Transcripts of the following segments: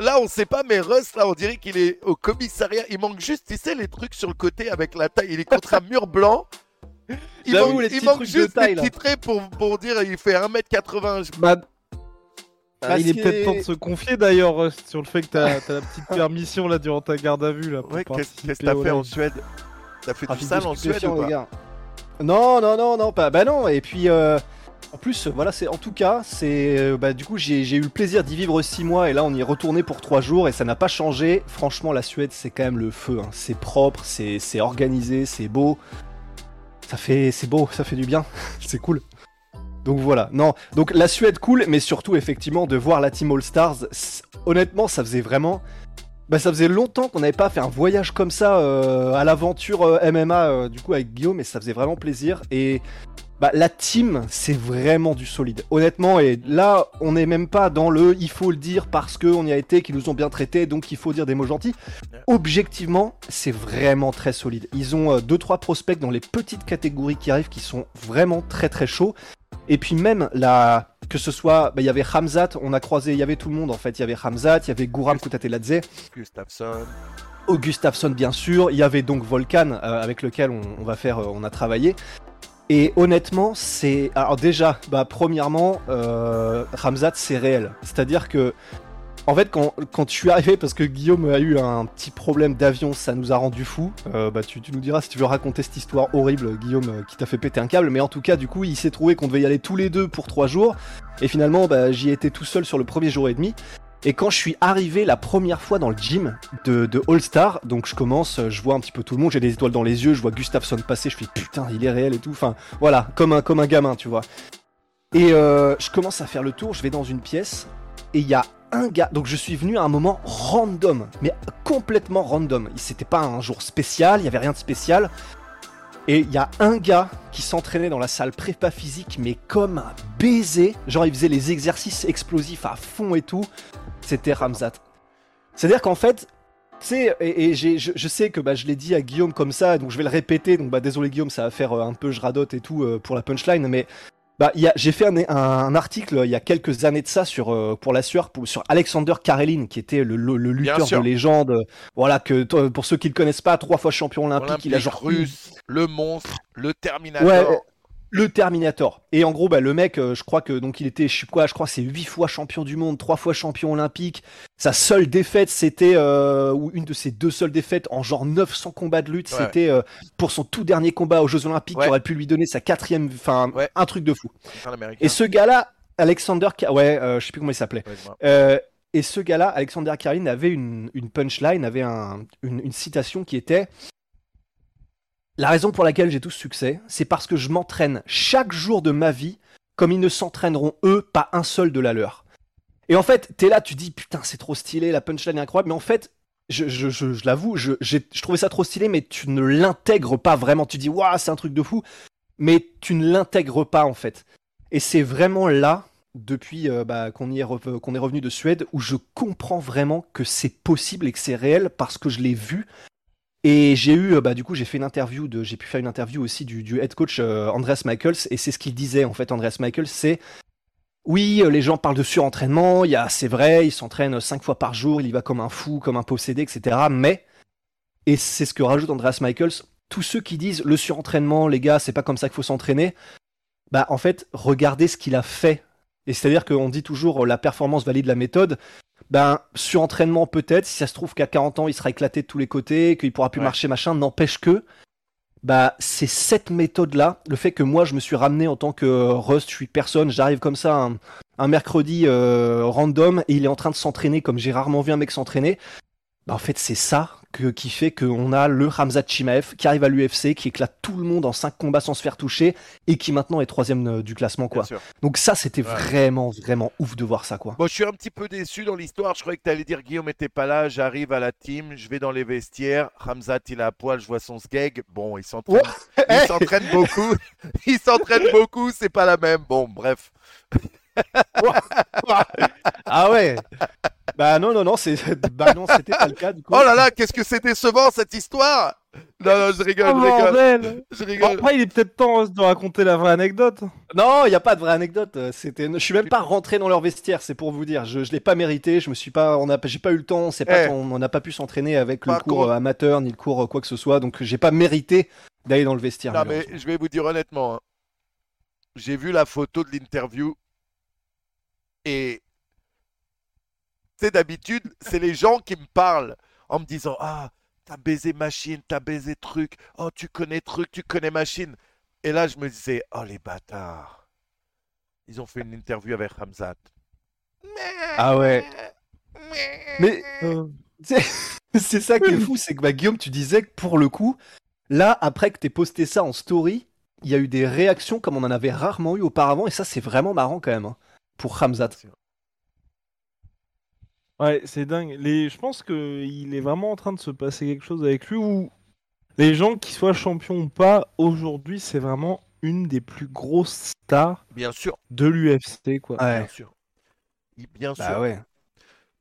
Là, on sait pas, mais Russ, là, on dirait qu'il est au commissariat. Il manque juste, tu sais, les trucs sur le côté avec la taille. Il est contre un mur blanc. Il manque, les il petits manque trucs de juste taille, des là. petits traits pour, pour dire il fait 1m80. Je- Bah, il est peut-être temps de se confier d'ailleurs, Rust, sur le fait que t'as as la petite permission là durant ta garde à vue là. Ouais, qu'est-ce que t'as fait en. Suède? T'as fait du Trafic sale en Suède ou pas? Non, non, non, non, pas. Bah non. Et puis, euh, en plus, voilà, c'est en tout cas, c'est, euh, bah du coup, j'ai eu le plaisir d'y vivre six mois et là, on y est retourné pour trois jours et ça n'a pas changé. Franchement, la Suède, c'est quand même le feu. hein. C'est propre, c'est organisé, c'est beau. Ça fait, c'est beau, ça fait du bien. c'est cool. Donc voilà, non, donc la Suède cool, mais surtout effectivement de voir la Team All Stars, honnêtement ça faisait vraiment, bah ça faisait longtemps qu'on n'avait pas fait un voyage comme ça euh, à l'aventure euh, MMA euh, du coup avec Guillaume, et ça faisait vraiment plaisir, et bah la team c'est vraiment du solide, honnêtement, et là on n'est même pas dans le il faut le dire parce qu'on y a été, qu'ils nous ont bien traités, donc il faut dire des mots gentils, objectivement c'est vraiment très solide, ils ont 2-3 prospects dans les petites catégories qui arrivent qui sont vraiment très très chauds, et puis même la que ce soit, bah, il y avait Hamzat, on a croisé, il y avait tout le monde en fait. Il y avait Hamzat, il y avait Guram Kutateladze, Gustafsson. Augustafsson bien sûr, il y avait donc Volcan euh, avec lequel on, on va faire, euh, on a travaillé. Et honnêtement, c'est alors déjà, bah premièrement, euh, c'est réel. C'est-à-dire que en fait, quand, quand je suis arrivé, parce que Guillaume a eu un petit problème d'avion, ça nous a rendu fou. Euh, bah, tu, tu nous diras si tu veux raconter cette histoire horrible, Guillaume, euh, qui t'a fait péter un câble. Mais en tout cas, du coup, il s'est trouvé qu'on devait y aller tous les deux pour trois jours. Et finalement, bah, j'y étais tout seul sur le premier jour et demi. Et quand je suis arrivé la première fois dans le gym de, All Star, donc je commence, je vois un petit peu tout le monde, j'ai des étoiles dans les yeux, je vois Gustafsson passer, je fais putain, il est réel et tout. Enfin, voilà, comme un, comme un gamin, tu vois. Et euh, je commence à faire le tour, je vais dans une pièce, et il y a un gars, donc je suis venu à un moment random, mais complètement random. C'était pas un jour spécial, il y avait rien de spécial. Et il y a un gars qui s'entraînait dans la salle prépa physique, mais comme un baiser. Genre, il faisait les exercices explosifs à fond et tout. C'était Ramzat. C'est-à-dire qu'en fait, tu sais, et, et je, je sais que bah, je l'ai dit à Guillaume comme ça, donc je vais le répéter. Donc, bah, désolé Guillaume, ça va faire euh, un peu je radote et tout euh, pour la punchline, mais bah, j'ai fait un, article euh, il y a quelques années de ça sur euh, pour la sueur pour- sur Alexander Karelin qui était le, le- le lutteur de légende. Voilà que pour ceux qui le connaissent pas, trois fois champion olympique, Olympique il a genre russe, le monstre, le Terminator. Ouais, le Terminator. Et en gros, bah, le mec, euh, je crois que donc il était, je sais quoi, je crois c'est 8 fois champion du monde, 3 fois champion olympique. Sa seule défaite, c'était, euh, ou une de ses deux seules défaites en genre 900 combats de lutte, Ouais. c'était euh, pour son tout dernier combat aux Jeux olympiques Ouais. qui aurait pu lui donner sa quatrième, enfin, Ouais. un truc de fou. Et ce gars-là, Alexander, ouais, euh, je sais plus comment il s'appelait. Euh, et ce gars-là, Alexander Karelin, avait une, une punchline, avait un- une, une citation qui était La raison pour laquelle j'ai tout ce succès, c'est parce que je m'entraîne chaque jour de ma vie comme ils ne s'entraîneront eux, pas un seul de la leur. Et en fait, t'es là, tu dis putain, c'est trop stylé, la punchline est incroyable, mais en fait, je, je, je, je l'avoue, je, trouvais ça trop stylé, mais tu ne l'intègres pas vraiment. Tu dis waouh, c'est un truc de fou, mais tu ne l'intègres pas en fait. Et c'est vraiment là, depuis euh, bah, qu'on est, est revenu de Suède, où je comprends vraiment que c'est possible et que c'est réel parce que je l'ai vu. Et j'ai eu, euh, bah, du coup, j'ai fait une interview j'ai pu faire une interview aussi du, head coach euh, Andreas Michaels, et c'est ce qu'il disait en fait, Andreas Michaels, c'est oui, euh, les gens parlent de surentraînement, il y a, c'est vrai, il s'entraîne cinq fois par jour, il y va comme un fou, comme un possédé, etc. Mais, et c'est ce que rajoute Andreas Michaels, tous ceux qui disent le surentraînement, les gars, c'est pas comme ça qu'il faut s'entraîner, bah en fait, regardez ce qu'il a fait. Et c'est-à-dire qu'on dit toujours la performance valide la méthode. Ben, surentraînement peut-être, si ça se trouve qu'à 40 ans, il sera éclaté de tous les côtés, qu'il pourra plus Ouais. marcher, machin, n'empêche que, bah, c'est cette méthode-là, le fait que moi, je me suis ramené en tant que euh, Rust, je suis personne, j'arrive comme ça un, un mercredi euh, random, et il est en train de s'entraîner comme j'ai rarement vu un mec s'entraîner. Bah, en fait, c'est ça que, qui fait qu'on a le Ramzat Chimaev qui arrive à l'UFC, qui éclate tout le monde en 5 combats sans se faire toucher et qui maintenant est troisième euh, du classement. quoi. Donc ça, c'était Ouais. vraiment, vraiment ouf de voir ça. quoi. Bon, je suis un petit peu déçu dans l'histoire. Je croyais que tu allais dire Guillaume était pas là. J'arrive à la team, je vais dans les vestiaires. Hamzat, il est à poil, je vois son skeg. Bon, il s'entraîne, il s'entraîne beaucoup. il s'entraîne beaucoup, c'est pas la même. Bon, bref. Ah ouais Bah non, non, non, c'est... bah non, c'était pas le cas du coup. Oh là là, qu'est-ce que c'est décevant cette histoire Non, non, je rigole, Oh je rigole. bordel Je Bon, rigole. Après, il est peut-être temps de raconter la vraie anecdote. Non, il y a pas de vraie anecdote. C'était, je suis même pas rentré dans leur vestiaire, c'est pour vous dire. Je, je l'ai pas mérité. Je me suis pas, on a, j'ai pas eu le temps. C'est pas, Eh. on n'a pas pu s'entraîner avec le Par cours contre- amateur ni le cours quoi que ce soit. Donc j'ai pas mérité d'aller dans le vestiaire. Non, mais je vais vous dire honnêtement, hein. j'ai vu la photo de l'interview et tu sais, d'habitude, c'est les gens qui me parlent en me disant Ah, t'as baisé machine, t'as baisé truc, oh, tu connais truc, tu connais machine. Et là, je me disais Oh, les bâtards. Ils ont fait une interview avec Hamzat. Ah ouais. Mais Euh, c'est c'est ça qui est fou, c'est que bah, Guillaume, tu disais que pour le coup, là, après que t'aies posté ça en story, il y a eu des réactions comme on en avait rarement eu auparavant, et ça, c'est vraiment marrant quand même. hein, pour Hamzat. Ouais, c'est dingue. Les... Je pense qu'il est vraiment en train de se passer quelque chose avec lui où les gens qui soient champions ou pas, aujourd'hui, c'est vraiment une des plus grosses stars Bien sûr, de l'UFC, quoi. Ouais. bien sûr. Bien sûr. Bah ouais.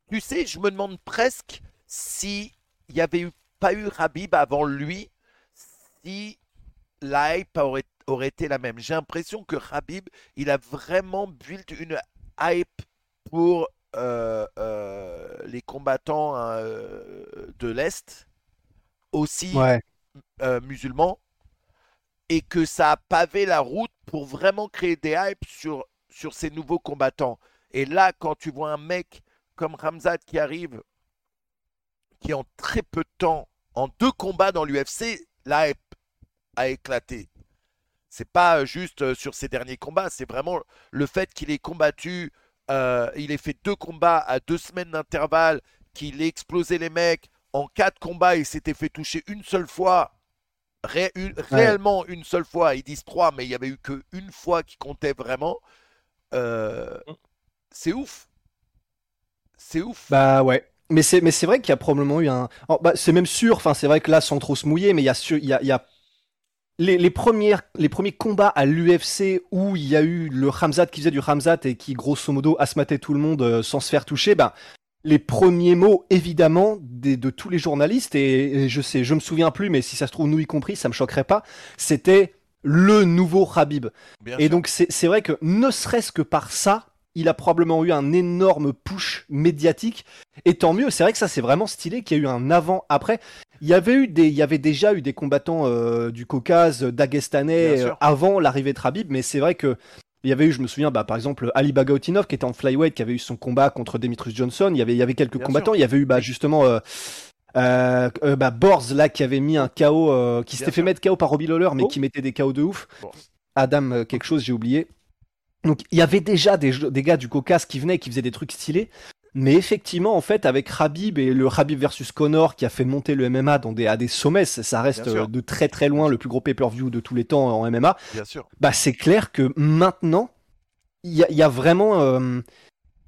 Tu sais, je me demande presque si il n'y avait eu, pas eu Rabib avant lui, si la hype aurait, aurait été la même. J'ai l'impression que Rabib, il a vraiment build une hype pour euh, euh, les combattants euh, de l'Est, aussi Ouais. musulmans, et que ça a pavé la route pour vraiment créer des hypes sur, sur ces nouveaux combattants. Et là, quand tu vois un mec comme Ramzat qui arrive, qui en très peu de temps, en deux combats dans l'UFC, la hype a éclaté. C'est pas euh, juste euh, sur ses derniers combats, c'est vraiment le fait qu'il ait combattu, euh, il ait fait deux combats à deux semaines d'intervalle, qu'il ait explosé les mecs. En quatre combats, il s'était fait toucher une seule fois. Ré- une- réellement une seule fois. Ils disent trois, mais il y avait eu qu'une fois qui comptait vraiment. Euh, c'est ouf. C'est ouf. Bah ouais. Mais c'est, mais c'est vrai qu'il y a probablement eu un. Oh, bah, c'est même sûr, enfin, c'est vrai que là, sans trop se mouiller, mais il y a, su- il y a, il y a... Les, les, premières, les premiers combats à l'UFC où il y a eu le Hamzat qui faisait du Hamzat et qui, grosso modo, asmatait tout le monde euh, sans se faire toucher, ben, les premiers mots, évidemment, des, de tous les journalistes, et, et je sais, je me souviens plus, mais si ça se trouve, nous y compris, ça me choquerait pas, c'était le nouveau Habib. Bien Et sûr. donc c'est c'est vrai que ne serait-ce que par ça, il a probablement eu un énorme push médiatique. Et tant mieux, c'est vrai que ça c'est vraiment stylé qu'il y a eu un avant-après. Il y avait eu des, il y avait déjà eu des combattants euh, du Caucase, dagestanais Bien sûr. euh, avant l'arrivée de Habib, mais c'est vrai que il y avait eu, je me souviens, bah, par exemple Ali Bagautinov qui était en flyweight, qui avait eu son combat contre Demetrius Johnson. Il y avait, il y avait quelques Bien combattants. Il y avait eu bah, justement euh, euh, euh, bah, Borz là qui avait mis un KO, euh, qui s'était fait mettre KO par Robbie Lawler, mais Oh. qui mettait des KO de ouf. Bon. Adam euh, quelque chose, j'ai oublié. Donc il y avait déjà des gars du Caucase qui venaient, qui faisaient des trucs stylés. Mais effectivement, en fait, avec Habib et le Habib versus Connor qui a fait monter le MMA dans des, à des sommets, ça reste euh, de très très loin le plus gros pay-per-view de tous les temps en MMA. Bien sûr. Bah c'est clair que maintenant, il y a, il y a vraiment... euh,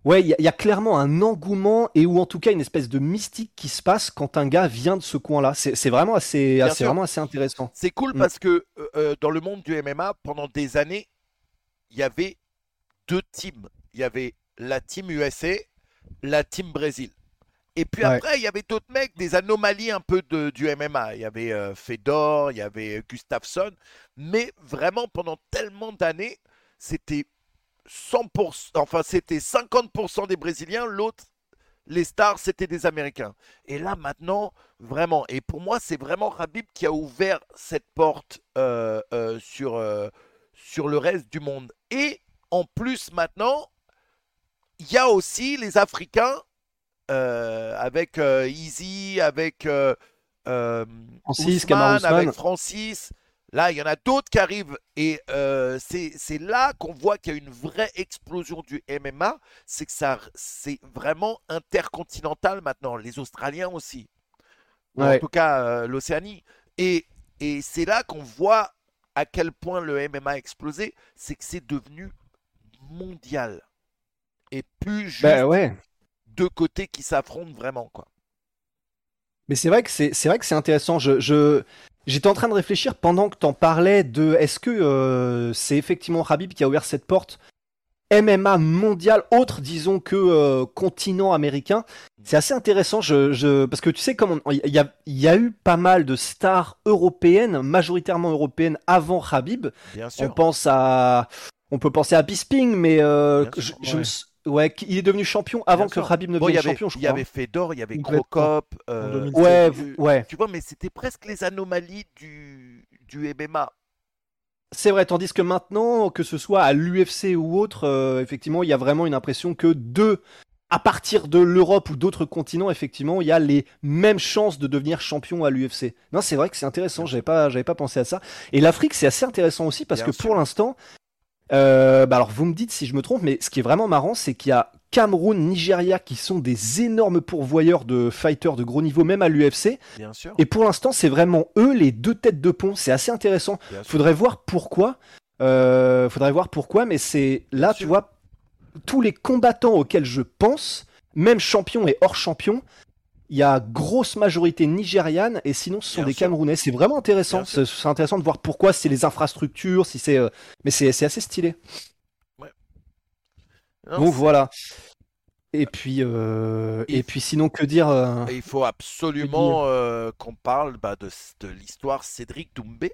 Ouais, il y, a- il y a clairement un engouement et ou en tout cas une espèce de mystique qui se passe quand un gars vient de ce coin-là. C'est vraiment assez, sûr. vraiment assez intéressant. C'est cool Mm. parce que euh, euh, dans le monde du MMA, pendant des années, il y avait deux teams. Il y avait la team USA, la team Brésil. Et puis Ouais. après, il y avait d'autres mecs, des anomalies un peu de, du MMA. Il y avait euh, Fedor, il y avait Gustafsson. Mais vraiment, pendant tellement d'années, c'était 100%, enfin, c'était 50% des Brésiliens, l'autre, les stars, c'était des Américains. Et là, maintenant, vraiment, et pour moi, c'est vraiment Habib qui a ouvert cette porte euh, euh, sur, sur le reste du monde. Et en plus, maintenant, il y a aussi les Africains euh, avec euh, Easy, avec euh, euh, Francis, Ousmane, Kamaru Ousmane. avec Francis. Là, il y en a d'autres qui arrivent et euh, c'est là qu'on voit qu'il y a une vraie explosion du MMA. C'est que ça, c'est vraiment intercontinental maintenant. Les Australiens aussi. en tout cas euh, l'Océanie. Et, et c'est là qu'on voit à quel point le MMA a explosé, c'est que c'est devenu mondial. Et plus juste Bah ouais. deux côtés qui s'affrontent vraiment. quoi. Mais c'est vrai que c'est c'est vrai que c'est intéressant. Je je j'étais en train de réfléchir pendant que t'en parlais de est-ce que euh, c'est effectivement Habib qui a ouvert cette porte MMA mondial autre disons que euh, continent américain. C'est assez intéressant. Je, je parce que tu sais comme on- il y a il y a eu pas mal de stars européennes majoritairement européennes avant Habib. Bien On sûr. pense à, on peut penser à Bisping, mais euh, je, je ouais. me ouais, il est devenu champion avant que. Khabib ne Bon, devienne champion, je il y avait Fedor, il y avait. Crocop. euh, 2007. Ouais, euh, vous- ouais, Tu vois, mais c'était presque les anomalies du, du MMA. c'est vrai. Tandis que maintenant, que ce soit à l'UFC ou autre, euh, effectivement, il y a vraiment une impression que de, à partir de l'Europe ou d'autres continents, effectivement, il y a les mêmes chances de devenir champion à l'UFC. Non, c'est vrai que c'est intéressant. J'avais pas, j'avais pas pensé à ça. Et l'Afrique, c'est assez intéressant aussi parce Bien que sûr. pour l'instant, euh, bah alors vous me dites si je me trompe, mais ce qui est vraiment marrant, c'est qu'il y a Cameroun, Nigeria qui sont des énormes pourvoyeurs de fighters de gros niveau, même à l'UFC. Bien sûr. Et pour l'instant, c'est vraiment eux les deux têtes de pont. C'est assez intéressant. Bien sûr. Faudrait voir pourquoi. Euh, faudrait voir pourquoi, mais c'est là, Bien tu sûr. vois, tous les combattants auxquels je pense, même champions et hors champions, il y a grosse majorité nigériane et sinon ce sont Bien des sûr. Camerounais. C'est vraiment intéressant. C'est intéressant de voir pourquoi c'est les infrastructures, si c'est, euh, mais c'est assez stylé. Non, Donc voilà. Et puis, euh, et puis sinon que dire euh, il faut absolument qu'on parle bah, de, de l'histoire Cédric Doumbé.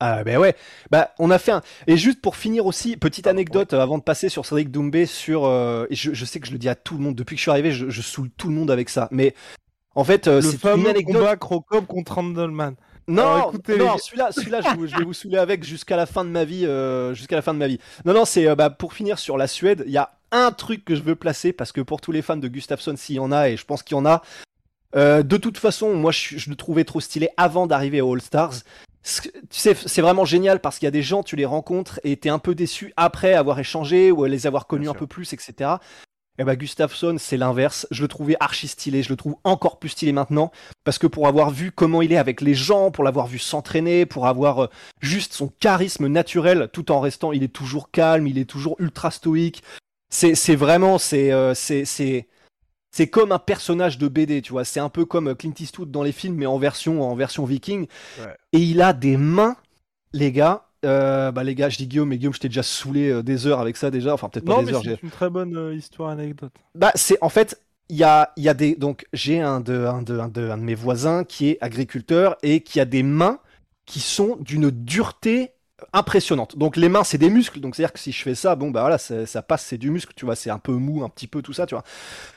Ah ben ouais, bah on a fait un et juste pour finir aussi petite Pardon, anecdote euh, avant de passer sur Cédric Doumbé sur euh, et je, je sais que je le dis à tout le monde depuis que je suis arrivé je, je saoule tout le monde avec ça mais en fait euh, c'est une anecdote combat Crocop contre Randleman. non Alors, écoutez, non les- celui-là celui-là je, vais vous saouler avec jusqu'à la fin de ma vie euh, jusqu'à la fin de ma vie. Non non c'est euh, bah, pour finir sur la Suède il y a un truc que je veux placer parce que pour tous les fans de Gustafsson s'il y en a et je pense qu'il y en a euh, de toute façon moi je, je le trouvais trop stylé avant d'arriver au All Stars tu sais, c'est vraiment génial parce qu'il y a des gens, tu les rencontres et t'es un peu déçu après avoir échangé ou les avoir connus Bien un sûr. peu plus, etc. Et bah Gustafsson, c'est l'inverse. Je le trouvais archi stylé, je le trouve encore plus stylé maintenant parce que pour avoir vu comment il est avec les gens, pour l'avoir vu s'entraîner, pour avoir euh, juste son charisme naturel, tout en restant, il est toujours calme, il est toujours ultra stoïque. C'est c'est vraiment, c'est euh, c'est c'est c'est comme un personnage de BD, tu vois. C'est un peu comme Clint Eastwood dans les films, mais en version en version viking. Ouais. Et il a des mains, les gars. Euh, bah les gars, je dis Guillaume, mais Guillaume, je t'ai déjà saoulé euh, des heures avec ça déjà. Enfin peut-être pas des mais heures. c'est une très bonne euh, histoire anecdote. bah, c'est en fait, il y a, y a des. Donc, j'ai un de, un, de, un, de, un de mes voisins qui est agriculteur et qui a des mains qui sont d'une dureté impressionnante. Donc, les mains, c'est des muscles. Donc, c'est-à-dire que si je fais ça, bon, bah voilà, ça, ça passe, c'est du muscle, tu vois, c'est un peu mou, un petit peu, tout ça, tu vois.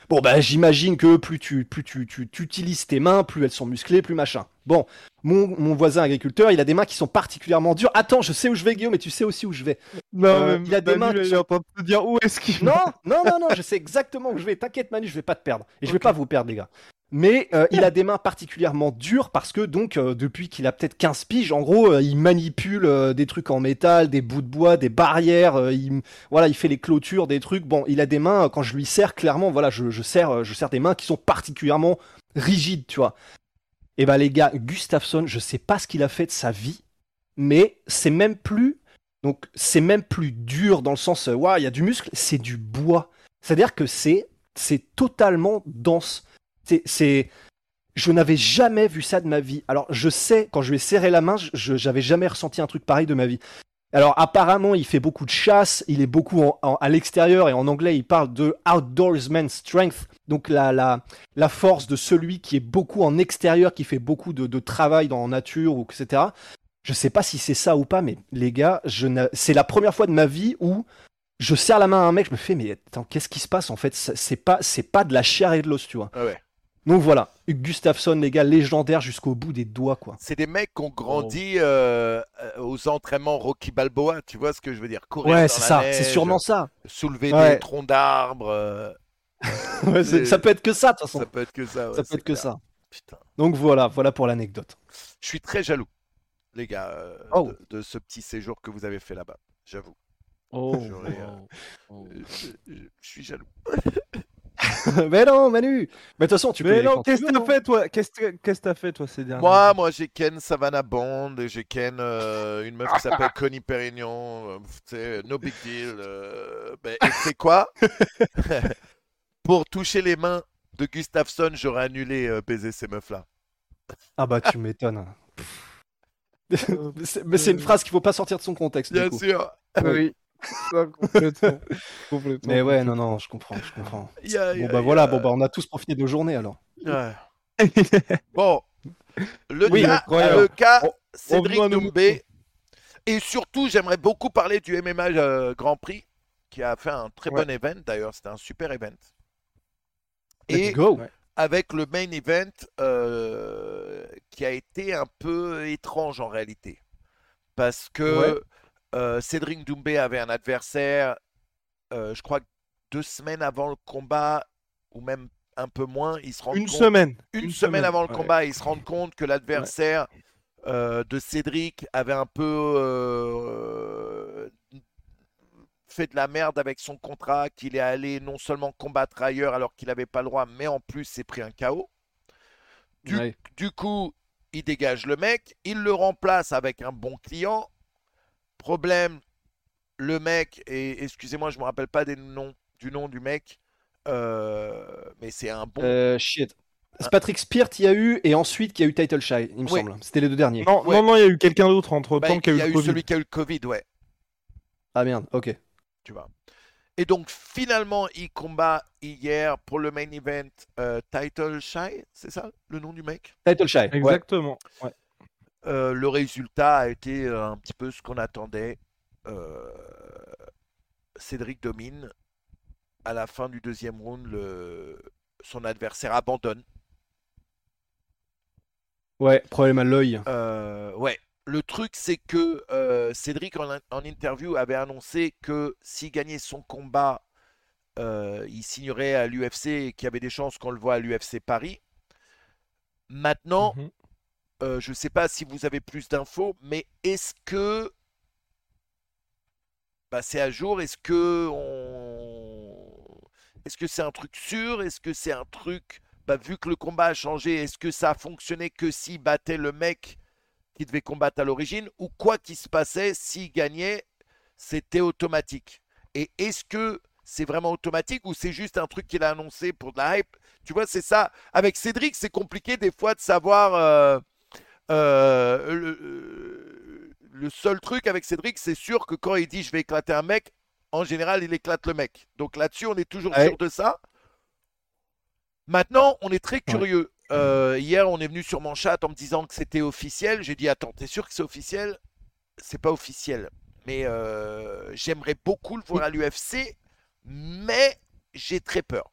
Bon, bah, j'imagine que plus tu, plus tu, tu, tu utilises tes mains, plus elles sont musclées, plus machin. Bon, mon, mon voisin agriculteur, il a des mains qui sont particulièrement dures. Attends, je sais où je vais, Guillaume, mais tu sais aussi où je vais. Non, Euh, mais il a des mains qui sont- te dire où est-ce qu'il Non, non, non, non, je sais exactement où je vais. T'inquiète, Manu, je vais pas te perdre. Et je vais pas vous perdre, les gars. Mais euh, il a des mains particulièrement dures parce que, donc, euh, depuis qu'il a peut-être 15 piges, en gros, euh, il manipule des trucs en métal, des bouts de bois, des barrières. il, voilà, il fait les clôtures, des trucs. Bon, il a des mains, quand je lui serre, clairement, voilà, je, je, serre, je des mains qui sont particulièrement rigides, tu vois. Et bah, les gars, Gustafsson, je sais pas ce qu'il a fait de sa vie, mais c'est même plus. Donc, c'est même plus dur dans le sens, waouh, il y a du muscle, c'est du bois. C'est-à-dire que c'est c'est totalement dense. C'est, je n'avais jamais vu ça de ma vie. Alors, je sais, quand je lui ai serré la main, j'avais jamais ressenti un truc pareil de ma vie. Alors, apparemment, il fait beaucoup de chasse, il est beaucoup en- à l'extérieur, et en anglais, il parle de outdoorsman strength, donc la, force de celui qui est beaucoup en extérieur, qui fait beaucoup de, travail dans la nature, etc. Je sais pas si c'est ça ou pas, mais les gars, c'est la première fois de ma vie où je serre la main à un mec, je me fais, mais attends, qu'est-ce qui se passe en fait? C'est pas, c'est pas de la chair et de l'os, tu vois. Ah ouais. Donc voilà, Gustafsson, les gars, légendaire jusqu'au bout des doigts, quoi. C'est des mecs qui ont Oh. grandi euh, euh, aux entraînements Rocky Balboa, tu vois ce que je veux dire Courir Ouais, c'est ça, c'est sûrement ça. Soulever Ouais. des troncs d'arbres. euh, Ouais, ça peut être que ça, de toute façon. ça peut être que ça. ouais, Ça peut c'est être que clair. ça. Putain. Donc voilà, voilà pour l'anecdote. Je suis très jaloux, les gars, euh, Oh. de, de ce petit séjour que vous avez fait là-bas. J'avoue. Oh, oh, oh. Euh, Je, je- je suis jaloux. mais non, Manu. Mais de toute façon, tu peux. Mais aller non, qu'est-ce que t'as hein. fait toi? Qu'est-ce que t'as fait toi ces derniers Moi, moi, j'ai Ken Savannah Bond et j'ai Ken euh, une meuf qui s'appelle Connie Perignon. euh, tu sais, no big deal. euh, ben, et c'est quoi? Pour toucher les mains de Gustafsson, j'aurais annulé euh, baiser ces meufs-là. Ah bah tu m'étonnes. Mais c'est- Mais c'est une phrase qu'il faut pas sortir de son contexte. du Bien coup. sûr. Oui. Ça, complètement. complètement. Mais ouais, non, non, je comprends, je comprends. Bon bah voilà, bon bah on a tous profité de nos journées alors. Ouais. Bon, le Oui, cas, le cas Re- Cédric Doumbé. Et surtout, j'aimerais beaucoup parler du MMA euh, Grand Prix, qui a fait un très Ouais. bon event d'ailleurs. C'était un super event. Let's Et go. Avec le main event euh, qui a été un peu étrange en réalité. Parce que Ouais. Euh, Cédric Doumbé avait un adversaire, euh, je crois, que deux semaines avant le combat, ou même un peu moins, il se rend Une compte semaine. une, semaine, avant le ouais. combat, ils se rendent compte que l'adversaire euh, de Cédric avait un peu euh, fait de la merde avec son contrat, qu'il est allé non seulement combattre ailleurs alors qu'il n'avait pas le droit, mais en plus s'est pris un KO. Du, Ouais. du coup, il dégage le mec, il le remplace avec un bon client. Problème, le mec, et excusez-moi, je me rappelle pas des noms, du nom du mec, euh, mais c'est un bon. Euh, shit. C'est Patrick Speart, il y a eu, et ensuite il y a eu Title Shy, il me Oui. semble. C'était les deux derniers. Non, Ouais. non, non, il y a eu quelqu'un d'autre entre Bah, temps qui a il eu y a le eu Covid. celui qui a eu le Covid, ouais. Ah merde, ok. tu vois. Et donc finalement, il combat hier pour le main event euh, Title Shy, c'est ça le nom du mec? Title Shy. ouais. Exactement. Ouais. Euh, Le résultat a été euh, un petit peu ce qu'on attendait. Euh, Cédric domine. À la fin du deuxième round, le- son adversaire abandonne. Ouais, problème à l'œil. Euh, ouais. Le truc, c'est que Cédric, en, en interview, avait annoncé que s'il gagnait son combat, il signerait à l'UFC et qu'il y avait des chances qu'on le voit à l'UFC Paris. Maintenant, Mhm. Euh, je ne sais pas si vous avez plus d'infos, mais est-ce que bah, c'est à jour? Est-ce que c'est un truc sûr? Est-ce que c'est un truc bah, vu que le combat a changé, est-ce que ça a fonctionné que s'il battait le mec qui devait combattre à l'origine? Ou quoi qu'il se passait s'il gagnait, c'était automatique Et est-ce que c'est vraiment automatique ou c'est juste un truc qu'il a annoncé pour de la hype? Tu vois, c'est ça. Avec Cédric, c'est compliqué des fois de savoir. euh, le, le seul truc avec Cédric, c'est sûr que quand il dit je vais éclater un mec, en général, il éclate le mec. Donc là-dessus, on est toujours Ouais. sûr de ça. Maintenant, on est très curieux. Euh, hier, on est venu sur mon chat en me disant que c'était officiel. J'ai dit attends, t'es sûr que c'est officiel? C'est pas officiel. Mais euh, j'aimerais beaucoup le voir à l'UFC, mais j'ai très peur.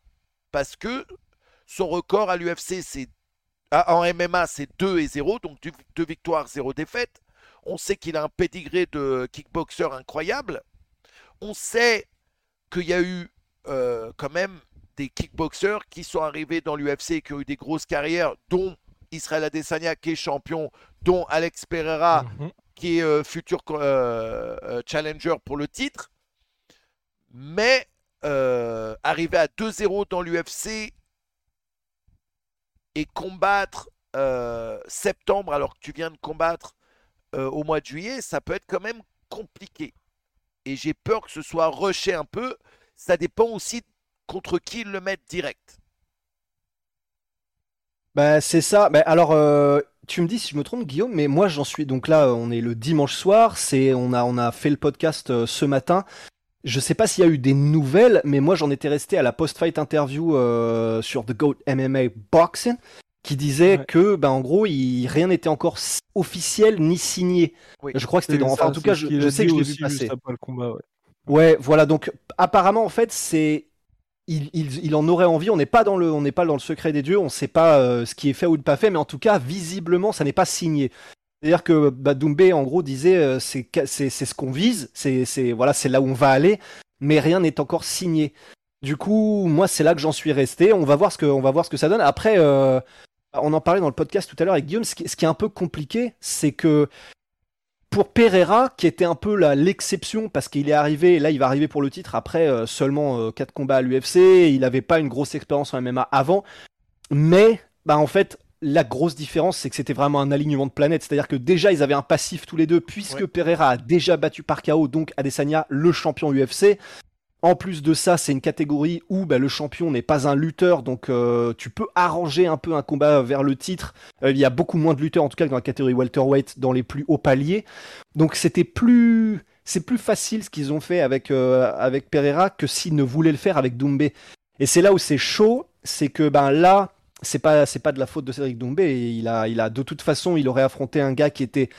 Parce que son record à l'UFC, c'est en MMA, c'est 2 et 0, donc 2 victoires, 0 défaites. On sait qu'il a un pédigré de kickboxer incroyable. On sait qu'il y a eu euh, quand même des kickboxers qui sont arrivés dans l'UFC et qui ont eu des grosses carrières, dont Israël Adesanya qui est champion, dont Alex Pereira Mhm. qui est euh, futur euh, challenger pour le titre. Mais arriver à 2-0 dans l'UFC et combattre euh, septembre alors que tu viens de combattre euh, au mois de juillet, ça peut être quand même compliqué. Et j'ai peur que ce soit rushé un peu. Ça dépend aussi contre qui ils le mettent direct. Bah c'est ça. Bah, alors euh, tu me dis si je me trompe Guillaume, mais moi j'en suis donc là on est le dimanche soir, c'est on a on a fait le podcast ce matin. Je sais pas s'il y a eu des nouvelles, mais moi j'en étais resté à la post-fight interview euh, sur The Goat MMA Boxing qui disait Ouais. que bah en gros il, rien n'était encore officiel ni signé. Oui. Je crois que c'était dans enfin en tout cas je, sais que je l'ai vu passer. après le combat, ouais. Ouais, voilà. Donc apparemment, en fait, c'est il, il- il en aurait envie. On n'est pas dans le, on n'est pas dans le secret des dieux. On ne sait pas euh, ce qui est fait ou pas fait, mais en tout cas, visiblement, ça n'est pas signé. C'est-à-dire que bah, Doumbé, en gros, disait euh, c'est ce qu'on vise. C'est voilà, c'est là où on va aller, mais rien n'est encore signé. Du coup, moi, c'est là que j'en suis resté. On va voir ce que, on va voir ce que ça donne. Après, euh, on en parlait dans le podcast tout à l'heure avec Guillaume. Ce qui, est un peu compliqué, c'est que pour Pereira, qui était un peu l'exception parce qu'il est arrivé, là il va arriver pour le titre après euh, seulement 4 combats à l'UFC, il n'avait pas une grosse expérience en MMA avant, mais bah en fait la grosse différence, c'est que c'était vraiment un alignement de planètes. C'est-à-dire que déjà, ils avaient un passif tous les deux, puisque Pereira a déjà battu par KO, donc Adesanya, le champion UFC. En plus de ça, c'est une catégorie où bah, le champion n'est pas un lutteur, donc euh, tu peux arranger un peu un combat vers le titre. Euh, il y a beaucoup moins de lutteurs, en tout cas dans la catégorie welterweight, dans les plus hauts paliers. Donc c'était plus, c'est plus facile ce qu'ils ont fait avec euh, avec Pereira que s'ils ne voulaient le faire avec Doumbé. Et c'est là où c'est chaud, c'est que ben là, c'est pas c'est pas de la faute de Cédric Doumbé. Il a il a de toute façon il aurait affronté un gars qui était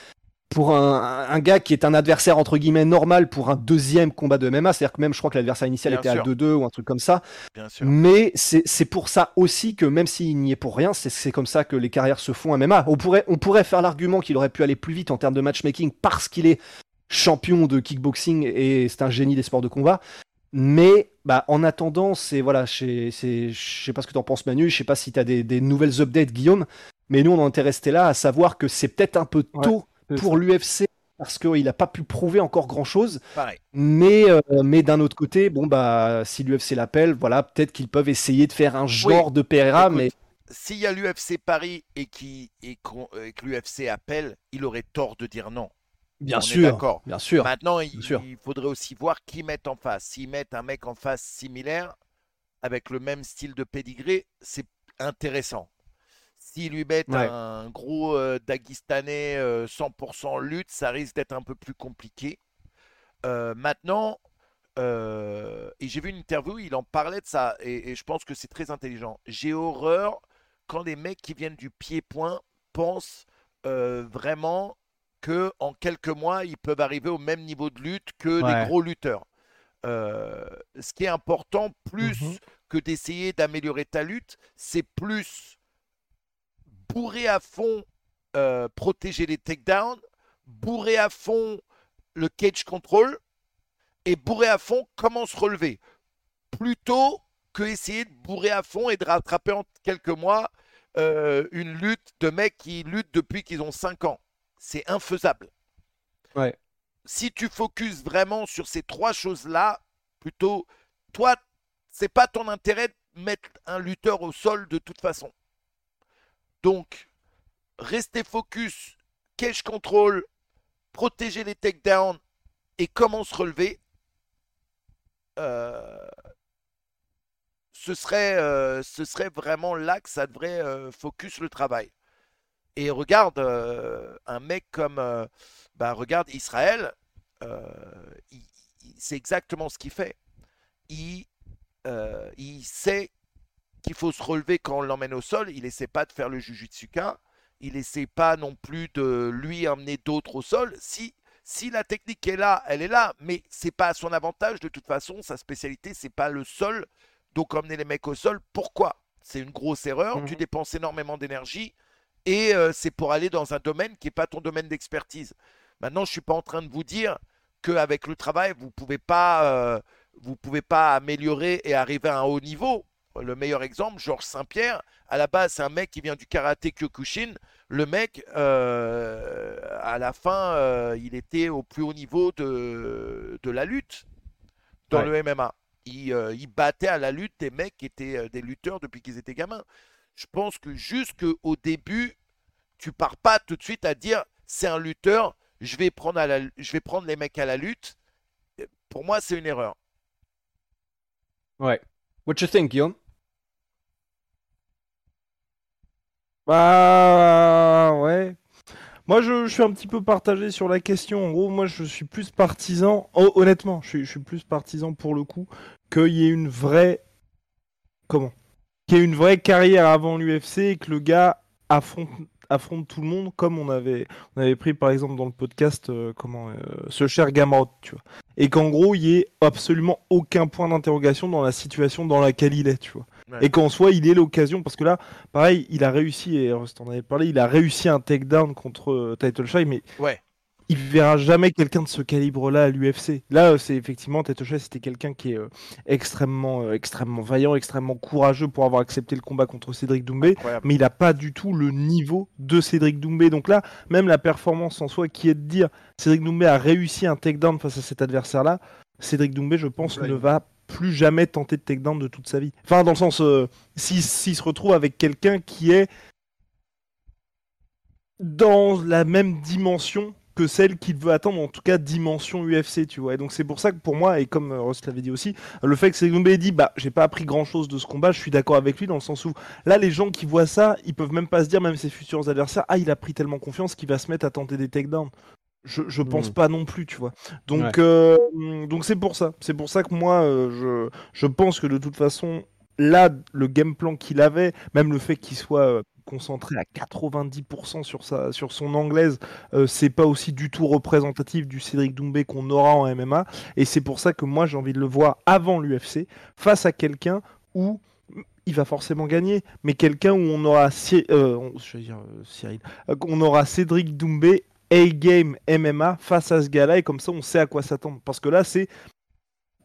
pour un, un, gars qui est un adversaire entre guillemets normal pour un deuxième combat de MMA, c'est-à-dire que même je crois que l'adversaire initial était à 2-2 ou un truc comme ça. Bien sûr. Mais c'est pour ça aussi que même s'il n'y est pour rien, c'est comme ça que les carrières se font à MMA. On pourrait, on pourrait faire l'argument qu'il aurait pu aller plus vite en termes de matchmaking parce qu'il est champion de kickboxing et c'est un génie des sports de combat. Mais bah, en attendant, c'est voilà, je sais pas ce que tu en penses Manu, je sais pas si tu as des, des, nouvelles updates Guillaume, mais nous on en était resté là à savoir que c'est peut-être un peu tôt pour l'UFC parce qu'il n'a pas pu prouver encore grand chose. Mais, euh, mais d'un autre côté, bon bah si l'UFC l'appelle, voilà, peut-être qu'ils peuvent essayer de faire un genre de Pereira, mais s'il y a l'UFC Paris et, qui, et que l'UFC appelle, il aurait tort de dire non. Bien sûr, bien sûr. Maintenant, il, il, faudrait aussi voir qui mettent en face. S'ils mettent un mec en face similaire, avec le même style de pédigré, c'est intéressant. S'ils lui mettent un gros euh, Daguestanais 100% euh, lutte, ça risque d'être un peu plus compliqué. Euh, maintenant, et j'ai vu une interview, il en parlait de ça, et, je pense que c'est très intelligent. J'ai horreur quand les mecs qui viennent du pied-point pensent vraiment que en quelques mois, ils peuvent arriver au même niveau de lutte que les gros lutteurs. ce qui est important, plus mmh que d'essayer d'améliorer ta lutte, c'est plus bourrer à fond, euh, protéger les takedowns, bourrer à fond le cage control et bourrer à fond comment se relever. Plutôt que essayer de bourrer à fond et de rattraper en quelques mois euh, une lutte de mecs qui luttent depuis qu'ils ont 5 ans. C'est infaisable. Ouais. Si tu focuses vraiment sur ces trois choses-là, plutôt, toi, c'est pas ton intérêt de mettre un lutteur au sol de toute façon. Donc, restez focus, cache control, protéger les takedowns et comment se relever. Euh, ce, serait, euh, ce serait vraiment là que ça devrait euh, focus le travail. Et regarde, un mec comme, bah, regarde Israël, c'est exactement ce qu'il fait. Il, il sait qu'il faut se relever quand on l'emmène au sol. Il essaie pas de faire le jujutsuka. Il essaie pas non plus de lui emmener d'autres au sol. Si, si la technique est là, elle est là, mais c'est pas à son avantage. De toute façon, sa spécialité, c'est pas le sol. Donc emmener les mecs au sol, pourquoi? C'est une grosse erreur. Tu mhm. dépenses énormément d'énergie et euh, c'est pour aller dans un domaine qui n'est pas ton domaine d'expertise. Maintenant, je suis pas en train de vous dire qu'avec le travail, vous pouvez pas, euh, vous pouvez pas améliorer et arriver à un haut niveau le meilleur exemple, Georges Saint-Pierre, à la base, c'est un mec qui vient du karaté Kyokushin. Le mec, euh, à la fin, il était au plus haut niveau de, de la lutte dans le MMA. Euh, il, battait à la lutte des mecs qui étaient des lutteurs depuis qu'ils étaient gamins. Je pense que jusqu'au début, tu pars pas tout de suite à dire c'est un lutteur, je vais, prendre je vais prendre les mecs à la lutte. Pour moi, c'est une erreur. Ouais. What you think, Guillaume? Bah ouais. Moi je, suis un petit peu partagé sur la question. En gros, moi je suis plus partisan, honnêtement, je suis, je suis, plus partisan pour le coup, qu'il y ait une vraie. Comment? Qu'il y ait une vraie carrière avant l'UFC et que le gars affronte, affronte tout le monde comme on avait, on avait pris par exemple dans le podcast euh, comment euh, ce cher Gamrot, tu vois. Et qu'en gros, il y ait absolument aucun point d'interrogation dans la situation dans laquelle il est, tu vois. Et qu'en soit, il ait l'occasion, parce que là, pareil, il a réussi, et en avait parlé, il a réussi un takedown contre euh, Title Shy, mais ouais. Il verra jamais quelqu'un de ce calibre-là à l'UFC. Là, c'est effectivement Tetochet, c'était quelqu'un qui est extrêmement, extrêmement vaillant, extrêmement courageux pour avoir accepté le combat contre Cédric Doumbé, mais il n'a pas du tout le niveau de Cédric Doumbé. Donc là, même la performance en soi, qui est de dire Cédric Doumbé a réussi un takedown face à cet adversaire-là, Cédric Doumbé, je pense, ne va plus jamais tenter de takedown de toute sa vie. Enfin, dans le sens, s'il se retrouve avec quelqu'un qui est dans la même dimension que celle qu'il veut attendre, en tout cas dimension UFC, tu vois. Et donc c'est pour ça que pour moi, et comme euh, Ross l'avait dit aussi, le fait que Cédric ait dit, bah j'ai pas appris grand chose de ce combat, je suis d'accord avec lui dans le sens où là les gens qui voient ça, ils peuvent même pas se dire, même ses futurs adversaires, ah il a pris tellement confiance qu'il va se mettre à tenter des takedowns. Je, je pense mm. pas non plus, tu vois. Donc euh, donc c'est pour ça, c'est pour ça que moi euh, je je pense que de toute façon là, le game plan qu'il avait, même le fait qu'il soit concentré à 90% sur, sa, sur son anglaise, euh, c'est pas aussi du tout représentatif du Cédric Doumbé qu'on aura en MMA. Et c'est pour ça que moi j'ai envie de le voir avant l'UFC, face à quelqu'un où il va forcément gagner, mais quelqu'un où on aura, euh, dire, euh, on aura Cédric Doumbé A-game MMA face à ce gars-là, et comme ça on sait à quoi s'attendre. Parce que là, c'est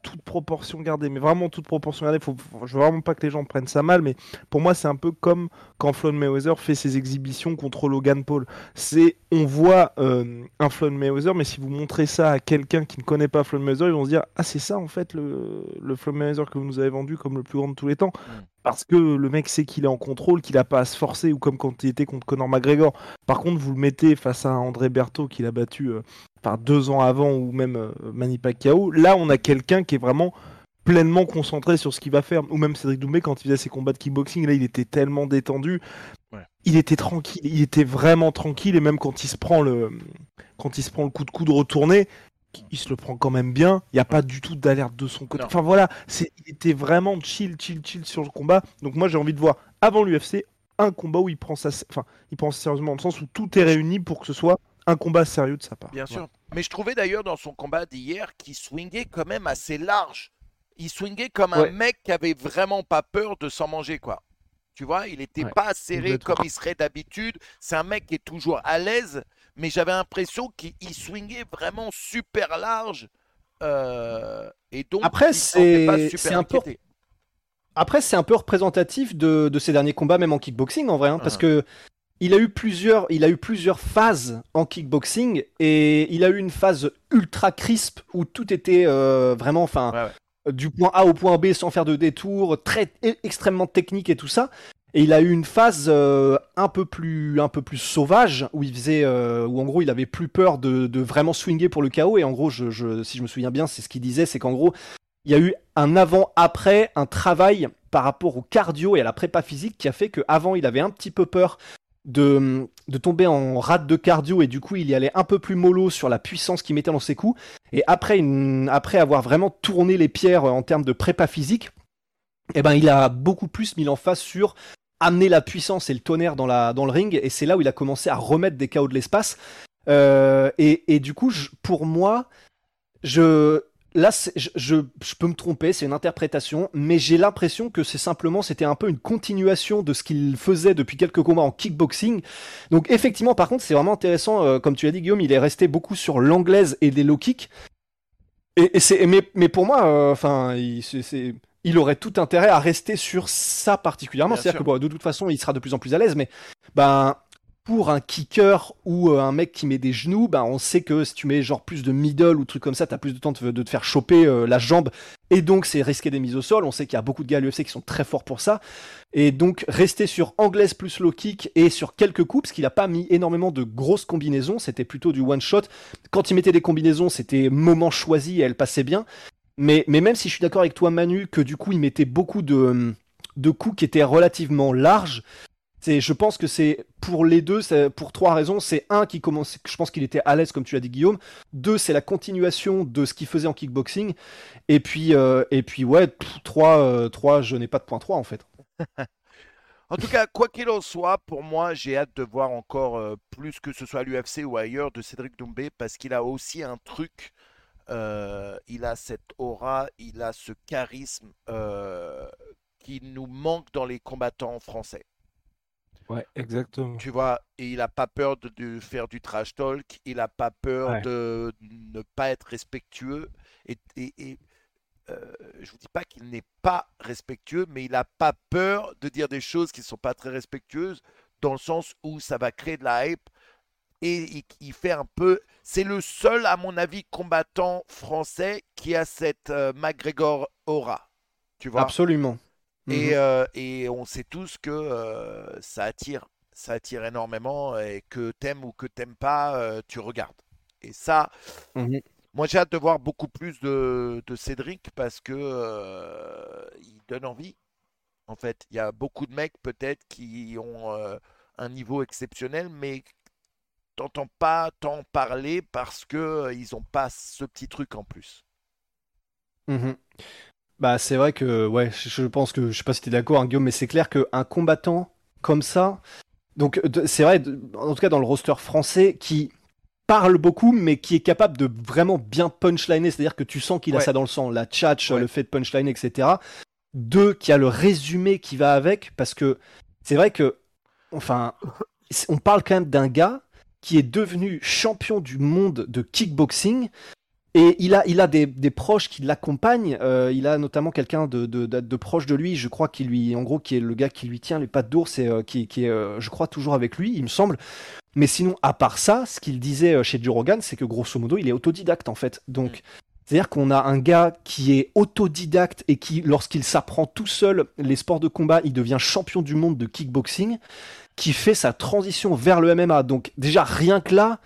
toute proportion gardée, mais vraiment toute proportion gardée. Faut, je veux vraiment pas que les gens prennent ça mal, mais pour moi, c'est un peu comme quand Floyd Mayweather fait ses exhibitions contre Logan Paul. C'est, on voit euh, un Floyd Mayweather, mais si vous montrez ça à quelqu'un qui ne connaît pas Floyd Mayweather, ils vont se dire ah c'est ça en fait le, le Mayweather que vous nous avez vendu comme le plus grand de tous les temps. Mm. Parce que le mec sait qu'il est en contrôle, qu'il a pas à se forcer, ou comme quand il était contre Conor McGregor. Par contre, vous le mettez face à André Berthaud qu'il a battu euh, deux ans avant ou même euh, Manny Pacquiao. Là, on a quelqu'un qui est vraiment pleinement concentré sur ce qu'il va faire. Ou même Cédric Doumbé, quand il faisait ses combats de kickboxing, là, il était tellement détendu. Il était tranquille, il était vraiment tranquille. Et même quand il se prend le, quand il se prend le coup de coude retourné, il se le prend quand même bien. Il n'y a pas du tout d'alerte de son côté. Enfin voilà, c'est, il était vraiment chill, chill, chill sur le combat. Donc moi, j'ai envie de voir avant l'UFC un combat où il prend ça, enfin, il prend sérieusement dans le sens où tout est réuni pour que ce soit un combat sérieux de sa part. Bien sûr. Mais je trouvais d'ailleurs dans son combat d'hier qu'il swingait quand même assez large. Il swingait comme un mec qui avait vraiment pas peur de s'en manger, quoi. Tu vois, il n'était pas serré comme il serait d'habitude. C'est un mec qui est toujours à l'aise, mais j'avais l'impression qu'il swingait vraiment super large. Euh, et donc, après, c'est un peu. Après, c'est un peu représentatif de, de, ses derniers combats, même en kickboxing, en vrai, hein, parce ah. que il a eu plusieurs, il a eu plusieurs phases en kickboxing et il a eu une phase ultra crisp où tout était euh, vraiment, enfin, du point A au point B sans faire de détour, très e, extrêmement technique et tout ça. Et il a eu une phase euh, un peu plus, un peu plus sauvage où il faisait, euh, où en gros il avait plus peur de, de, vraiment swinger pour le chaos. Et en gros, je, si je me souviens bien, c'est ce qu'il disait, c'est qu'en gros, il y a eu un avant-après, un travail par rapport au cardio et à la prépa physique qui a fait qu'avant il avait un petit peu peur de, de tomber en rate de cardio et du coup il y allait un peu plus mollo sur la puissance qu'il mettait dans ses coups. Et après, après avoir vraiment tourné les pierres en termes de prépa physique, eh ben, il a beaucoup plus mis l'emphase sur amener la puissance et le tonnerre dans, le ring. Et c'est là où il a commencé à remettre des chaos de l'espace. Euh, et, du coup, pour moi, je, là, je, peux me tromper, c'est une interprétation, mais j'ai l'impression que c'est simplement, c'était un peu une continuation de ce qu'il faisait depuis quelques combats en kickboxing. Donc effectivement, par contre, c'est vraiment intéressant, euh, comme tu l'as dit Guillaume, il est resté beaucoup sur l'anglaise et les low kicks. Et, c'est, mais, pour moi, euh, enfin, il, aurait tout intérêt à rester sur ça particulièrement. C'est-à-dire que de toute façon, il sera de plus en plus à l'aise, mais ben pour un kicker ou euh, un mec qui met des genoux, bah, on sait que si tu mets genre plus de middle ou trucs comme ça, t'as plus de temps de, te faire choper euh, la jambe et donc c'est risquer des mises au sol. On sait qu'il y a beaucoup de gars à l'UFC qui sont très forts pour ça. Et donc rester sur anglaise plus low kick et sur quelques coups, parce qu'il a pas mis énormément de grosses combinaisons, c'était plutôt du one shot. Quand il mettait des combinaisons, c'était moment choisi et elle passait bien. Mais, mais même si je suis d'accord avec toi Manu, que du coup il mettait beaucoup de, de coups qui étaient relativement larges, je pense que c'est pour les deux, pour trois raisons. C'est un qui commence, je pense qu'il était à l'aise comme tu l'as dit Guillaume. Deux, c'est la continuation de ce qu'il faisait en kickboxing. Et puis, euh, et puis ouais, trois, euh, trois, je n'ai pas de point 3 en fait. en tout cas, quoi qu'il en soit, pour moi, j'ai hâte de voir encore euh, plus que ce soit à l'UFC ou ailleurs de Cédric Doumbé parce qu'il a aussi un truc. Il a cette aura, il a ce charisme qui nous manque dans les combattants français. Ouais, exactement. Tu vois, et il n'a pas peur de, de faire du trash talk, il n'a pas peur Ouais. de ne pas être respectueux. Et, et- et, euh, je vous dis pas qu'il n'est pas respectueux, mais il n'a pas peur de dire des choses qui ne sont pas très respectueuses, dans le sens où ça va créer de la hype. Et il, fait un peu. C'est le seul, à mon avis, combattant français qui a cette euh, McGregor aura. Tu vois? Absolument. et, Mhm. euh, et on sait tous que euh, ça attire, ça attire énormément et que t'aimes ou que t'aimes pas, euh, tu regardes. Et ça, Mhm. moi j'ai hâte de voir beaucoup plus de, de Cédric parce que il donne envie. En fait, il y a beaucoup de mecs peut-être qui ont un niveau exceptionnel, mais t'entends pas tant parler parce que euh, ils ont pas ce petit truc en plus. Mhm. Bah, c'est vrai que, ouais, je je pense que, je sais pas si t'es d'accord, hein, Guillaume, mais c'est clair qu'un combattant comme ça, donc c'est vrai, en tout cas dans le roster français, qui parle beaucoup, mais qui est capable de vraiment bien punchliner, c'est-à-dire que tu sens qu'il a ça dans le sang, la tchatch, Ouais. le fait de punchliner, etc. Deux, qui a le résumé qui va avec, parce que c'est vrai que, enfin, on parle quand même d'un gars qui est devenu champion du monde de kickboxing. Et il a, il a des, des proches qui l'accompagnent. Euh, il a notamment quelqu'un de, de, de, de proche de lui, je crois, qui lui, en gros, qui est le gars qui lui tient les pattes d'ours et euh, qui, qui est, euh, je crois, toujours avec lui, il me semble. Mais sinon, à part ça, ce qu'il disait chez Joe Rogan, c'est que grosso modo, il est autodidacte en fait. Donc, c'est-à-dire qu'on a un gars qui est autodidacte et qui, lorsqu'il s'apprend tout seul les sports de combat, il devient champion du monde de kickboxing, qui fait sa transition vers le MMA. Donc, déjà, rien que là,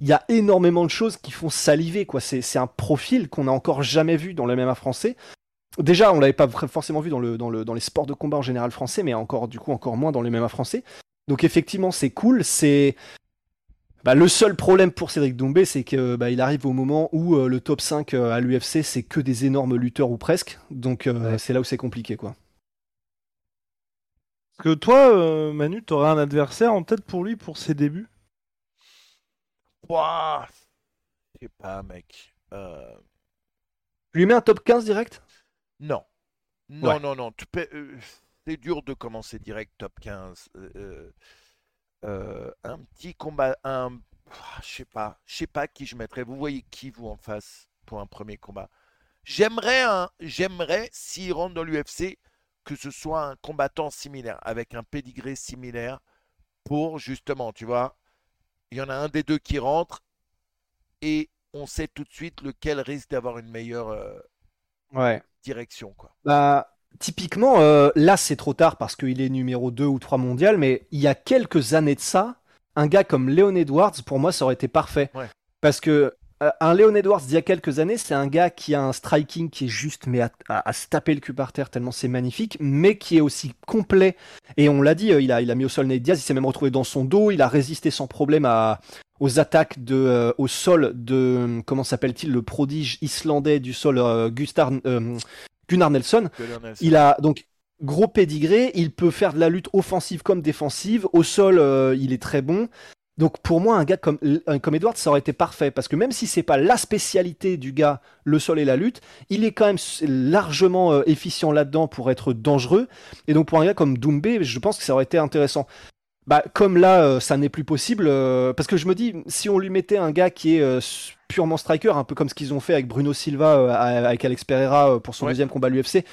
il y a énormément de choses qui font saliver. quoi. C'est un profil qu'on n'a encore jamais vu dans le MMA français. Déjà, on l'avait pas forcément vu dans, le, dans, le, dans les sports de combat en général français, mais encore du coup encore moins dans le MMA français. Donc effectivement, c'est cool. C'est bah, le seul problème pour Cédric Doumbé, c'est que bah, il arrive au moment où euh, le top 5 euh, à l'UFC, c'est que des énormes lutteurs ou presque. Donc euh, Ouais. c'est là où c'est compliqué, quoi. Que toi, euh, Manu, t'aurais un adversaire en tête pour lui pour ses débuts? Ouah, je sais pas, mec. Euh, Tu lui mets un top 15 direct? Non. Non, Ouais. non, non. tu peux- euh, c'est dur de commencer direct top 15. Euh, un petit combat. Un, ah, je sais pas. Je sais pas qui je mettrais. Vous voyez qui, vous, en face pour un premier combat? J'aimerais, un, j'aimerais s'il rentre dans l'UFC, que ce soit un combattant similaire, avec un pédigré similaire, pour justement, tu vois, il y en a un des deux qui rentre et on sait tout de suite lequel risque d'avoir une meilleure euh, Ouais. direction, quoi. Bah, typiquement, euh, là, c'est trop tard parce qu'il est numéro 2 ou 3 mondial, mais il y a quelques années de ça, un gars comme Leon Edwards, pour moi, ça aurait été parfait. Ouais. Parce que un Leon Edwards d'il y a quelques années, c'est un gars qui a un striking qui est juste, mais à, à- à se taper le cul par terre tellement c'est magnifique, mais qui est aussi complet. Et on l'a dit, euh, il a, il a mis au sol Nate Diaz, il s'est même retrouvé dans son dos, il a résisté sans problème à, aux attaques de, euh, au sol de, comment s'appelle-t-il, le prodige islandais du sol, euh, Gustar, euh, Gunnar Nelson. Il a donc gros pédigré, il peut faire de la lutte offensive comme défensive. Au sol, euh, il est très bon. Donc pour moi, un gars comme, un- comme Edward, ça aurait été parfait. Parce que même si c'est pas la spécialité du gars, le sol et la lutte, il est quand même largement euh, efficient là-dedans pour être dangereux. Et donc pour un gars comme Doumbé, je pense que ça aurait été intéressant. Bah, comme là, euh, ça n'est plus possible, euh, parce que je me dis, si on lui mettait un gars qui est euh, purement striker, un peu comme ce qu'ils ont fait avec Bruno Silva, euh, avec Alex Pereira euh, pour son Ouais. deuxième combat à l'UFC,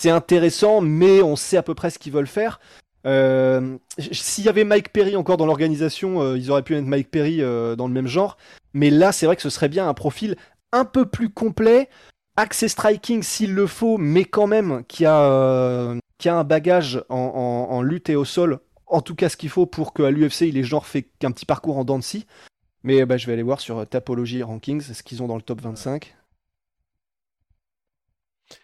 c'est intéressant, mais on sait à peu près ce qu'ils veulent faire. Euh, S'il y avait Mike Perry encore dans l'organisation, euh, ils auraient pu mettre Mike Perry euh, dans le même genre. Mais là, c'est vrai que ce serait bien un profil un peu plus complet, accès striking s'il le faut, mais quand même qui a, qui a un bagage en, en- en lutte et au sol. En tout cas, ce qu'il faut pour qu'à l'UFC, il ait genre fait qu'un petit parcours en dents de scie. Mais bah, je vais aller voir sur Tapology Rankings, ce qu'ils ont dans le top 25.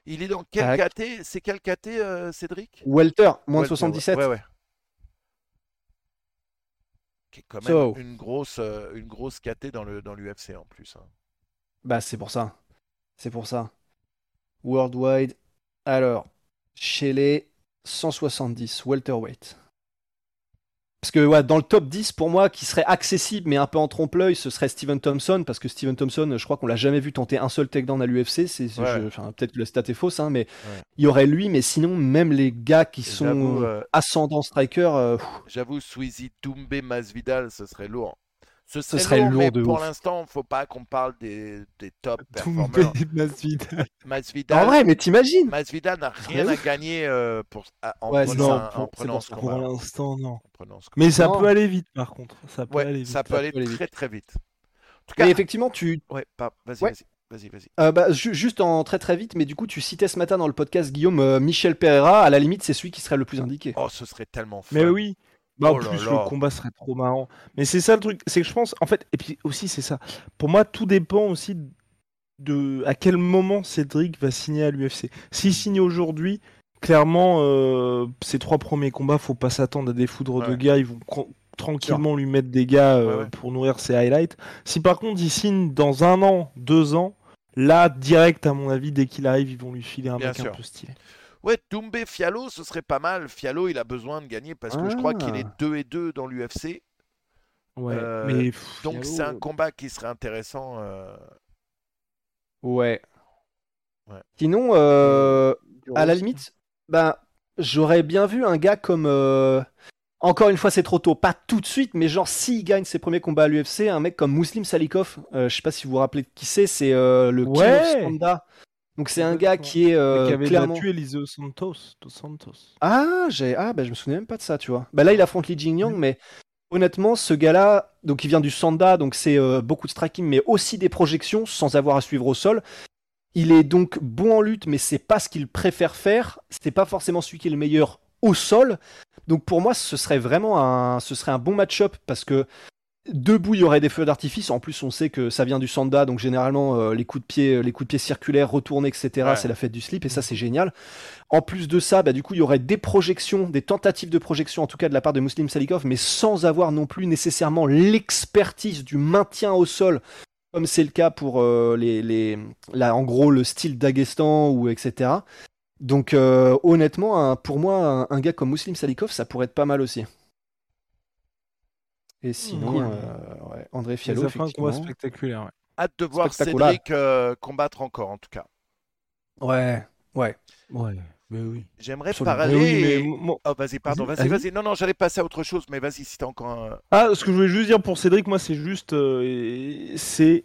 Il est dans quel Tac. KT C'est quel KT, euh, Cédric? Welter, moins de Welter, 77. Ouais, ouais. Qui est quand même So. une grosse, euh, une grosse KT dans le dans l'UFC en plus. hein. Bah, c'est pour ça. C'est pour ça. Worldwide. Alors, chez les 170, welterweight. Parce que ouais, dans le top 10, pour moi, qui serait accessible mais un peu en trompe-l'œil, ce serait Steven Thompson. Parce que Steven Thompson, je crois qu'on l'a jamais vu tenter un seul takedown à l'UFC. C'est, Ouais. peut-être que la stat est fausse, hein, mais il y aurait lui. Mais sinon, même les gars qui sont euh, ascendants striker, euh, J'avoue, Sweezy, Doumbé, Masvidal, ce serait lourd. Ce serait serait lourd, lourd mais de pour ouf. l'instant, faut pas qu'on parle des, des top performers. Masvidal. Masvidal, en vrai, mais t'imagines Masvidal n'a rien à gagner euh, pour, à- en Ouais, prenant, non, un- en pour- prenant c'est ce pour Pour combat. l'instant, non. En prenant ce Mais ça Non. peut aller vite, par contre. Ça peut Ouais, aller vite. ça peut aller peut aller vite. très très vite. En tout cas, Mais effectivement, tu, ouais, pas- vas-y, Ouais. vas-y, vas-y, vas-y. Euh, bah, ju- juste en très très vite, mais du coup, tu citais ce matin dans le podcast Guillaume euh, Michel Pereira. À la limite, c'est celui qui serait le plus indiqué. Oh, ce serait tellement fun. Mais oui. Bah, en Oh plus, là. le combat serait trop marrant. Mais c'est ça le truc, c'est que je pense, en fait, et puis aussi, c'est ça. Pour moi, tout dépend aussi de à quel moment Cédric va signer à l'UFC. S'il signe aujourd'hui, clairement, euh, ces trois premiers combats, faut pas s'attendre à des foudres de gars. Ils vont tranquillement lui mettre des gars euh, Ouais, ouais. pour nourrir ses highlights. Si par contre, il signe dans un an, deux ans, là, direct, à mon avis, dès qu'il arrive, ils vont lui filer un Bien mec sûr. un peu stylé. Ouais, Doumbé Fialo, ce serait pas mal. Fialo, il a besoin de gagner parce que je crois qu'il est Ah. 2 et 2 dans l'UFC. Ouais, Euh, mais pff, Donc c'est un combat qui serait intéressant. euh, Ouais. Ouais. Sinon, euh, à la limite, ben, j'aurais bien vu un gars comme. euh, Encore une fois, c'est trop tôt, pas tout de suite, mais genre s'il gagne ses premiers combats à l'UFC, un mec comme Muslim Salikov, euh, je sais pas si vous vous rappelez de qui c'est, c'est euh, le King Ouais. of Standa. Donc c'est un gars qui est euh, qui avait clairement. Eliseo Santos. Dos Santos. Ah, j'ai ah bah je me souvenais même pas de ça, tu vois. Bah là il affronte Li Jingyang, mais honnêtement ce gars-là, donc il vient du Sanda, donc c'est euh, beaucoup de striking, mais aussi des projections sans avoir à suivre au sol. Il est donc bon en lutte, mais c'est pas ce qu'il préfère faire. C'est pas forcément celui qui est le meilleur au sol. Donc pour moi ce serait vraiment un, ce serait un bon match-up parce que Debout, il y aurait des feux d'artifice. En plus, on sait que ça vient du sanda, donc généralement euh, les coups de pied, les coups de pied circulaires, retournés, etc. Ouais. C'est la fête du slip et ça c'est génial. En plus de ça, bah, du coup, il y aurait des projections, des tentatives de projection, en tout cas de la part de Muslim Salikov, mais sans avoir non plus nécessairement l'expertise du maintien au sol, comme c'est le cas pour euh, les, les, là, en gros le style d'Agestan ou etc. Donc euh, honnêtement, un- pour moi, un, un gars comme Muslim Salikov, ça pourrait être pas mal aussi. Et sinon, Cool. euh, ouais, André Ça Fiallo, fait un combat spectaculaire. ouais. Hâte de voir. Cédric euh, combattre encore, en tout cas. Ouais, ouais. Ouais, mais oui. J'aimerais parler. Oui, mais Oh, vas-y, pardon, Vas-y, vas-y. Non, non, j'allais passer à autre chose, mais vas-y, si t'as encore un. Ah, ce que je voulais juste dire pour Cédric, moi, c'est juste. euh, c'est.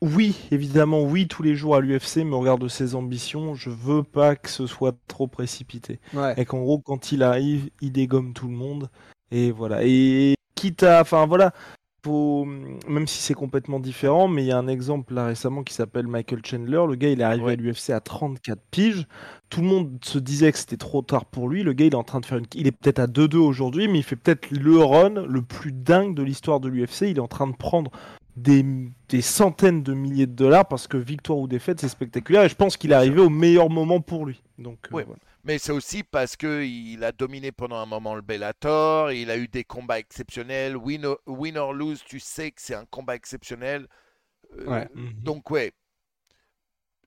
Oui, évidemment, oui, tous les jours à l'UFC, mais au regard de ses ambitions, je veux pas que ce soit trop précipité. ouais. Et qu'en gros, quand il arrive, il dégomme tout le monde. Et voilà. Et quitte à. Enfin, voilà. Faut... Même si c'est complètement différent, mais il y a un exemple là récemment qui s'appelle Michael Chandler. Le gars, il est arrivé Ouais. à l'UFC à 34 piges. Tout le monde se disait que c'était trop tard pour lui. Le gars, il est en train de faire une. Il est peut-être à 2-2 aujourd'hui, mais il fait peut-être le run le plus dingue de l'histoire de l'UFC. Il est en train de prendre des, des centaines de milliers de dollars parce que victoire ou défaite, c'est spectaculaire. Et je pense qu'il est arrivé au meilleur moment pour lui. Donc, euh, voilà. Mais c'est aussi parce que il a dominé pendant un moment le Bellator, il a eu des combats exceptionnels. Win or, win or lose, tu sais que c'est un combat exceptionnel. Euh, Ouais. Mhm. Donc, ouais.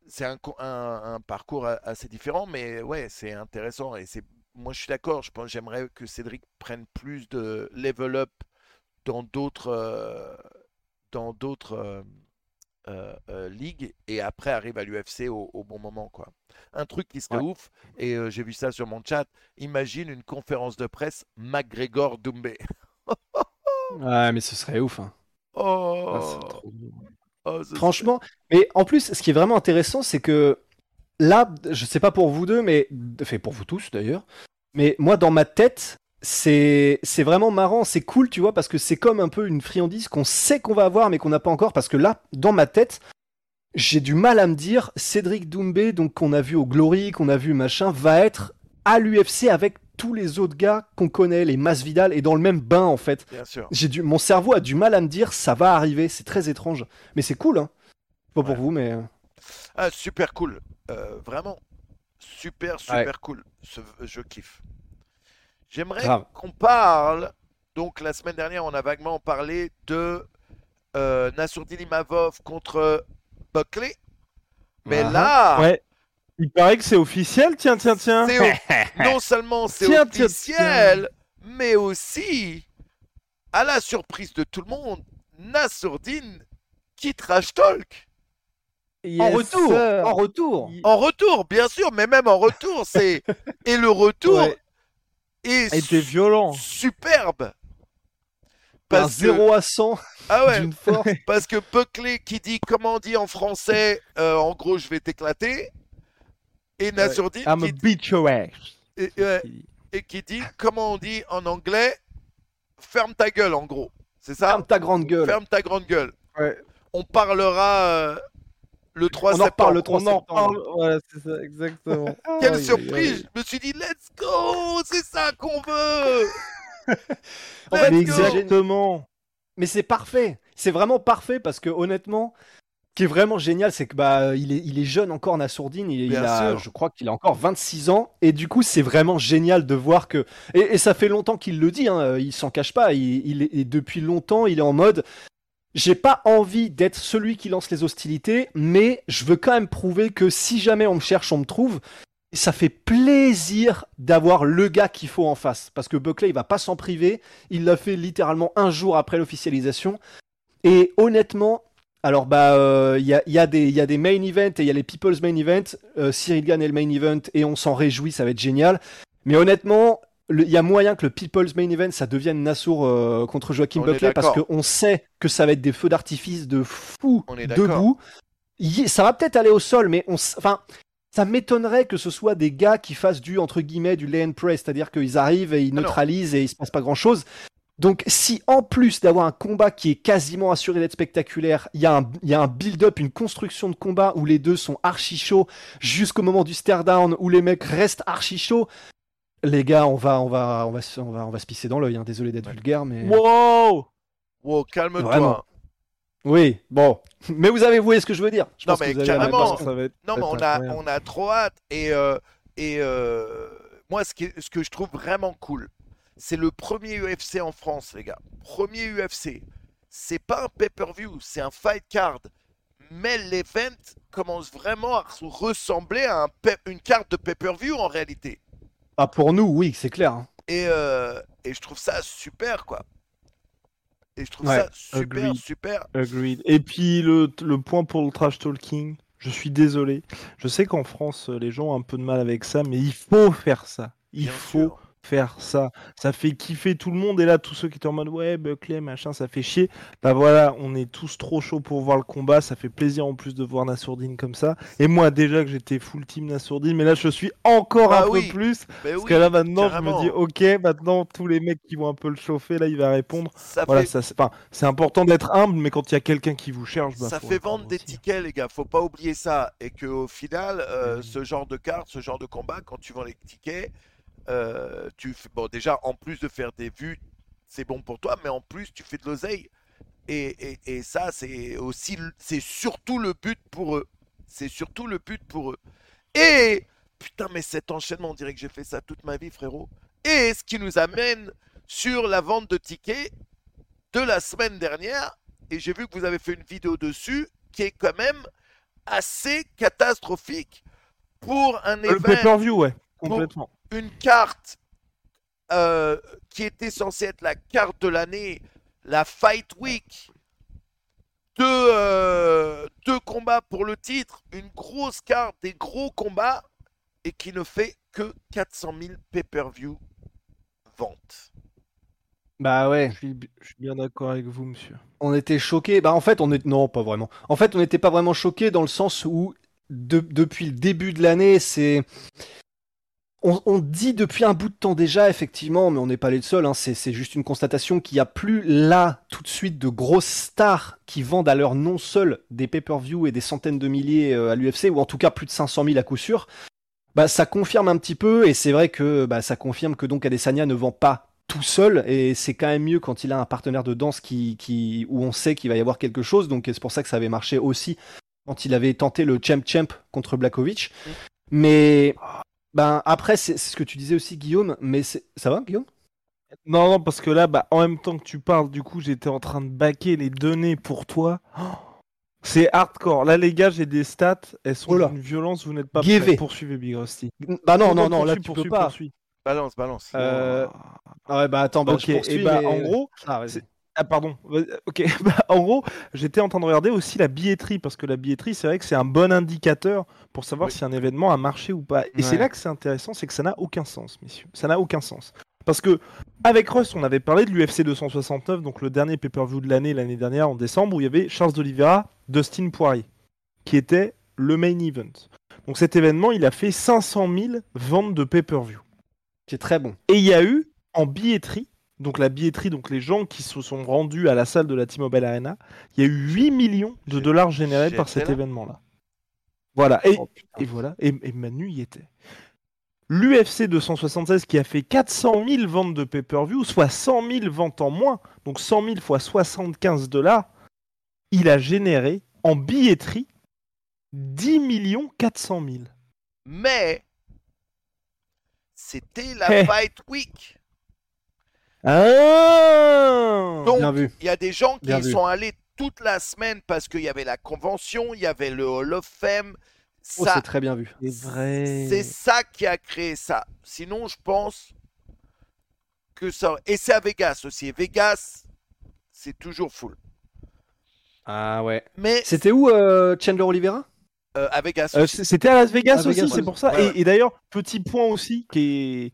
C'est un, co- un- un parcours a- assez différent, mais ouais, c'est intéressant. Et c'est, moi, je suis d'accord. Je pense, j'aimerais que Cédric prenne plus de level up dans d'autres, euh, dans d'autres euh, euh, euh, ligues et après arrive à l'UFC au, au bon moment, quoi. Un truc qui serait Ouais. ouf, et euh, j'ai vu ça sur mon chat. Imagine une conférence de presse McGregor Doumbé. Ouais, mais ce serait ouf. hein. Oh, Ah, trop oh, Franchement, mais en plus, ce qui est vraiment intéressant, c'est que là, je sais pas pour vous deux, mais fait pour vous tous d'ailleurs, mais moi dans ma tête, c'est c'est vraiment marrant, c'est cool, tu vois, parce que c'est comme un peu une friandise qu'on sait qu'on va avoir, mais qu'on n'a pas encore, parce que là, dans ma tête, j'ai du mal à me dire Cédric Doumbé, donc qu'on a vu au Glory, qu'on a vu machin, va être à l'UFC avec tous les autres gars qu'on connaît, les Masvidal, et dans le même bain en fait. Bien sûr. J'ai du, mon cerveau a du mal à me dire ça va arriver. C'est très étrange, mais c'est cool. Hein. Pas pour vous, mais euh, Ah, super cool. Euh, vraiment, super, super cool. Ce, je kiffe. J'aimerais Grave. qu'on parle. Donc, la semaine dernière, on a vaguement parlé de euh, Nassourdine Imavov contre Buckley. Mais Ah. là, Ouais. Il paraît que c'est officiel, tiens, tiens, tiens. non seulement c'est Tiens, tiens, officiel, mais aussi à la surprise de tout le monde, Nassourdine quitte Trash Talk. En retour, sir. en retour. En retour, bien sûr, mais même en retour, c'est. Et le retour Ouais. Est était violent. superbe. Que- 0 à 100 Ah ouais, d'une force. parce que Buckley qui dit comment on dit en français, euh, en gros je vais t'éclater, et Nassourdine I'm a qui, ass. et, ouais, et qui dit comment on dit en anglais, ferme ta gueule en gros, c'est ça? Ferme ta grande gueule. Ferme ta grande gueule. Ouais. On parlera euh, le 3 On en reparle le 3 On en septembre. parle. Voilà, c'est ça, exactement. Quelle surprise. Je me suis dit, let's go C'est ça qu'on veut En fait, exactement. Mais c'est parfait. C'est vraiment parfait parce que honnêtement, ce qui est vraiment génial, c'est que bah il est, il est jeune encore Nassourdine. Il, il a, je crois qu'il a encore 26 ans et du coup c'est vraiment génial de voir que et, et ça fait longtemps qu'il le dit. Hein, il s'en cache pas. Il, il est, et depuis longtemps il est en mode. J'ai pas envie d'être celui qui lance les hostilités, mais je veux quand même prouver que si jamais on me cherche, on me trouve. Ça fait plaisir d'avoir le gars qu'il faut en face. Parce que Buckley, il va pas s'en priver. Il l'a fait littéralement un jour après l'officialisation. Et honnêtement, alors bah euh, il y, a, il y a des main events et il y a les people's main event. Euh, Cyril Gann est le main event et on s'en réjouit, ça va être génial. Mais honnêtement, il y a moyen que le people's main event ça devienne Nassour euh, contre Joachim On Buckley parce qu'on sait que ça va être des feux d'artifice de fou On est d'accord. debout. Y- Ça va peut-être aller au sol, mais on, s- enfin. Ça m'étonnerait que ce soit des gars qui fassent du entre guillemets du lay and pray, c'est-à-dire qu'ils arrivent et ils Ah neutralisent et il se passe pas grand-chose. Donc, si en plus d'avoir un combat qui est quasiment assuré d'être spectaculaire, il y a un, un build-up, une construction de combat où les deux sont archi chauds jusqu'au moment du stare down où les mecs restent archi chauds, les gars, on va, on va, on va, se- on va, on va se pisser dans l'œil. hein. Désolé d'être vulgaire, mais Wow Wow, calme-toi. Vraiment. oui, bon. Mais vous avez voué ce que je veux dire. Je Non, pense que mais vous avez carrément. la réponse. Ça va être- Non, mais on a, incroyable. on a trop hâte. Et, euh, et euh, moi, ce, qui est- ce que je trouve vraiment cool, c'est le premier UFC en France, les gars. Premier UFC. C'est pas un pay-per-view, c'est un fight card. Mais l'event commence vraiment à res- ressembler à un une carte de pay-per-view en réalité. Ah, pour nous, oui, c'est clair. hein. Et, euh, et je trouve ça super, quoi. Et je trouve Ouais, ça super, agreed. super. Agreed. Et puis le, le point pour le trash talking, je suis désolé. Je sais qu'en France, les gens ont un peu de mal avec ça, mais il faut faire ça. Il Bien faut sûr. Faire ça. Ça fait kiffer tout le monde. Et là, tous ceux qui étaient en mode ouais, Buckley, machin, ça fait chier. Bah voilà, on est tous trop chauds pour voir le combat. Ça fait plaisir en plus de voir Nassourdine comme ça. Et moi, déjà que j'étais full team Nassourdine, mais là, je suis encore Ah un oui, peu plus. Mais Parce oui, que là, maintenant, carrément. je me dis ok, maintenant, tous les mecs qui vont un peu le chauffer, là, il va répondre. ça Voilà, fait ça, c'est important d'être humble, mais quand il y a quelqu'un qui vous cherche, bah, ça fait vendre des aussi. tickets, les gars. Faut pas oublier ça. Et que au final, euh, ce genre de carte, ce genre de combat, quand tu vends les tickets, euh, tu fais... bon déjà en plus de faire des vues, c'est bon pour toi, mais en plus tu fais de l'oseille. Et, et, et ça, c'est aussi, le- c'est surtout le but pour eux. C'est surtout le but pour eux. Et putain, mais cet enchaînement, on dirait que j'ai fait ça toute ma vie, frérot. Et ce qui nous amène sur la vente de tickets de la semaine dernière. Et j'ai vu que vous avez fait une vidéo dessus qui est quand même assez catastrophique pour un Le événement, pay-per-view, ouais, complètement. Une carte euh, qui était censée être la carte de l'année, la Fight Week. Deux, euh, deux combats pour le titre, une grosse carte, des gros combats, et qui ne fait que 400 000 pay-per-view ventes. Bah ouais. Je suis, je suis bien d'accord avec vous, monsieur. On était choqués. Bah en fait, on est non, pas vraiment. En fait, on n'était pas vraiment choqués dans le sens où de- depuis le début de l'année, c'est on, on dit depuis un bout de temps déjà, effectivement, mais on n'est pas les seuls. hein, c'est c'est juste une constatation qu'il n'y a plus là tout de suite de grosses stars qui vendent à leur nom seul des pay-per-view et des centaines de milliers euh, à l'UFC, ou en tout cas plus de 500 000 à coup sûr. Bah ça confirme un petit peu, et c'est vrai que bah, ça confirme que donc Adesanya ne vend pas tout seul et c'est quand même mieux quand il a un partenaire de danse qui, qui où on sait qu'il va y avoir quelque chose donc c'est pour ça que ça avait marché aussi quand il avait tenté le champ champ contre Blakovic mais ben après c'est c'est ce que tu disais aussi Guillaume mais c'est- ça va Guillaume? Non, non, parce que là, bah, en même temps que tu parles, du coup, j'étais en train de baquer les données pour toi. Oh, c'est hardcore. Là, les gars, j'ai des stats. Elles sont Oh d'une violence. Vous n'êtes pas prêts. Poursuivez, Big Rusty. bah non non non là Poursuis, tu peux poursuis, pas poursuis. Balance, balance. Euh, Ah ouais, bah attends, bah, Ok, je poursuis, et bah, mais- en gros, Ah, Ah pardon, vas- ok. Bah, en gros, j'étais en train de regarder aussi la billetterie, parce que la billetterie, c'est vrai que c'est un bon indicateur pour savoir Oui. si un événement a marché ou pas. Et Ouais. c'est là que c'est intéressant, c'est que ça n'a aucun sens, messieurs. Ça n'a aucun sens. Parce que avec Rust, on avait parlé de l'UFC 269, donc le dernier pay-per-view de l'année, l'année dernière, en décembre, où il y avait Charles d'Oliveira, Dustin Poirier, qui était le main event. Donc cet événement, il a fait 500 000 ventes de pay-per-view. Qui est très bon. Et il y a eu en billetterie, donc la billetterie, donc les gens qui se sont rendus à la salle de la T-Mobile Arena, il y a eu 8 millions de dollars générés par cet là. événement-là. Voilà, et, Oh, et voilà, et, et Manu y était. L'UFC 276 qui a fait 400 000 ventes de pay-per-view, soit 100 000 ventes en moins, donc 100 000 fois 75 dollars, il a généré en billetterie 10 millions 400 000. Mais c'était la Eh. Fight Week. Ah Donc, Bien vu. il y a des gens qui Bien y vu. sont allés toute la semaine parce qu'il y avait la convention, il y avait le Hall of Fame. Oh, Ça, c'est très bien vu. C'est vrai. c'est ça qui a créé ça. Sinon, je pense que ça. Et c'est à Vegas aussi. Et Vegas, c'est toujours full. Ah ouais. Mais C'était où euh, Chandler Oliveira? Euh, à Vegas, Euh, C'était à Las Vegas À Vegas, aussi, c'est pour ça. Ouais, Et-. Et, d'ailleurs, petit point aussi, qui est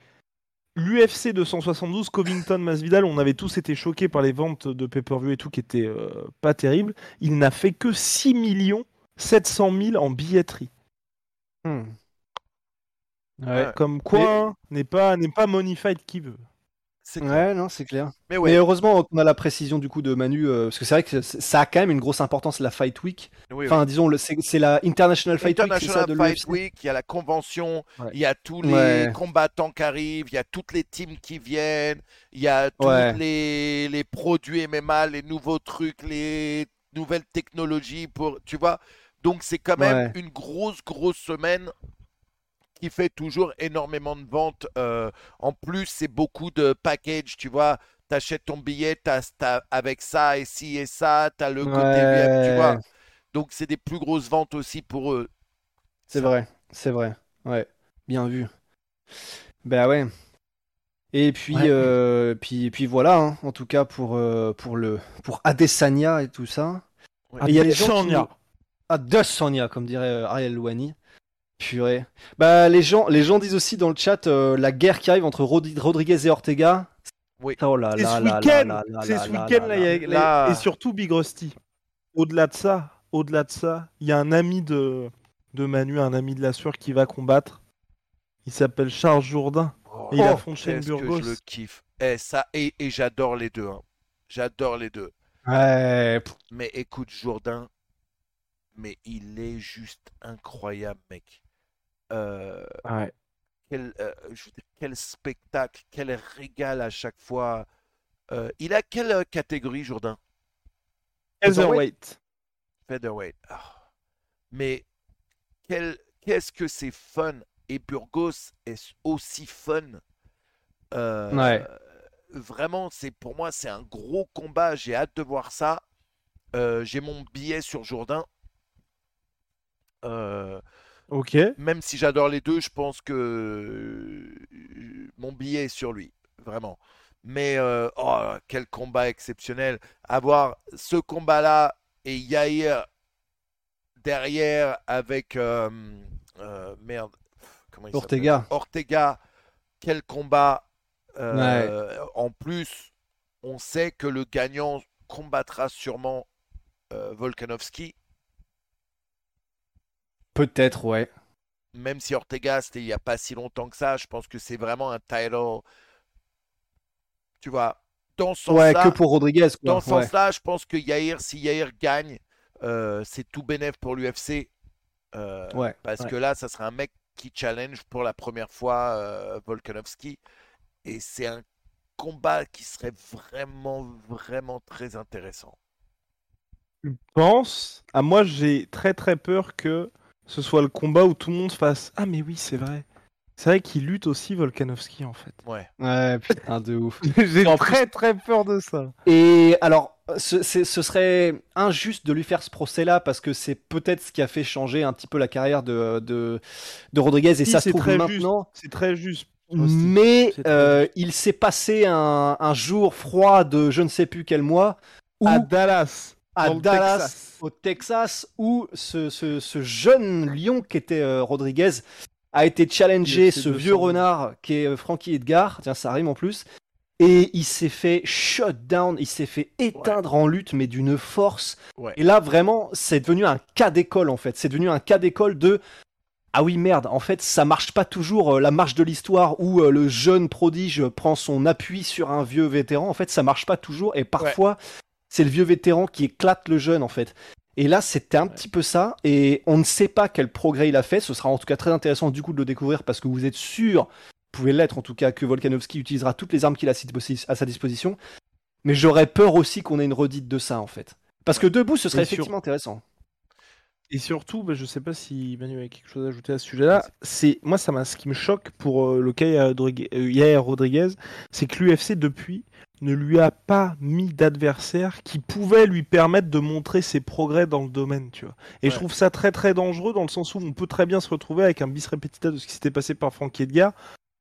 l'UFC 272, Covington, Masvidal, on avait tous été choqués par les ventes de pay-per-view et tout, qui étaient euh, pas terribles. Il n'a fait que 6 millions 700 000 en billetterie. Hmm. Ouais. Comme quoi, n'est pas, n'est pas money fight qui veut. C'est Ouais, non, c'est clair. Mais ouais, Mais heureusement qu'on a la précision du coup de Manu, euh, parce que c'est vrai que ça a quand même une grosse importance la Fight Week. oui, oui. Enfin, disons, le- c'est c'est la International Fight Week, c'est ça International Fight. Week, il y a la convention, Ouais. il y a tous les Ouais. combattants qui arrivent, il y a toutes les teams qui viennent, il y a tous les, les produits MMA, les nouveaux trucs, les nouvelles technologies pour, tu vois. Donc c'est quand même une grosse, grosse semaine qui fait toujours énormément de ventes. Euh, en plus, c'est beaucoup de packages, tu vois. T'achètes ton billet, t'as, t'as- avec ça et ci et ça, t'as le côté VIP, tu vois. Donc c'est des plus grosses ventes aussi pour eux. C'est vrai, c'est vrai. Ouais, bien vu. Ben ouais. Et puis, Ouais. euh, puis, puis voilà, hein, en tout cas pour, euh, pour, le, pour Adesanya et tout ça. Ouais. Et il y a les gens qui Adesanya. comme dirait Ariel Louani. Purée. Bah, les gens, les gens disent aussi dans le chat euh, la guerre qui arrive entre Rod- Rodriguez et Ortega. Oui. Oh là C'est là ce là là week-end, là là c'est là ce week-end, et surtout Big Rusty. Au-delà de ça, au-delà de ça, il y a un ami de, de Manu, un ami de la sueur qui va combattre. Il s'appelle Charles Jourdain. Oh, Et il affronte Shane qu'est-ce que Burgos. je le kiffe. Eh, ça, et, et j'adore les deux. hein. J'adore les deux. Ouais, Mais écoute, Jourdain, mais il est juste incroyable, mec. Euh, Ouais. quel, euh, je veux dire, quel spectacle, quel régal à chaque fois. Euh, il a quelle catégorie, Jourdain? Featherweight. Featherweight. Ah. Mais quel, qu'est-ce que c'est fun? Et Burgos est aussi fun. Ouais. Vraiment, c'est pour moi, c'est un gros combat. J'ai hâte de voir ça. J'ai mon billet sur Jourdain. Euh, Ok. même si j'adore les deux, je pense que euh, mon billet est sur lui. Vraiment. Mais euh, oh, quel combat exceptionnel. Avoir ce combat-là et Yair derrière avec euh, euh, merde. Comment il s'appelle? Ortega. Ortega. Quel combat. En plus, on sait que le gagnant combattra sûrement Volkanovski. Peut-être, ouais. même si Ortega, c'était il n'y a pas si longtemps que ça, je pense que c'est vraiment un title. Tu vois, dans ce Ouais, sens-là, que pour Rodriguez, quoi. dans ce ouais. sens-là, je pense que Yair, si Yair gagne, euh, c'est tout bénéf pour l'UFC. Euh, Ouais, parce ouais. que là, ça sera un mec qui challenge pour la première fois euh, Volkanovski. Et c'est un combat qui serait vraiment, vraiment très intéressant. Tu penses Ah, moi, j'ai très très peur que ce soit le combat où tout le monde fasse Ah, mais oui, c'est vrai. C'est vrai qu'il lutte aussi Volkanovski en fait. Ouais. Ouais, putain, de ouf. j'ai En très très peur de ça. Et alors, ce, c'est- ce serait injuste de lui faire ce procès-là parce que c'est peut-être ce qui a fait changer un petit peu la carrière de, de, de Rodriguez et Si, ça se c'est trouve maintenant. C'est très juste. Mais très euh, il s'est passé un, un jour froid de je ne sais plus quel mois où À Dallas. À dans Dallas, Texas. au Texas, où ce, ce- ce jeune lion qui était euh, Rodriguez a été challengé, ce 200. vieux renard qui est euh, Frankie Edgar, tiens ça rime en plus, et il s'est fait shut down, il s'est fait éteindre en lutte, mais d'une force. Ouais. Et là vraiment, c'est devenu un cas d'école en fait, c'est devenu un cas d'école de ah oui merde, en fait ça marche pas toujours euh, la marche de l'histoire où le jeune prodige prend son appui sur un vieux vétéran, en fait ça marche pas toujours et parfois c'est le vieux vétéran qui éclate le jeune en fait. Et là c'était un petit peu ça et on ne sait pas quel progrès il a fait, ce sera en tout cas très intéressant du coup de le découvrir parce que vous êtes sûr, vous pouvez l'être en tout cas, que Volkanovski utilisera toutes les armes qu'il a à sa disposition, mais j'aurais peur aussi qu'on ait une redite de ça en fait. Parce que debout ce serait Et sur- effectivement intéressant. Et surtout, bah, je sais pas si Manu a quelque chose à ajouter à ce sujet-là. C'est moi, ça m'a ce qui me choque pour euh, le cas Rodriguez, euh, Yair Rodriguez, c'est que l'UFC depuis ne lui a pas mis d'adversaire qui pouvait lui permettre de montrer ses progrès dans le domaine, tu vois. Et Ouais. je trouve ça très très dangereux dans le sens où on peut très bien se retrouver avec un bis repetita de ce qui s'était passé par Frankie Edgar.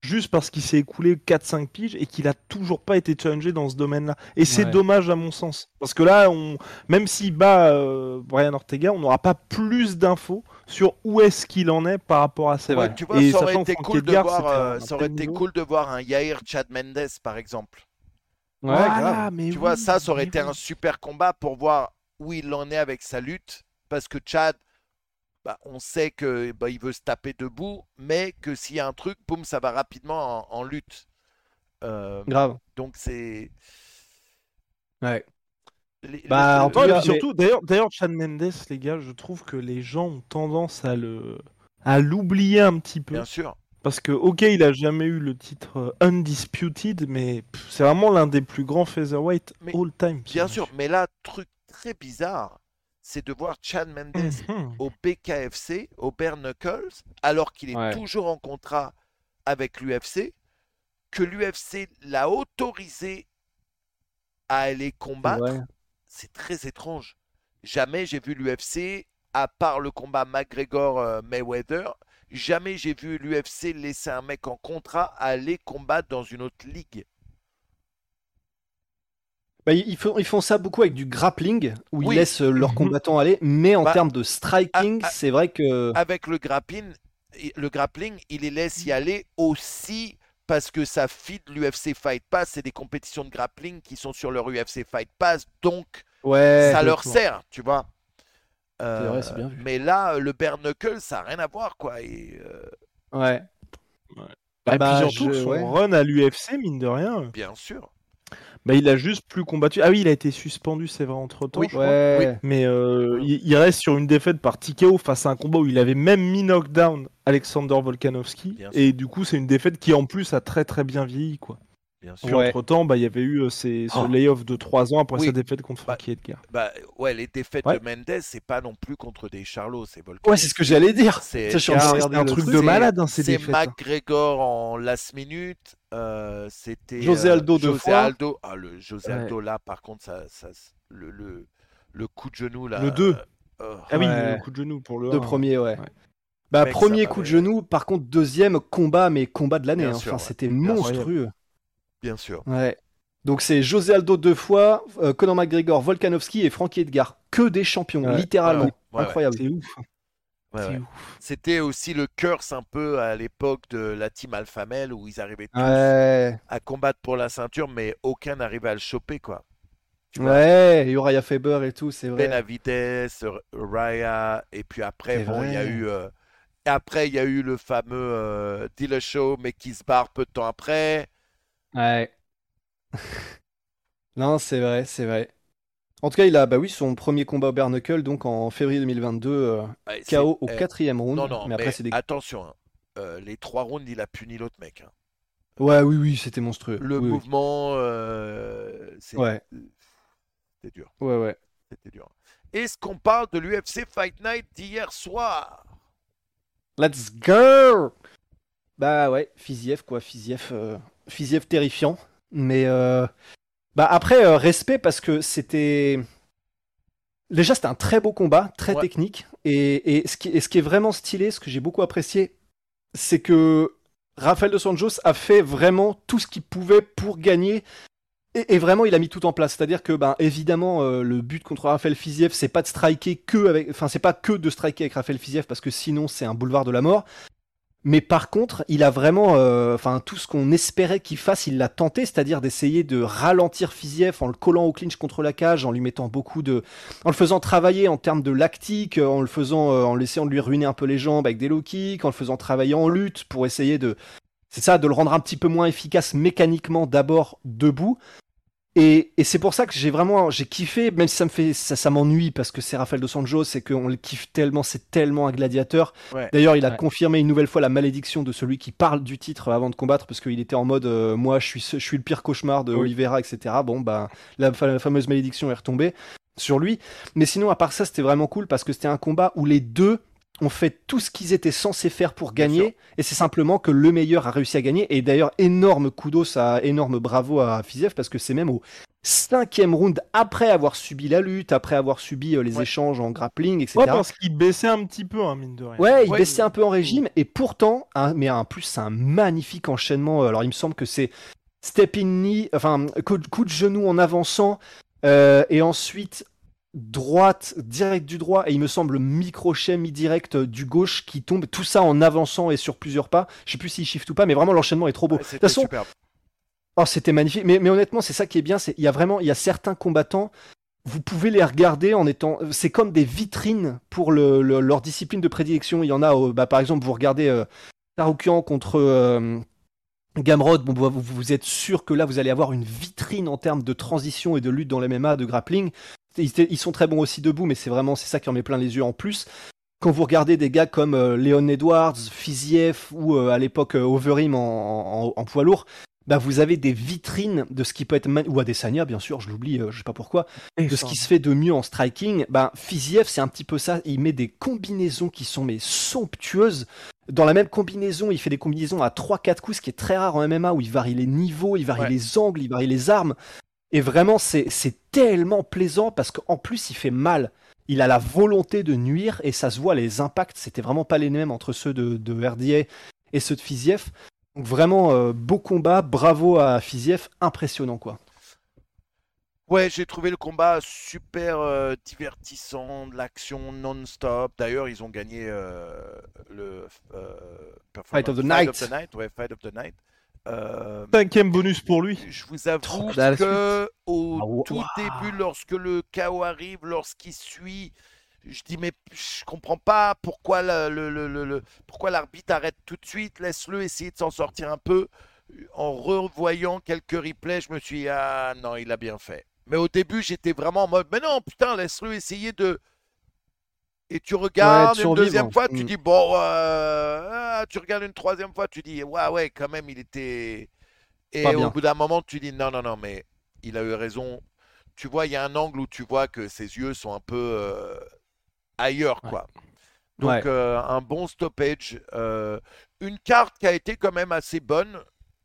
Juste parce qu'il s'est écoulé 4-5 piges et qu'il a toujours pas été challengé dans ce domaine-là. Et c'est Ouais. dommage à mon sens. Parce que là, on, même s'il bat euh, Brian Ortega, on n'aura pas plus d'infos sur où est-ce qu'il en est par rapport à. Tu vois, Et ça aurait été cool de voir, euh, un ça aurait été cool de voir un Yair Chad Mendes par exemple. Ouais, Voilà, grave. mais Tu oui, vois, ça, ça aurait mais été oui. un super combat pour voir où il en est avec sa lutte. Parce que Chad, bah, on sait que bah, il veut se taper debout, mais que s'il y a un truc, boum, ça va rapidement en, en lutte. Euh, Grave. donc c'est. Ouais. les- Bah, en tout Ouais, cas, et puis surtout, d'ailleurs, d'ailleurs, Chad Mendes, les gars, je trouve que les gens ont tendance à le, à l'oublier un petit peu. Bien sûr. Parce que, ok, il a jamais eu le titre euh, undisputed, mais c'est vraiment l'un des plus grands featherweight Mais all time. Bien sûr. Mais là, truc très bizarre, c'est de voir Chad Mendes Mhm. au BKFC, au Bare Knuckles, alors qu'il est Ouais. toujours en contrat avec l'UFC, que l'UFC l'a autorisé à aller combattre. Ouais. C'est très étrange. Jamais j'ai vu l'UFC, à part le combat McGregor-Mayweather, jamais j'ai vu l'UFC laisser un mec en contrat aller combattre dans une autre ligue. Bah, ils, font, ils font ça beaucoup avec du grappling, où ils Oui. laissent euh, leurs Mhm. combattants aller, mais en Bah, termes de striking, ah, ah, c'est vrai que. Avec le grappling, le grappling, il les laisse y aller aussi parce que ça feed l'UFC Fight Pass. C'est des compétitions de grappling qui sont sur leur UFC Fight Pass, donc Ouais. ça leur sert, tu vois. Euh, vrai, c'est bien vu. Mais là, le bare knuckle, ça n'a rien à voir, quoi. Et, euh, Ouais. Bah, et Bah, puis surtout, je- son ouais. run à l'UFC, mine de rien, euh, bien sûr. bah, il a juste plus combattu. Ah oui, il a été suspendu, c'est vrai, entre temps. Oui. Ouais. Mais euh, il, il reste sur une défaite par TKO face à un combat où il avait même mis knockdown Alexander Volkanovski. Bien sûr. Et du coup, c'est une défaite qui en plus a très très bien vieilli. Quoi. Bien Puis sûr. Ouais. entre temps, bah, il y avait eu euh, ces- ce Oh. layoff de 3 ans après Oui. sa défaite contre Bah, Frankie Edgar. Bah, ouais, les défaites Ouais. de Mendes, c'est pas non plus contre des Charlots, c'est. Ouais, c'est ce que j'allais dire. C'est- de c'est un truc truc. de C'est- malade, hein, ces C'est défaites. hein. McGregor en last minute. euh, C'était José euh, Aldo deux José fois. Aldo. Ah, le José Ouais. Aldo là, par contre, ça, ça, le, le, le coup de genou là. Le deux. euh. Ah oui, Ouais. le coup de genou pour le Deux 1. premiers, ouais. Ouais. Bah, Mec, premier coup de genou, par contre, deuxième combat, mais combat de l'année. Hein. sûr, Enfin, ouais. c'était monstrueux. Bien sûr. Ouais. Donc, c'est José Aldo deux fois, euh, Conor McGregor, Volkanovski et Frankie Edgar. Que des champions, Ouais. littéralement. Ouais, ouais, ouais. Incroyable. C'est ouf. Ouais, ouais. C'était aussi le curse un peu à l'époque de la team Alpha Male où ils arrivaient tous Ouais. à combattre pour la ceinture, mais aucun n'arrivait à le choper quoi. Tu. Ouais, Uriah Faber et tout, c'est vrai. Benavides, Raya, et puis après, bon, il y a eu. euh, Après, il y a eu le fameux euh, Dillashaw, mais qui se barre peu de temps après. Ouais. non, c'est vrai, c'est vrai. En tout cas, il a, bah oui, son premier combat au bare knuckle, donc en février 2022, euh, Ouais, KO au eh, quatrième round. Non, non, mais mais, après, c'est des. attention, hein, euh, les trois rounds, il a puni l'autre mec. hein. Ouais, oui, oui, c'était monstrueux. Le Oui, mouvement, euh, c'est- Ouais, c'était dur. ouais, ouais. C'était dur. Est-ce qu'on parle de l'UFC Fight Night d'hier soir? Let's go! Bah ouais, Fiziev quoi, Fiziev, euh, Fiziev terrifiant. Mais euh, bah après, euh, respect parce que c'était. Déjà, c'était un très beau combat, très Ouais. technique. Et, et ce qui, et ce qui est vraiment stylé, ce que j'ai beaucoup apprécié, c'est que Rafael dos Anjos a fait vraiment tout ce qu'il pouvait pour gagner. Et, vraiment, il a mis tout en place. C'est-à-dire que, ben, évidemment, le but contre Rafael Fiziev, c'est pas de striker que avec, enfin, c'est pas que de striker avec Rafael Fiziev parce que sinon, c'est un boulevard de la mort. Mais par contre, il a vraiment, euh, enfin, tout ce qu'on espérait qu'il fasse, il l'a tenté, c'est-à-dire d'essayer de ralentir Fiziev en le collant au clinch contre la cage, en lui mettant beaucoup de, en le faisant travailler en termes de lactique, en le faisant, euh, en essayant de lui ruiner un peu les jambes avec des low kicks, en le faisant travailler en lutte pour essayer de, c'est ça, de le rendre un petit peu moins efficace mécaniquement d'abord debout, et, c'est pour ça que j'ai vraiment j'ai kiffé, même si ça me fait ça, ça m'ennuie parce que c'est Rafael dos Anjos c'est qu'on le kiffe tellement, c'est tellement un gladiateur. D'ailleurs, il a confirmé une nouvelle fois la malédiction de celui qui parle du titre avant de combattre parce qu'il était en mode euh, moi je suis je suis le pire cauchemar de Oliveira etc. Bon bah la, la fameuse malédiction est retombée sur lui. Mais sinon à part ça c'était vraiment cool parce que c'était un combat où les deux ont fait tout ce qu'ils étaient censés faire pour gagner, et c'est simplement que le meilleur a réussi à gagner. Et d'ailleurs, énorme kudos, à, énorme bravo à Fiziev, parce que c'est même au cinquième round, après avoir subi la lutte, après avoir subi euh, les échanges en grappling, etc. Ouais, parce qu'il baissait un petit peu, hein, mine de rien. Ouais, il baissait un peu en régime, et pourtant, mais en plus, c'est un magnifique enchaînement. Alors, il me semble que c'est step in knee, enfin, coup, de genou en avançant, euh, et ensuite droite, direct du droit, et il me semble microchet mi-direct du gauche qui tombe, tout ça en avançant et sur plusieurs pas. Je sais plus s'il shift ou pas, mais vraiment l'enchaînement est trop beau. de toute façon, Oh, c'était magnifique. Mais, mais honnêtement, c'est ça qui est bien. C'est il y a vraiment, il y a certains combattants. Vous pouvez les regarder en étant. C'est comme des vitrines pour le, leur discipline de prédilection. Il y en a, euh, bah, par exemple, vous regardez euh, Taroukian contre euh, Gamrod. Bon, vous, vous, êtes sûr que là, vous allez avoir une vitrine en termes de transition et de lutte dans les MMA, de grappling. Ils, sont très bons aussi debout, mais c'est vraiment c'est ça qui en met plein les yeux en plus. Quand vous regardez des gars comme euh, Léon Edwards, Fiziev ou euh, à l'époque euh, Overeem en, poids lourd, bah vous avez des vitrines de ce qui peut être ou Adesanya bien sûr, je l'oublie, je sais pas pourquoi, de ce qui se fait de mieux en striking. Bah Fiziev c'est un petit peu ça, il met des combinaisons qui sont mais somptueuses. Dans la même combinaison, il fait des combinaisons à 3-4 coups, ce qui est très rare en MMA où il varie les niveaux, il varie les angles, il varie les armes. Et vraiment, c'est tellement plaisant parce qu'en plus, il fait mal. Il a la volonté de nuire et ça se voit, les impacts, c'était vraiment pas les mêmes entre ceux de, de RDA et ceux de Fiziev. Donc vraiment, euh, beau combat, bravo à Fiziev, impressionnant quoi. Ouais, j'ai trouvé le combat super euh, divertissant, de l'action non-stop. D'ailleurs, ils ont gagné euh, le Fight of the Night. Ouais, Fight of the Night. Euh, Cinquième bonus pour lui. Je vous avoue que au ah, tout début, lorsque le chaos arrive, lorsqu'il suit, je dis mais je comprends pas pourquoi le, le, le, pourquoi l'arbitre arrête tout de suite, laisse-le essayer de s'en sortir un peu. En revoyant quelques replays, je me suis dit, ah non, il a bien fait. Mais au début, j'étais vraiment en mode mais non, putain, laisse-le essayer de et tu regardes une deuxième fois, tu mm. dis bon, euh, ah, tu regardes une troisième fois, tu dis ouais, ouais, quand même, il était. Et au bout d'un moment, tu dis non, non, non, mais il a eu raison. Tu vois, il y a un angle où tu vois que ses yeux sont un peu euh, ailleurs, quoi. Donc, euh, un bon stoppage. une carte qui a été quand même assez bonne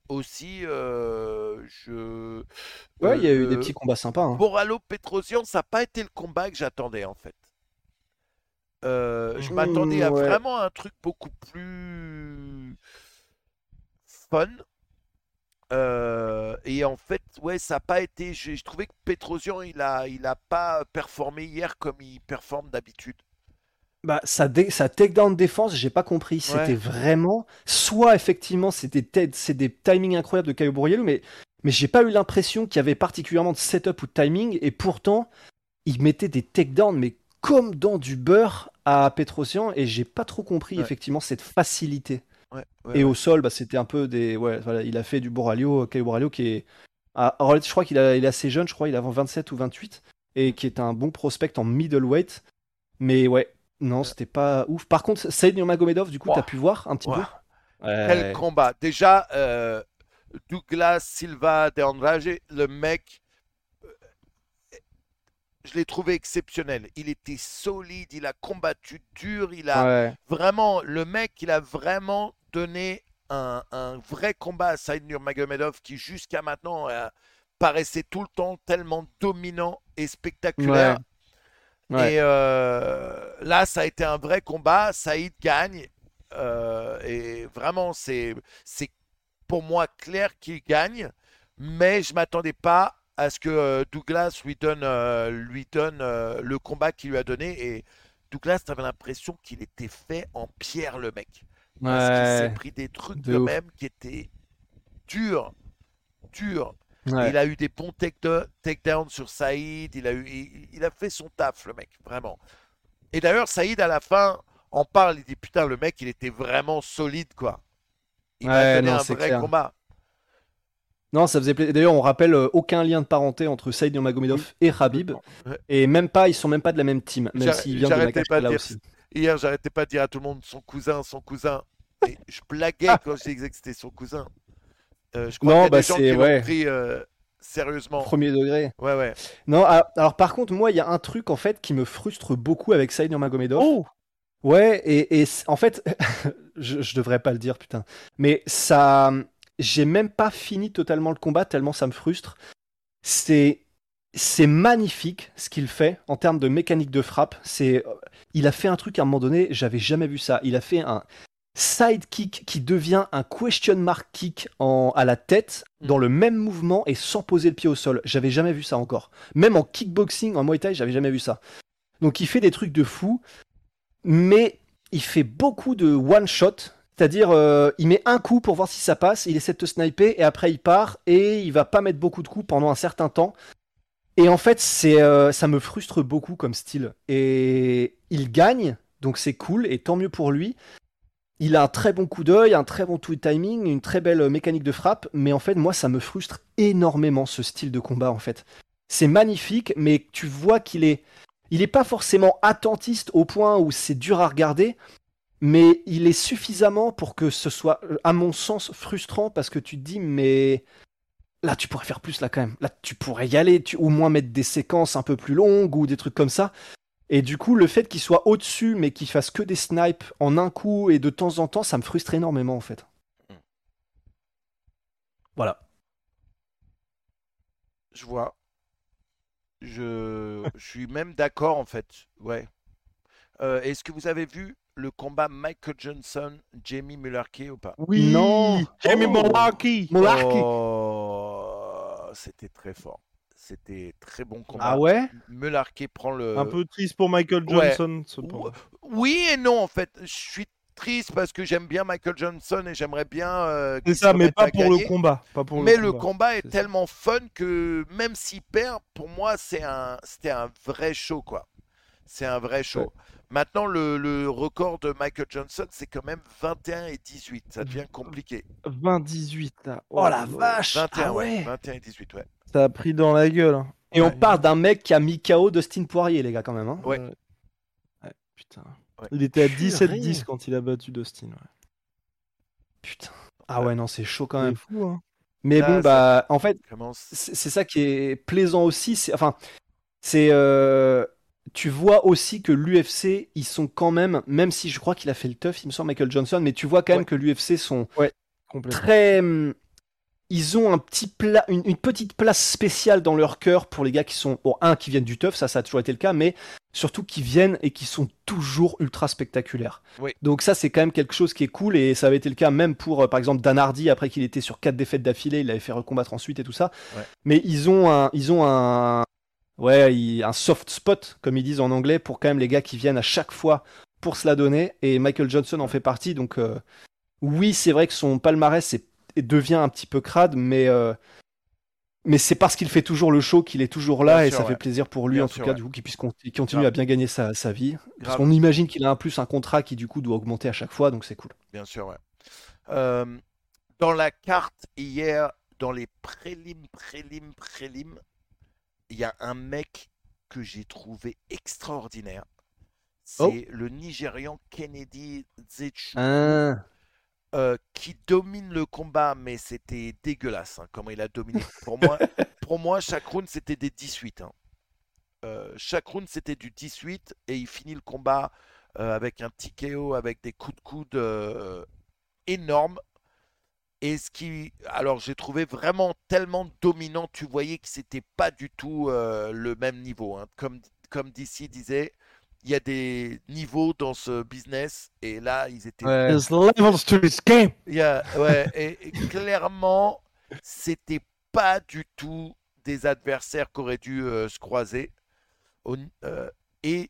aussi. je... Ouais, il y a eu des petits combats sympas. Hein. Boralo Petrosian, ça n'a pas été le combat que j'attendais en fait. Euh, je m'attendais à vraiment un truc beaucoup plus fun. Euh, et en fait, ouais, ça n'a pas été. J'ai trouvé que Petrosian, il a, il a pas performé hier comme il performe d'habitude. Bah, sa, sa takedown défense, j'ai pas compris. C'était vraiment. Soit effectivement, c'était c'est des timings incroyables de Caio Borriello, mais, mais j'ai pas eu l'impression qu'il y avait particulièrement de setup ou de timing. Et pourtant, il mettait des takedowns, mais comme dans du beurre à Petrosian et j'ai pas trop compris effectivement cette facilité. et au sol, bah, c'était un peu des. Ouais, voilà, il a fait du Boralio, Caio Boralio qui est. Ah, je crois qu'il est assez jeune, je crois, il a 27 ou 28, et qui est un bon prospect en middleweight. Mais ouais, non, c'était pas ouf. Par contre, Saïd Nurmagomedov, du coup, tu t'as pu voir un petit peu? Quel combat Déjà, euh, Douglas Silva de Andrade, le mec je l'ai trouvé exceptionnel. Il était solide, il a combattu dur, il a vraiment, le mec, il a vraiment donné un, vrai combat à Saïd Nurmagomedov qui jusqu'à maintenant euh, paraissait tout le temps tellement dominant et spectaculaire. Et euh, là, ça a été un vrai combat. Saïd gagne. Euh, et vraiment, c'est c'est pour moi clair qu'il gagne, mais je m'attendais pas à ce que euh, Douglas lui donne, euh, lui donne euh, le combat qu'il lui a donné. Et Douglas, tu avais l'impression qu'il était fait en pierre, le mec. Parce qu'il s'est pris des trucs de ouf. même qui étaient durs, durs. Ouais. Il a eu des bons take- takedowns sur Saïd. Il a, eu, il, il a fait son taf, le mec, vraiment. Et d'ailleurs, Saïd, à la fin, en parle. Il dit Putain, le mec, il était vraiment solide, quoi. Il a donné non, un vrai clair. combat. Non, ça faisait plaisir. D'ailleurs, on rappelle euh, aucun lien de parenté entre Saïd Nurmagomedov et Habib. Ouais. Et même pas, ils sont même pas de la même team, même s'il vient de j'arrêtais pas de dire aussi. Hier, j'arrêtais pas de dire à tout le monde son cousin, son cousin. Et je blaguais quand je disais que c'était son cousin. Euh, je crois Non, bah, c'est- ouais. pris euh, sérieusement. Premier degré. Ouais, ouais. Non, alors par contre, moi, il y a un truc en fait qui me frustre beaucoup avec Saïd Nurmagomedov. Oh Ouais, et, et en fait, je, je devrais pas le dire, putain. Mais ça, j'ai même pas fini totalement le combat tellement ça me frustre. C'est, c'est magnifique ce qu'il fait en termes de mécanique de frappe. C'est, il a fait un truc à un moment donné, j'avais jamais vu ça. Il a fait un side kick qui devient un question mark kick en, à la tête dans le même mouvement et sans poser le pied au sol. J'avais jamais vu ça encore. Même en kickboxing, en Muay Thai, j'avais jamais vu ça. Donc il fait des trucs de fou mais il fait beaucoup de one shot, c'est-à-dire euh, il met un coup pour voir si ça passe, il essaie de te sniper et après il part et il va pas mettre beaucoup de coups pendant un certain temps. Et en fait, euh, ça me frustre beaucoup comme style. Et il gagne, donc c'est cool et tant mieux pour lui. Il a un très bon coup d'œil, un très bon tout timing, une très belle euh, mécanique de frappe, mais en fait, moi, ça me frustre énormément ce style de combat en fait. C'est magnifique, mais tu vois qu'il est il est pas forcément attentiste au point où c'est dur à regarder, mais il est suffisamment pour que ce soit, euh, à mon sens, frustrant parce que tu te dis, mais là, tu pourrais faire plus là quand même. Là, tu pourrais y aller, tu, au moins mettre des séquences un peu plus longues ou des trucs comme ça. Et du coup, le fait qu'il soit au-dessus, mais qu'il fasse que des snipes en un coup et de temps en temps, ça me frustre énormément en fait. Voilà. Je vois. Je, je suis même d'accord en fait. Ouais. Euh, Est-ce que vous avez vu le combat Michael Johnson, Jamie Mullarkey ou pas? Oui Non. Jamie Oh. Mullarkey. Oh, C'était très fort. C'était très bon combat. Ah ouais? Mullarkey prend le. Un peu triste pour Michael ouais. Johnson, cependant. Oui et non en fait. Je suis triste parce que j'aime bien Michael Johnson et j'aimerais bien. euh, C'est ça, mais pas pour gagner. le combat. Pas pour Mais le le combat. combat est tellement fun que même s'il perd, pour moi, c'est un, c'était un vrai show, quoi. C'est un vrai show. Ouais. Maintenant, le, le record de Michael Johnson, c'est quand même 21 et 18. Ça devient compliqué. 20-18 là. Oh la vache 21, ah ouais. ouais. 21 et 18, ouais. Ça a pris dans la gueule. hein. Et on parle d'un mec qui a mis KO Dustin Poirier, les gars, quand même. hein. Ouais. Euh, ouais, putain. Ouais. Il était à Purée. 17-10 quand il a battu Dustin. ouais. Putain. Ah ouais, non, c'est chaud quand C'est même. fou, hein. Mais Là, bon, bah, en fait, c'est ça qui est plaisant aussi. C'est, enfin, c'est, euh, tu vois aussi que l'UFC, ils sont quand même, même si je crois qu'il a fait le tough, il me semble, Michael Johnson, mais tu vois quand même Ouais. que l'UFC sont très, hum, ils ont un petit pla- une, une petite place spéciale dans leur cœur pour les gars qui sont, bon, un qui viennent du tough, ça, ça a toujours été le cas, mais surtout qui viennent et qui sont toujours ultra spectaculaires. Oui. Donc ça, c'est quand même quelque chose qui est cool et ça avait été le cas même pour, euh, par exemple, Dan Hardy après qu'il était sur quatre défaites d'affilée, il avait fait recombattre ensuite et tout ça. Ouais. Mais ils ont un, ils ont un, ouais, il- un soft spot comme ils disent en anglais pour quand même les gars qui viennent à chaque fois pour se la donner et Michael Johnson en fait partie. Donc euh, oui, c'est vrai que son palmarès devient un petit peu crade, mais euh, mais c'est parce qu'il fait toujours le show qu'il est toujours là Bien et sûr, ça ouais. fait plaisir pour lui Bien en tout sûr, cas ouais. du coup qu'il puisse con- qu'il continue Grave. à bien gagner sa, sa vie. Parce Grave. qu'on imagine qu'il a en plus un contrat qui du coup doit augmenter à chaque fois, donc c'est cool. Bien sûr, ouais. Euh, dans la carte hier, dans les prélims, prélims, prélims, il y a un mec que j'ai trouvé extraordinaire. C'est Oh. le Nigérian Kennedy Zetchu, Hein. euh, qui domine le combat, mais c'était dégueulasse hein, comment il a dominé. Pour moi, pour moi chaque round c'était des 18. hein. Euh, chaque round c'était du 18 et il finit le combat euh, avec un TKO, avec des coups de coude euh, énormes. Et ce qui, alors j'ai trouvé vraiment tellement dominant, tu voyais que c'était pas du tout euh, le même niveau. hein. Comme comme DC disait, il y a des niveaux dans ce business et là ils étaient Ouais. There's levels to this game. Il y a- ouais, et, et clairement, c'était pas du tout des adversaires qui auraient dû euh, se croiser. Au- euh, et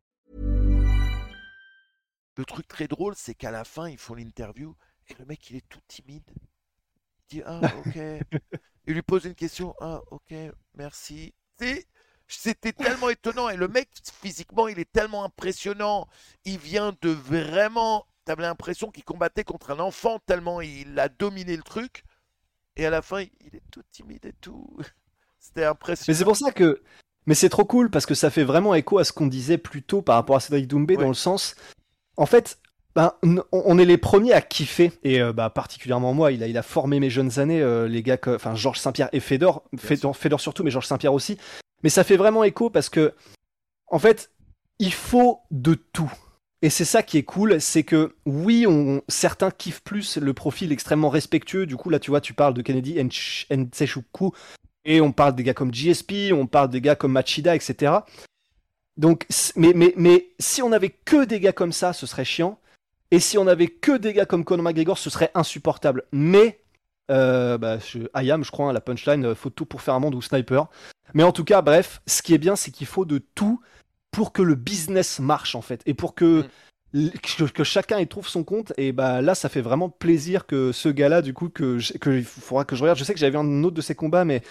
Le truc très drôle, c'est qu'à la fin, ils font l'interview et le mec, il est tout timide. Il dit Ah, ok. il lui pose une question Ah, ok, merci. C'était tellement étonnant. Et le mec, physiquement, il est tellement impressionnant. Il vient de vraiment. T'avais l'impression qu'il combattait contre un enfant tellement il a dominé le truc. Et à la fin, il est tout timide et tout. C'était Mais impressionnant. c'est pour ça que. Mais c'est trop cool parce que ça fait vraiment écho à ce qu'on disait plus tôt par rapport à Cédric Doumbé Ouais. dans le sens. En fait, ben, on est les premiers à kiffer et euh, bah, particulièrement moi. Il a, il a formé mes jeunes années, euh, les gars, que- enfin Georges Saint-Pierre et Fedor, Fedor, Fedor surtout, mais Georges Saint-Pierre aussi. Mais ça fait vraiment écho parce que, en fait, il faut de tout. Et c'est ça qui est cool, c'est que oui, on, certains kiffent plus le profil extrêmement respectueux. Du coup, là, tu vois, tu parles de Kennedy Nteshuku, et on parle des gars comme GSP, on parle des gars comme Machida, etc. Donc, mais, mais, mais si on avait que des gars comme ça, ce serait chiant. Et si on avait que des gars comme Conor McGregor, ce serait insupportable. Mais, euh, bah, je, Ayam, je crois, hein, la punchline, euh, faut tout pour faire un monde ou sniper. Mais en tout cas, bref, ce qui est bien, c'est qu'il faut de tout pour que le business marche, en fait. Et pour que, que chacun y trouve son compte. Et bah là, ça fait vraiment plaisir que ce gars-là, du coup, que, que il faudra que je regarde. Je sais que j'avais vu un autre de ses combats, mais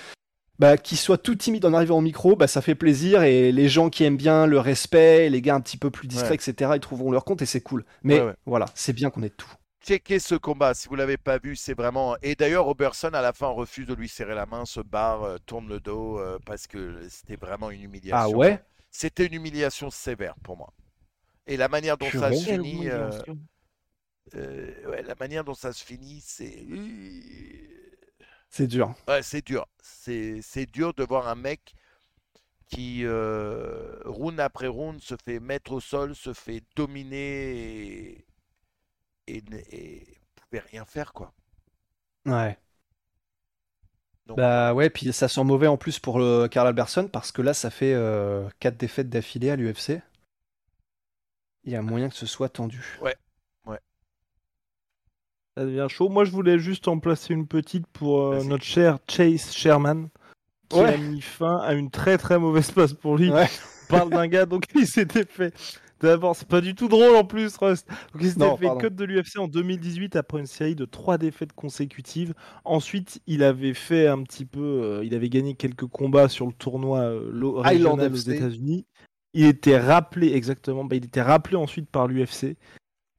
bah, qu'il soit tout timide en arrivant au micro, bah, ça fait plaisir. Et les gens qui aiment bien le respect, les gars un petit peu plus discrets, Ouais. etc., ils trouveront leur compte et c'est cool. Mais Ouais, ouais. voilà, c'est bien qu'on ait tout. checkez ce combat si vous l'avez pas vu, c'est vraiment. Et d'ailleurs, Robertson à la fin refuse de lui serrer la main, se barre, euh, tourne le dos euh, parce que c'était vraiment une humiliation. Ah ouais? C'était une humiliation sévère pour moi. Et la manière dont ça se finit, euh, euh, ouais, la manière dont ça se finit, c'est C'est dur. ouais, c'est dur. C'est dur de voir un mec qui euh, round après round se fait mettre au sol, se fait dominer et, et, et pouvait rien faire quoi. Ouais. Donc, Bah ouais, puis ça sent mauvais en plus pour le Karl Alberson parce que là, ça fait 4 défaites d'affilée à l'UFC. Il y a moyen que ce soit tendu. Ça devient chaud. Moi, je voulais juste en placer une petite pour euh, notre cher Chase Sherman, qui Ouais. a mis fin à une très très mauvaise passe pour lui. Ouais. On parle d'un gars, donc il s'était fait. D'abord, c'est pas du tout drôle en plus, Rust. Donc, il s'était fait pardon. cut de l'UFC en 2018 après une série de trois défaites consécutives. Ensuite, il avait fait un petit peu. euh, il avait gagné quelques combats sur le tournoi euh, régional aux. États-Unis. Il était rappelé, exactement, bah, il était rappelé ensuite par l'UFC.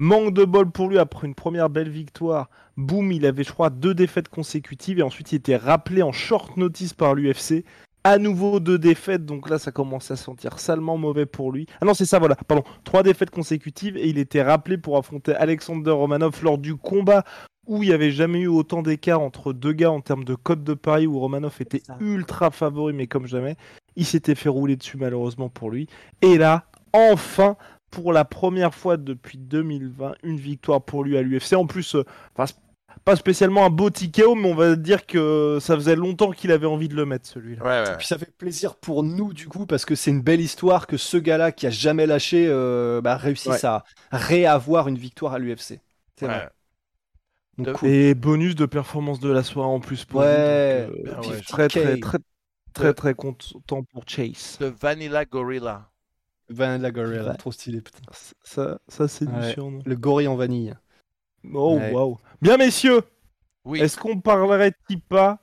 Manque de bol pour lui après une première belle victoire. Boum, il avait, je crois, deux défaites consécutives et ensuite il était rappelé en short notice par l'UFC. À nouveau deux défaites, donc là ça commence à sentir salement mauvais pour lui. Ah non, c'est ça, voilà, pardon. Trois défaites consécutives et il était rappelé pour affronter Alexander Romanov lors du combat où il n'y avait jamais eu autant d'écart entre deux gars en termes de code de Paris où Romanov était ultra favori, mais comme jamais. Il s'était fait rouler dessus malheureusement pour lui. Et là, enfin, pour la première fois depuis 2020, une victoire pour lui à l'UFC. En plus, euh, enfin, pas spécialement un beau TKO, mais on va dire que ça faisait longtemps qu'il avait envie de le mettre celui-là. ouais, ouais. Puis ça fait plaisir pour nous du coup parce que c'est une belle histoire que ce gars-là qui a jamais lâché euh, bah, réussisse Ouais. à réavoir une victoire à l'UFC. C'est Ouais. vrai. Donc, De- cool. Et bonus de performance de la soirée en plus pour Ouais, lui. donc, euh, ah ouais, très, très, 50K. très, très, très content pour Chase. De Vanilla Gorilla. Vanilla Gorilla, Ouais. trop stylé putain. Ça, ça c'est du Ouais. surnom. Le gorille en vanille. Oh, Ouais. waouh. Bien, messieurs, Oui. Est-ce qu'on parlerait-il pas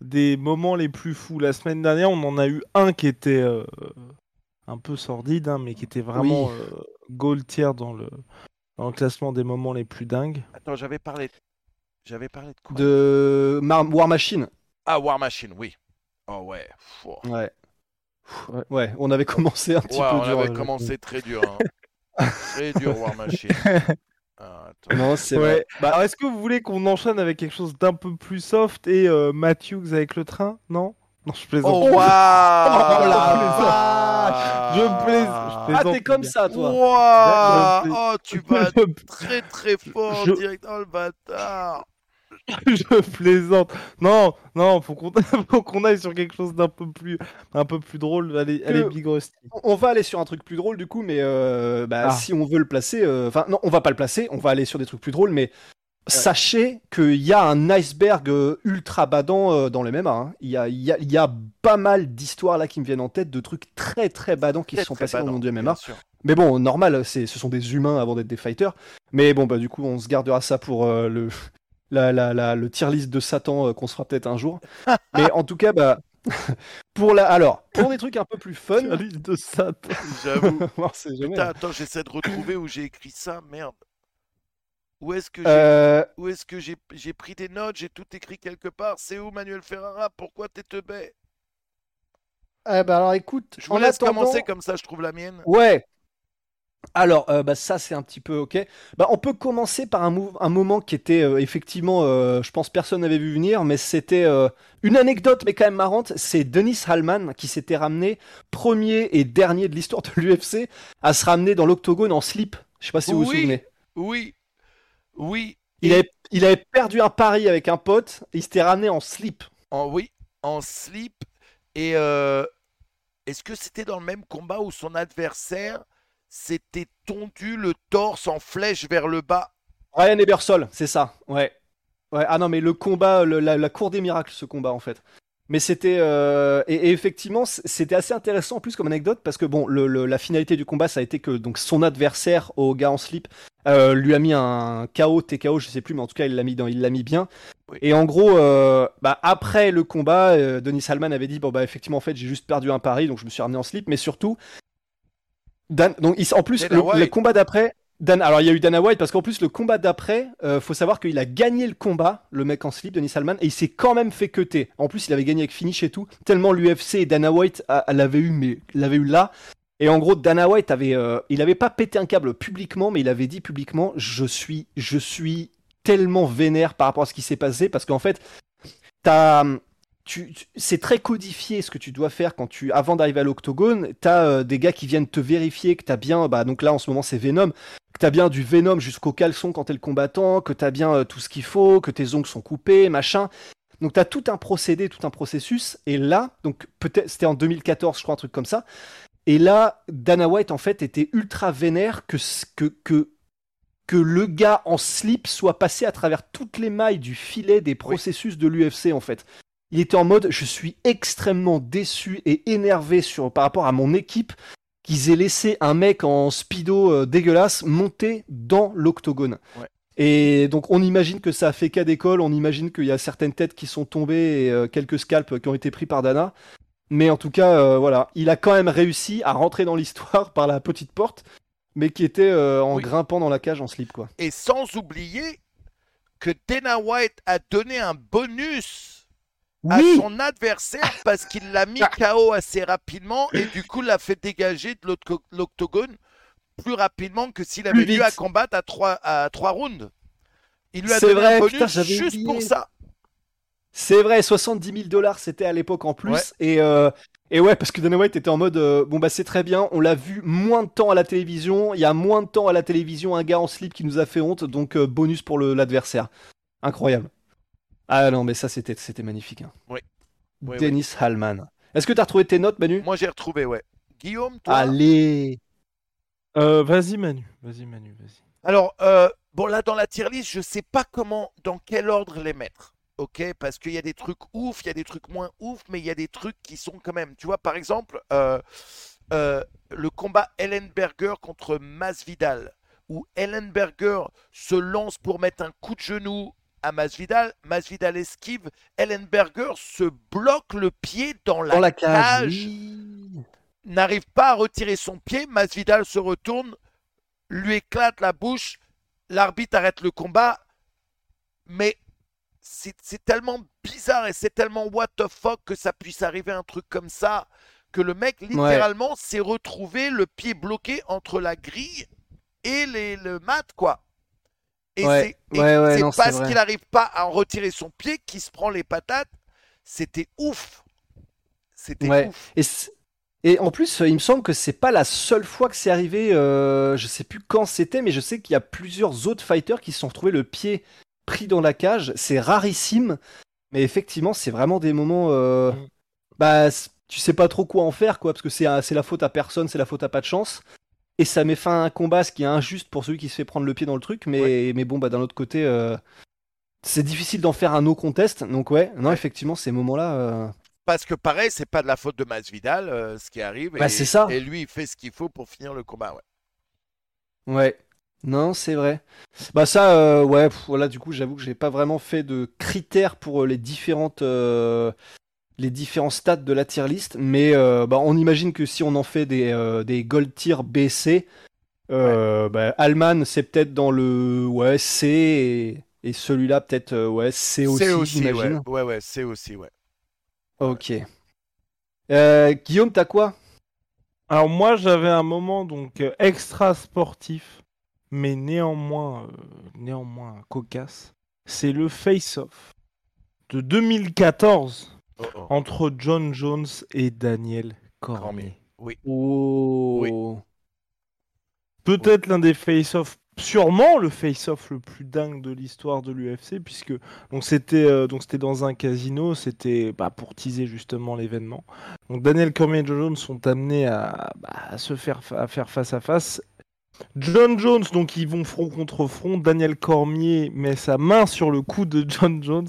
des moments les plus fous? La semaine dernière, on en a eu un qui était euh, un peu sordide, hein, mais qui était vraiment Oui. euh, gold tier dans le, dans le classement des moments les plus dingues. Attends, j'avais parlé. J'avais parlé de quoi? De Mar- War Machine. Ah, War Machine, oui. Oh ouais. Ouais. Ouais, on avait commencé un petit Ouais, peu on dur. avait euh, commencé très dur. hein. très dur, War Machine. Ah. Non, c'est Ouais. vrai. Bah, alors, est-ce que vous voulez qu'on enchaîne avec quelque chose d'un peu plus soft et euh, Matthews avec le train? Non? Non, je plaisante. Oh, waouh Oh la Je plaisante. Je Ah, plaisante, t'es comme ça, toi. Waouh Je- Oh, tu vas très très fort Je- direct. Oh, le bâtard je plaisante. Non, non, faut qu'on faut qu'on aille sur quelque chose d'un peu plus un peu plus drôle. Allez, Big Rusty. On va aller sur un truc plus drôle du coup, mais euh, bah, Ah. si on veut le placer, euh, enfin non, on va pas le placer, on va aller sur des trucs plus drôles, mais sachez qu'il y a un iceberg euh, ultra badant euh, dans le MMA. hein. Il, y a, il, y a, il y a pas mal d'histoires là qui me viennent en tête de trucs très très badants qui Très, se sont passés dans le badant, monde du MMA. Mais bon, normal, c'est, ce sont des humains avant d'être des fighters. Mais bon, bah du coup, on se gardera ça pour le, la, la, la- le tier list de Satan euh, qu'on se fera peut-être un jour. Mais en tout cas, bah, pour la, alors, pour des trucs un peu plus fun, La liste de ça. J'avoue. on sait jamais. Putain, attends, j'essaie de retrouver où j'ai écrit ça. Merde. Où est-ce que j'ai Euh, j'ai j'ai pris des notes J'ai tout écrit quelque part. C'est où Manuel Ferrara? Pourquoi t'es teubé? Eh ben, alors écoute, Je vous en laisse attendant- commencer comme ça, je trouve la mienne. Ouais. Alors, euh, bah, ça c'est un petit peu ok. Bah, on peut commencer par un, moment qui était euh, effectivement, euh, je pense personne n'avait vu venir, mais c'était une anecdote mais quand même marrante. C'est Denis Hallman qui s'était ramené premier et dernier de l'histoire de l'UFC à se ramener dans l'octogone en slip. Je sais pas si vous vous souvenez. Oui. Oui. Il Et- avait, il avait perdu un pari avec un pote et il s'était ramené en slip. En, oui, en slip. Et est-ce que c'était dans le même combat où son adversaire s'était tondu le torse en flèche vers le bas Ryan Ebersol, c'est ça. Ouais. Ouais. Ah non, mais le combat, le- la, la cour des miracles, ce combat en fait. Mais c'était euh, et, et effectivement c'était assez intéressant en plus comme anecdote parce que bon le, le- la finalité du combat ça a été que donc son adversaire au gars en slip euh, lui a mis un KO TKO je sais plus mais en tout cas il l'a mis dans il l'a mis bien Oui. et en gros euh, bah, après le combat Denis Salman avait dit bon bah effectivement en fait j'ai juste perdu un pari donc je me suis ramené en slip mais surtout Dan, donc il en plus le, combat d'après Dan, alors il y a eu Dana White parce qu'en plus le combat d'après, euh, faut savoir qu'il a gagné le combat, le mec en slip, Denis Salman, et il s'est quand même fait cutter. En plus il avait gagné avec finish et tout, tellement l'UFC et Dana White l'avaient eu, mais l'avait eu là. Et en gros Dana White avait, euh, il avait pas pété un câble publiquement, mais il avait dit publiquement, je suis, je suis tellement vénère par rapport à ce qui s'est passé parce qu'en fait, t'as c'est très codifié ce que tu dois faire quand tu, avant d'arriver à l'octogone, t'as euh, des gars qui viennent te vérifier que t'as bien, bah donc là en ce moment c'est Venom, que t'as bien du Venom jusqu'au caleçon quand t'es le combattant, que t'as bien euh, tout ce qu'il faut, que tes ongles sont coupés, machin. Donc t'as tout un procédé, tout un processus, et là, donc peut-être c'était en 2014, je crois un truc comme ça. Et là, Dana White en fait était ultra vénère que que que que le gars en slip soit passé à travers toutes les mailles du filet des processus de l'UFC en fait. Il était en mode je suis extrêmement déçu et énervé sur par rapport à mon équipe qu'ils aient laissé un mec en speedo euh, dégueulasse monter dans l'octogone. Ouais. Et donc on imagine que ça a fait cas d'école, on imagine qu'il y a certaines têtes qui sont tombées et euh, quelques scalps qui ont été pris par Dana. Mais en tout cas, euh, voilà, il a quand même réussi à rentrer dans l'histoire par la petite porte, mais qui était en Oui. grimpant dans la cage en slip quoi. Et sans oublier que Dana White a donné un bonus à son adversaire parce qu'il l'a mis KO assez rapidement et du coup l'a fait dégager de l'octo- l'octogone plus rapidement que s'il avait eu à combattre à trois, à trois rounds. Il lui a C'est donné vrai, un bonus putain, juste oublié. pour ça. C'est vrai, 70 000 dollars c'était à l'époque en plus. Ouais. Et, euh, et ouais, parce que Dana White était en mode euh, bon bah c'est très bien, on l'a vu moins de temps à la télévision, il y a moins de temps à la télévision un gars en slip qui nous a fait honte, donc euh, bonus pour l'adversaire. Incroyable. Ah non, mais ça c'était c'était magnifique. hein. Oui. Oui, Dennis Hallman. Est-ce que t'as retrouvé tes notes, Manu? Moi j'ai retrouvé, ouais. Guillaume, toi? Allez Euh, vas-y Manu, vas-y Manu, vas-y. Alors, euh, bon, là, dans la tier list, je sais pas comment, dans quel ordre les mettre. Ok, parce qu'il y a des trucs ouf, il y a des trucs moins ouf, mais il y a des trucs qui sont quand même. Tu vois, par exemple, euh, euh, le combat Ellenberger contre Masvidal, où Ellenberger se lance pour mettre un coup de genou à Masvidal, Masvidal esquive, Ellenberger se bloque le pied dans la, Dans la cage. n'arrive pas à retirer son pied. Masvidal se retourne, lui éclate la bouche. L'arbitre arrête le combat. Mais c'est c'est tellement bizarre et c'est tellement what the fuck que ça puisse arriver un truc comme ça. que le mec littéralement s'est retrouvé le pied bloqué entre la grille et les, le mat, quoi. Et Ouais. c'est Ouais, ouais, parce qu'il n'arrive pas à en retirer son pied qu'il se prend les patates. C'était ouf. C'était ouf. Et, en plus, euh, il me semble que c'est pas la seule fois que c'est arrivé. euh, je sais plus quand c'était, mais je sais qu'il y a plusieurs autres fighters qui se sont retrouvés le pied pris dans la cage. C'est rarissime, mais effectivement, c'est vraiment des moments. euh, Mm. Bah, tu sais pas trop quoi en faire, quoi, parce que c'est la faute à personne, c'est la faute à pas de chance. Et ça met fin à un combat, ce qui est injuste pour celui qui se fait prendre le pied dans le truc. Mais, mais bon, bah, d'un autre côté, euh, c'est difficile d'en faire un no contest. Donc, ouais, non, Ouais. effectivement, ces moments-là. euh, Parce que pareil, c'est pas de la faute de Masvidal euh, ce qui arrive. Bah, et, c'est ça. Et lui, il fait ce qu'il faut pour finir le combat. Ouais. Ouais. Non, c'est vrai. Bah ça, euh, ouais, pff, voilà, du coup, j'avoue que j'ai pas vraiment fait de critères pour les différentes, les différents stats de la tier list, mais euh, bah, on imagine que si on en fait des, euh, des gold tier B, C, euh, bah, Alman, c'est peut-être dans le ouais C et, et celui-là peut-être euh, ouais C aussi, C'est aussi, ouais. j'imagine. Ouais, ouais, c'est aussi, ouais. Ok. Euh, Guillaume, t'as quoi? Alors moi j'avais un moment donc extra sportif, mais néanmoins, euh, néanmoins cocasse. C'est le face-off de 2014 Oh, oh. entre John Jones et Daniel Cormier. Oui. Oh. Peut-être l'un des face-off, sûrement le face-off le plus dingue de l'histoire de l'UFC, puisque donc c'était euh, donc c'était dans un casino, c'était bah, pour teaser justement l'événement. Donc Daniel Cormier et John Jones sont amenés à, bah, à se faire fa- à faire face à face. John Jones, donc ils vont front contre front. Daniel Cormier met sa main sur le cou de John Jones.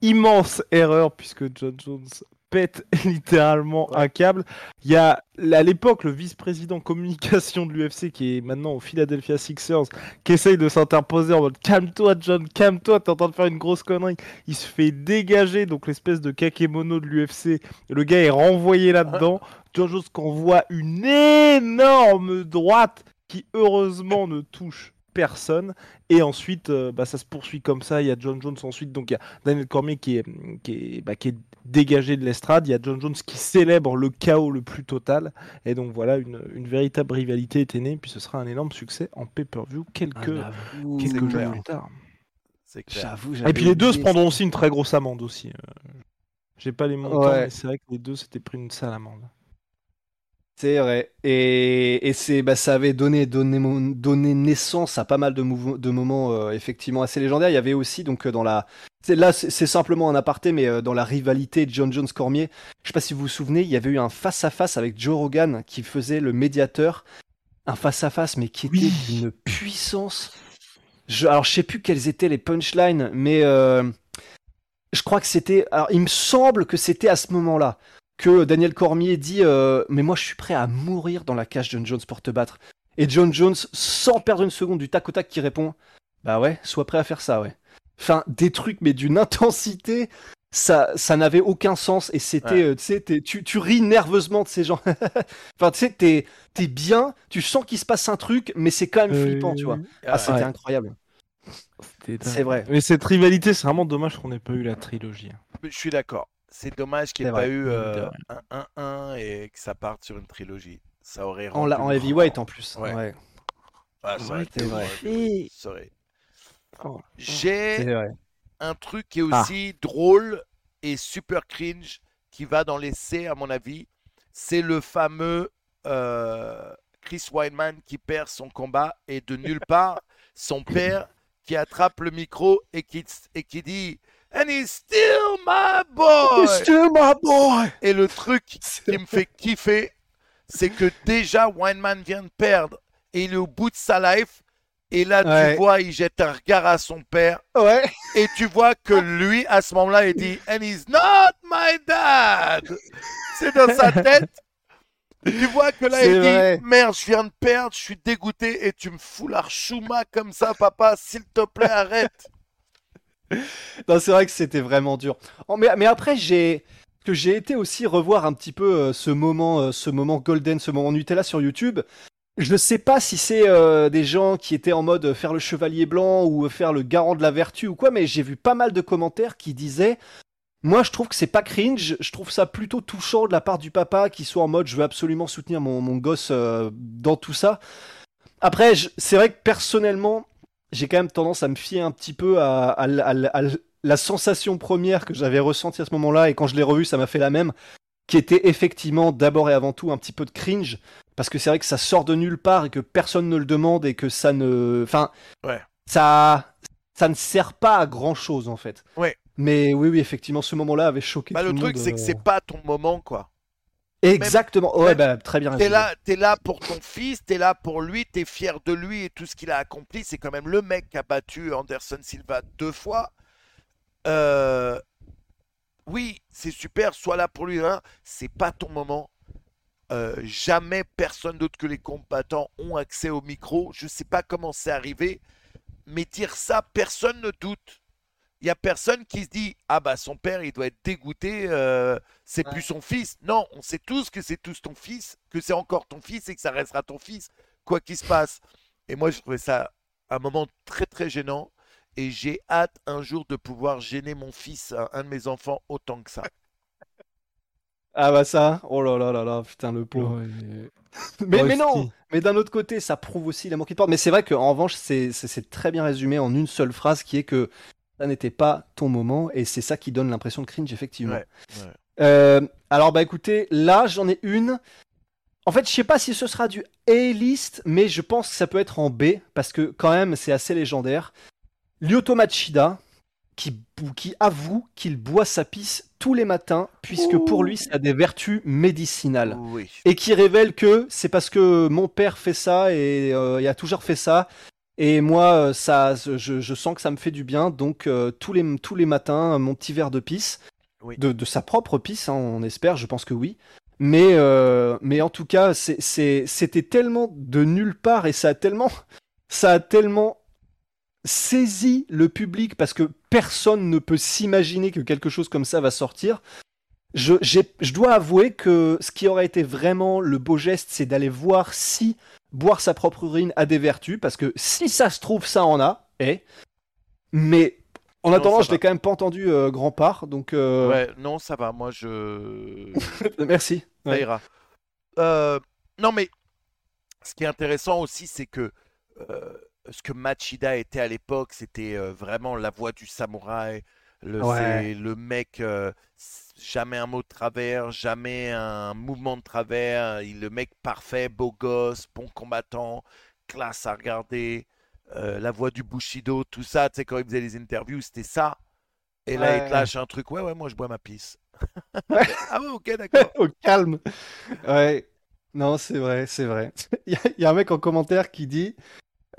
Immense erreur puisque John Jones pète littéralement un câble. Il y a à l'époque le vice-président communication de l'UFC qui est maintenant au Philadelphia Sixers qui essaye de s'interposer en mode calme-toi John, calme-toi, t'es en train de faire une grosse connerie. Il se fait dégager donc l'espèce de kakémono de l'UFC. Le gars est renvoyé là-dedans. John Jones qu'envoie une énorme droite qui heureusement ne touche personne. Et ensuite, euh, bah, ça se poursuit comme ça. Il y a John Jones ensuite, donc il y a Daniel Cormier qui est, qui est, bah, qui est dégagé de l'estrade. Il y a John Jones qui célèbre le chaos le plus total. Et donc voilà, une, une véritable rivalité était née. Puis ce sera un énorme succès en pay-per-view quelques, Ah, quelques jours plus tard. J'avoue, Et puis les deux se prendront aussi une très grosse amende aussi. euh. J'ai pas les montants, Ouais. mais c'est vrai que les deux s'étaient pris une sale amende. C'est vrai. Et, et c'est, bah, ça avait donné, donné, donné naissance à pas mal de, de moments euh, effectivement assez légendaires. Il y avait aussi, donc, euh, dans la. c'est- Là, c'est c'est simplement un aparté, mais euh, dans la rivalité John Jones-Cormier, je sais pas si vous vous souvenez, il y avait eu un face-à-face avec Joe Rogan qui faisait le médiateur. Un face-à-face, mais qui était Oui. d'une puissance. Je, alors, je sais plus quelles étaient les punchlines, mais euh, je crois que c'était. Alors, il me semble que c'était à ce moment-là que Daniel Cormier dit euh, Mais moi, je suis prêt à mourir dans la cage John Jones pour te battre. Et John Jones, sans perdre une seconde, du tac au tac, qui répond Bah ouais, sois prêt à faire ça, ouais. Enfin, des trucs, mais d'une intensité, ça, ça n'avait aucun sens. Et c'était, Ouais. euh, tu tu, tu ris nerveusement de ces gens. enfin, tu sais, t'es, t'es bien, tu sens qu'il se passe un truc, mais c'est quand même Euh, flippant, tu vois. Ah, Ouais. c'était Ouais. incroyable. C'était C'est vrai. Mais cette rivalité, c'est vraiment dommage qu'on n'ait pas eu la trilogie. hein. Je suis d'accord. C'est dommage qu'il n'y ait pas vrai. eu euh, un 1-1 et que ça parte sur une trilogie. Ça aurait En, la- en heavyweight en plus. Ouais. Ouais. Ah, ça aurait été vrai. Oh. J'ai C'est vrai. un truc qui est Ah. aussi drôle et super cringe qui va dans l'essai à mon avis. C'est le fameux euh, Chris Weidman qui perd son combat et de nulle part son père qui attrape le micro et qui, et qui dit And he's still my boy. Still my boy! Et le truc qui me fait kiffer, c'est que déjà Weinman vient de perdre et il est au bout de sa life. Et là, Ouais. tu vois, il jette un regard à son père. Ouais. Et tu vois que lui, à ce moment-là, il dit And he's not my dad. C'est dans sa tête. Tu vois que là, il vrai. dit Merde, je viens de perdre, je suis dégoûté et tu me fous l'archouma comme ça, papa. S'il te plaît, arrête. Non, c'est vrai que c'était vraiment dur. Oh, mais, après, j'ai que j'ai été aussi revoir un petit peu euh, ce moment, euh, ce moment golden, ce moment Nutella sur YouTube. Je ne sais pas si c'est euh, des gens qui étaient en mode faire le chevalier blanc ou faire le garant de la vertu ou quoi, mais j'ai vu pas mal de commentaires qui disaient Moi, je trouve que c'est pas cringe. Je trouve ça plutôt touchant de la part du papa qui soit en mode je veux absolument soutenir mon, gosse dans tout ça. Après, c'est vrai que personnellement, j'ai quand même tendance à me fier un petit peu à, la sensation première que j'avais ressentie à ce moment-là. Et quand je l'ai revu, ça m'a fait la même. Qui était effectivement d'abord et avant tout un petit peu de cringe. Parce que c'est vrai que ça sort de nulle part et que personne ne le demande et que ça ne. Enfin. Ouais. Ça. Ça ne sert pas à grand chose en fait. Ouais. Mais oui, oui, effectivement, ce moment-là avait choqué Bah, tout le le truc, c'est que euh. c'est pas ton moment, quoi. Exactement. ouais, bah, très bien T'es là, t'es là pour ton fils, t'es là pour lui, t'es fier de lui et tout ce qu'il a accompli. C'est quand même le mec qui a battu Anderson Silva deux fois. Euh, Oui, c'est super, sois là pour lui. hein. C'est pas ton moment. Euh, jamais personne d'autre que les combattants ont accès au micro. Je sais pas comment c'est arrivé, mais dire ça, personne ne doute. Il y a personne qui se dit ah bah son père il doit être dégoûté, euh, c'est plus son fils. Non, on sait tous que c'est tous ton fils, que c'est encore ton fils et que ça restera ton fils, quoi qu'il se passe. Et moi je trouvais ça un moment très très gênant et j'ai hâte un jour de pouvoir gêner mon fils, un, un de mes enfants autant que ça. Ah bah ça, oh là là là là, putain le pauvre. Mais, mais non, mais d'un autre côté, ça prouve aussi l'amour qu'il porte. Mais c'est vrai qu'en revanche, c'est très bien résumé en une seule phrase qui est que ça n'était pas ton moment et c'est ça qui donne l'impression de cringe, effectivement. Ouais, ouais. Euh, alors bah écoutez, là j'en ai une. En fait, je sais pas si ce sera du A-list, mais je pense que ça peut être en B parce que quand même c'est assez légendaire. Lyoto Machida qui, avoue qu'il boit sa pisse tous les matins puisque pour lui ça a des vertus médicinales Oui. et qui révèle que c'est parce que mon père fait ça et euh, il a toujours fait ça et moi euh, ça je, je sens que ça me fait du bien. Donc euh, tous les tous les matins mon petit verre de pisse. Oui. de, de sa propre pisse hein, on espère je pense que oui. Mais euh, mais en tout cas c'était tellement de nulle part et ça a tellement ça a tellement saisi le public parce que personne ne peut s'imaginer que quelque chose comme ça va sortir. Je, je dois avouer que ce qui aurait été vraiment le beau geste, c'est d'aller voir si boire sa propre urine a des vertus, parce que si ça se trouve, ça en a, eh. Mais en Non, attendant, je l'ai quand même pas entendu euh, grand part, donc euh, Ouais, non, ça va. Moi, je. merci. Ça Ouais. ira. Euh, non, mais ce qui est intéressant aussi, c'est que ce que Machida était à l'époque, c'était vraiment la voix du samouraï. Le, Ouais. le mec, jamais un mot de travers, jamais un mouvement de travers. Il le mec parfait, beau gosse, bon combattant, classe à regarder. euh, la voix du Bushido, tout ça, tu sais, quand il faisait les interviews, c'était ça. Et là, il te lâche un truc, ouais, ouais, moi je bois ma pisse. Ouais. ah ouais, ok, d'accord. Au calme. Ouais. Non, c'est vrai, c'est vrai. Il y, a- il y a un mec en commentaire qui dit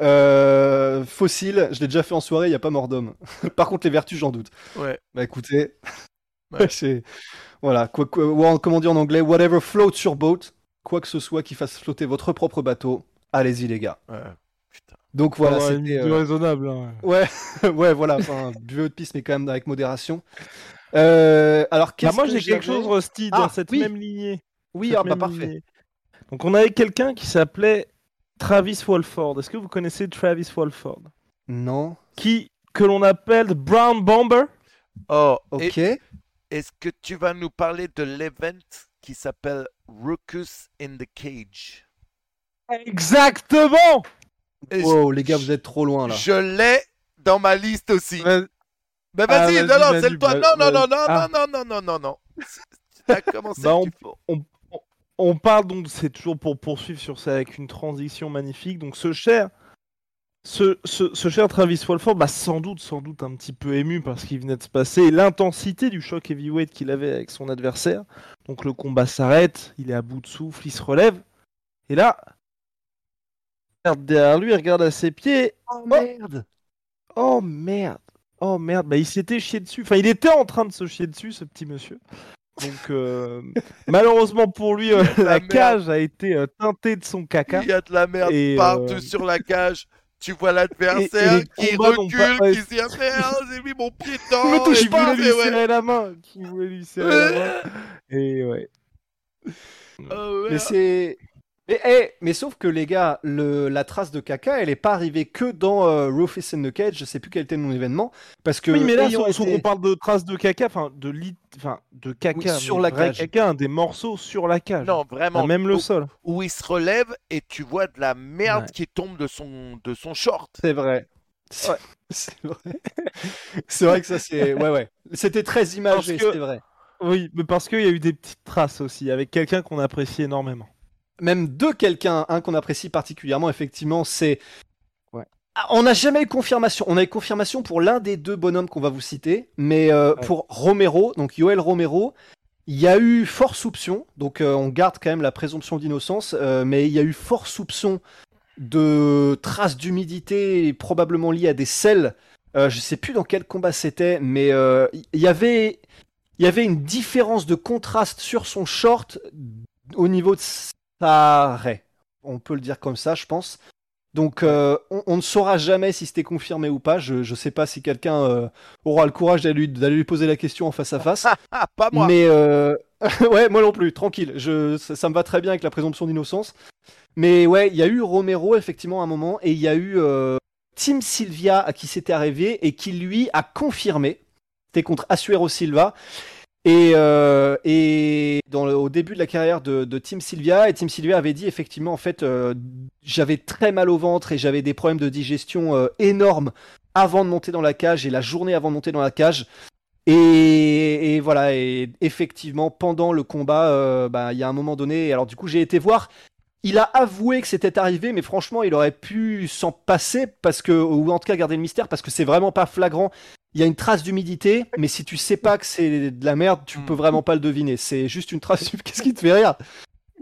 euh, Fossile, je l'ai déjà fait en soirée, il n'y a pas mort d'homme. Par contre, les vertus, j'en doute. Ouais. Bah écoutez, Ouais. c'est- voilà, quoi, quoi- ou en- comment dire en anglais, whatever floats your boat, quoi que ce soit qui fasse flotter votre propre bateau, allez-y les gars. Ouais, putain. Donc voilà, Voilà, c'était, c'est euh, raisonnable. hein. ouais, ouais, voilà, enfin, buvez votre piste mais quand même avec modération. Euh, alors Bah, qu'est-ce moi que j'ai quelque chose, Rusty, dans Ah, cette oui. même lignée. Oui, Cette ah, bah parfait. lignée. Donc on avait quelqu'un qui s'appelait Travis Walford. Est-ce que vous connaissez Travis Walford? Non. Qui que l'on appelle Brown Bomber? Oh, Ok. et est-ce que tu vas nous parler de l'event qui s'appelle Ruckus in the Cage? Exactement Et Wow, les gars, vous êtes trop loin là. Je l'ai dans ma liste aussi. Mais Ah, vas-y, vas-y, non, non, c'est le toi. bah, Non, non, non, non, Ah. non, non, non, non, non. T'as commencé. Bah, on- on- on parle donc, c'est toujours pour poursuivre sur ça avec une transition magnifique. Donc ce cher, ce, ce, ce cher Travis Walford, bah, sans doute, sans doute un petit peu ému par ce qui venait de se passer et l'intensité du choc heavyweight qu'il avait avec son adversaire. Donc le combat s'arrête, il est à bout de souffle, il se relève. Et là, il regarde derrière lui, il regarde à ses pieds. Oh merde Oh merde Oh merde, bah il s'était chié dessus. Enfin, il était en train de se chier dessus, ce petit monsieur. Donc, euh, malheureusement pour lui, euh, La cage a été euh, teintée de son caca. Il y a de la merde Et, partout sur la cage. Tu vois l'adversaire qui recule, pas- qui Ah, merde, j'ai mis mon pied dedans. Me touche et Qui pas, voulait lui mais ouais. serrer la main. Qui voulait lui serrer la main. Et ouais. Oh, Mais c'est. Mais, eh, mais sauf que les gars, le, la trace de caca, elle est pas arrivée que dans euh, Rufus and the Cage, je sais plus quel était mon événement, parce que Oui, mais là, si on- été- on parle de traces de caca, enfin de lit, enfin de caca, Oui, sur la vrai cage. caca, des morceaux sur la cage. Non, vraiment. Même le où, sol. où il se relève et tu vois de la merde Ouais. qui tombe de son, de son short. C'est vrai. C'est c'est vrai. c'est vrai que ça c'est ouais ouais. C'était très imagé, que- c'est vrai. Oui, mais parce qu'il y a eu des petites traces aussi avec quelqu'un qu'on apprécie énormément. Même de quelqu'un, un qu'on apprécie particulièrement, effectivement, c'est. Ouais. Ah, On n'a jamais eu confirmation. On a eu confirmation pour l'un des deux bonhommes qu'on va vous citer, mais euh, Ouais. pour Romero, donc Yoel Romero, il y a eu fort soupçon. Donc euh, on garde quand même la présomption d'innocence, euh, mais il y a eu fort soupçon de traces d'humidité, probablement liées à des sels. Euh, je sais plus dans quel combat c'était, mais il y avait, il y avait une différence de contraste sur son short au niveau de On peut le dire comme ça, je pense. Donc, euh, on, on ne saura jamais si c'était confirmé ou pas. Je ne sais pas si quelqu'un euh, aura le courage d'aller lui, poser la question en face à face. Ah, pas moi. Mais euh, ouais, moi non plus, tranquille. Je, ça, ça me va très bien avec la présomption d'innocence. Mais ouais, il y a eu Romero effectivement à un moment et il y a eu Tim Sylvia à qui c'était arrivé et qui lui a confirmé. C'était contre Asuero Silva. Et, euh, au début de la carrière de, Tim Sylvia, et Tim Sylvia avait dit effectivement en fait euh, j'avais très mal au ventre et j'avais des problèmes de digestion euh, énormes avant de monter dans la cage et la journée avant de monter dans la cage. Et, voilà, et effectivement, pendant le combat, bah, il y a un moment donné, alors du coup, j'ai été voir. Il a avoué que c'était arrivé, mais franchement, il aurait pu s'en passer parce que, ou en tout cas garder le mystère, parce que c'est vraiment pas flagrant. Il y a une trace d'humidité, mais si tu sais pas que c'est de la merde, tu Mm. peux vraiment pas le deviner. C'est juste une trace. Qu'est-ce qui te fait rire?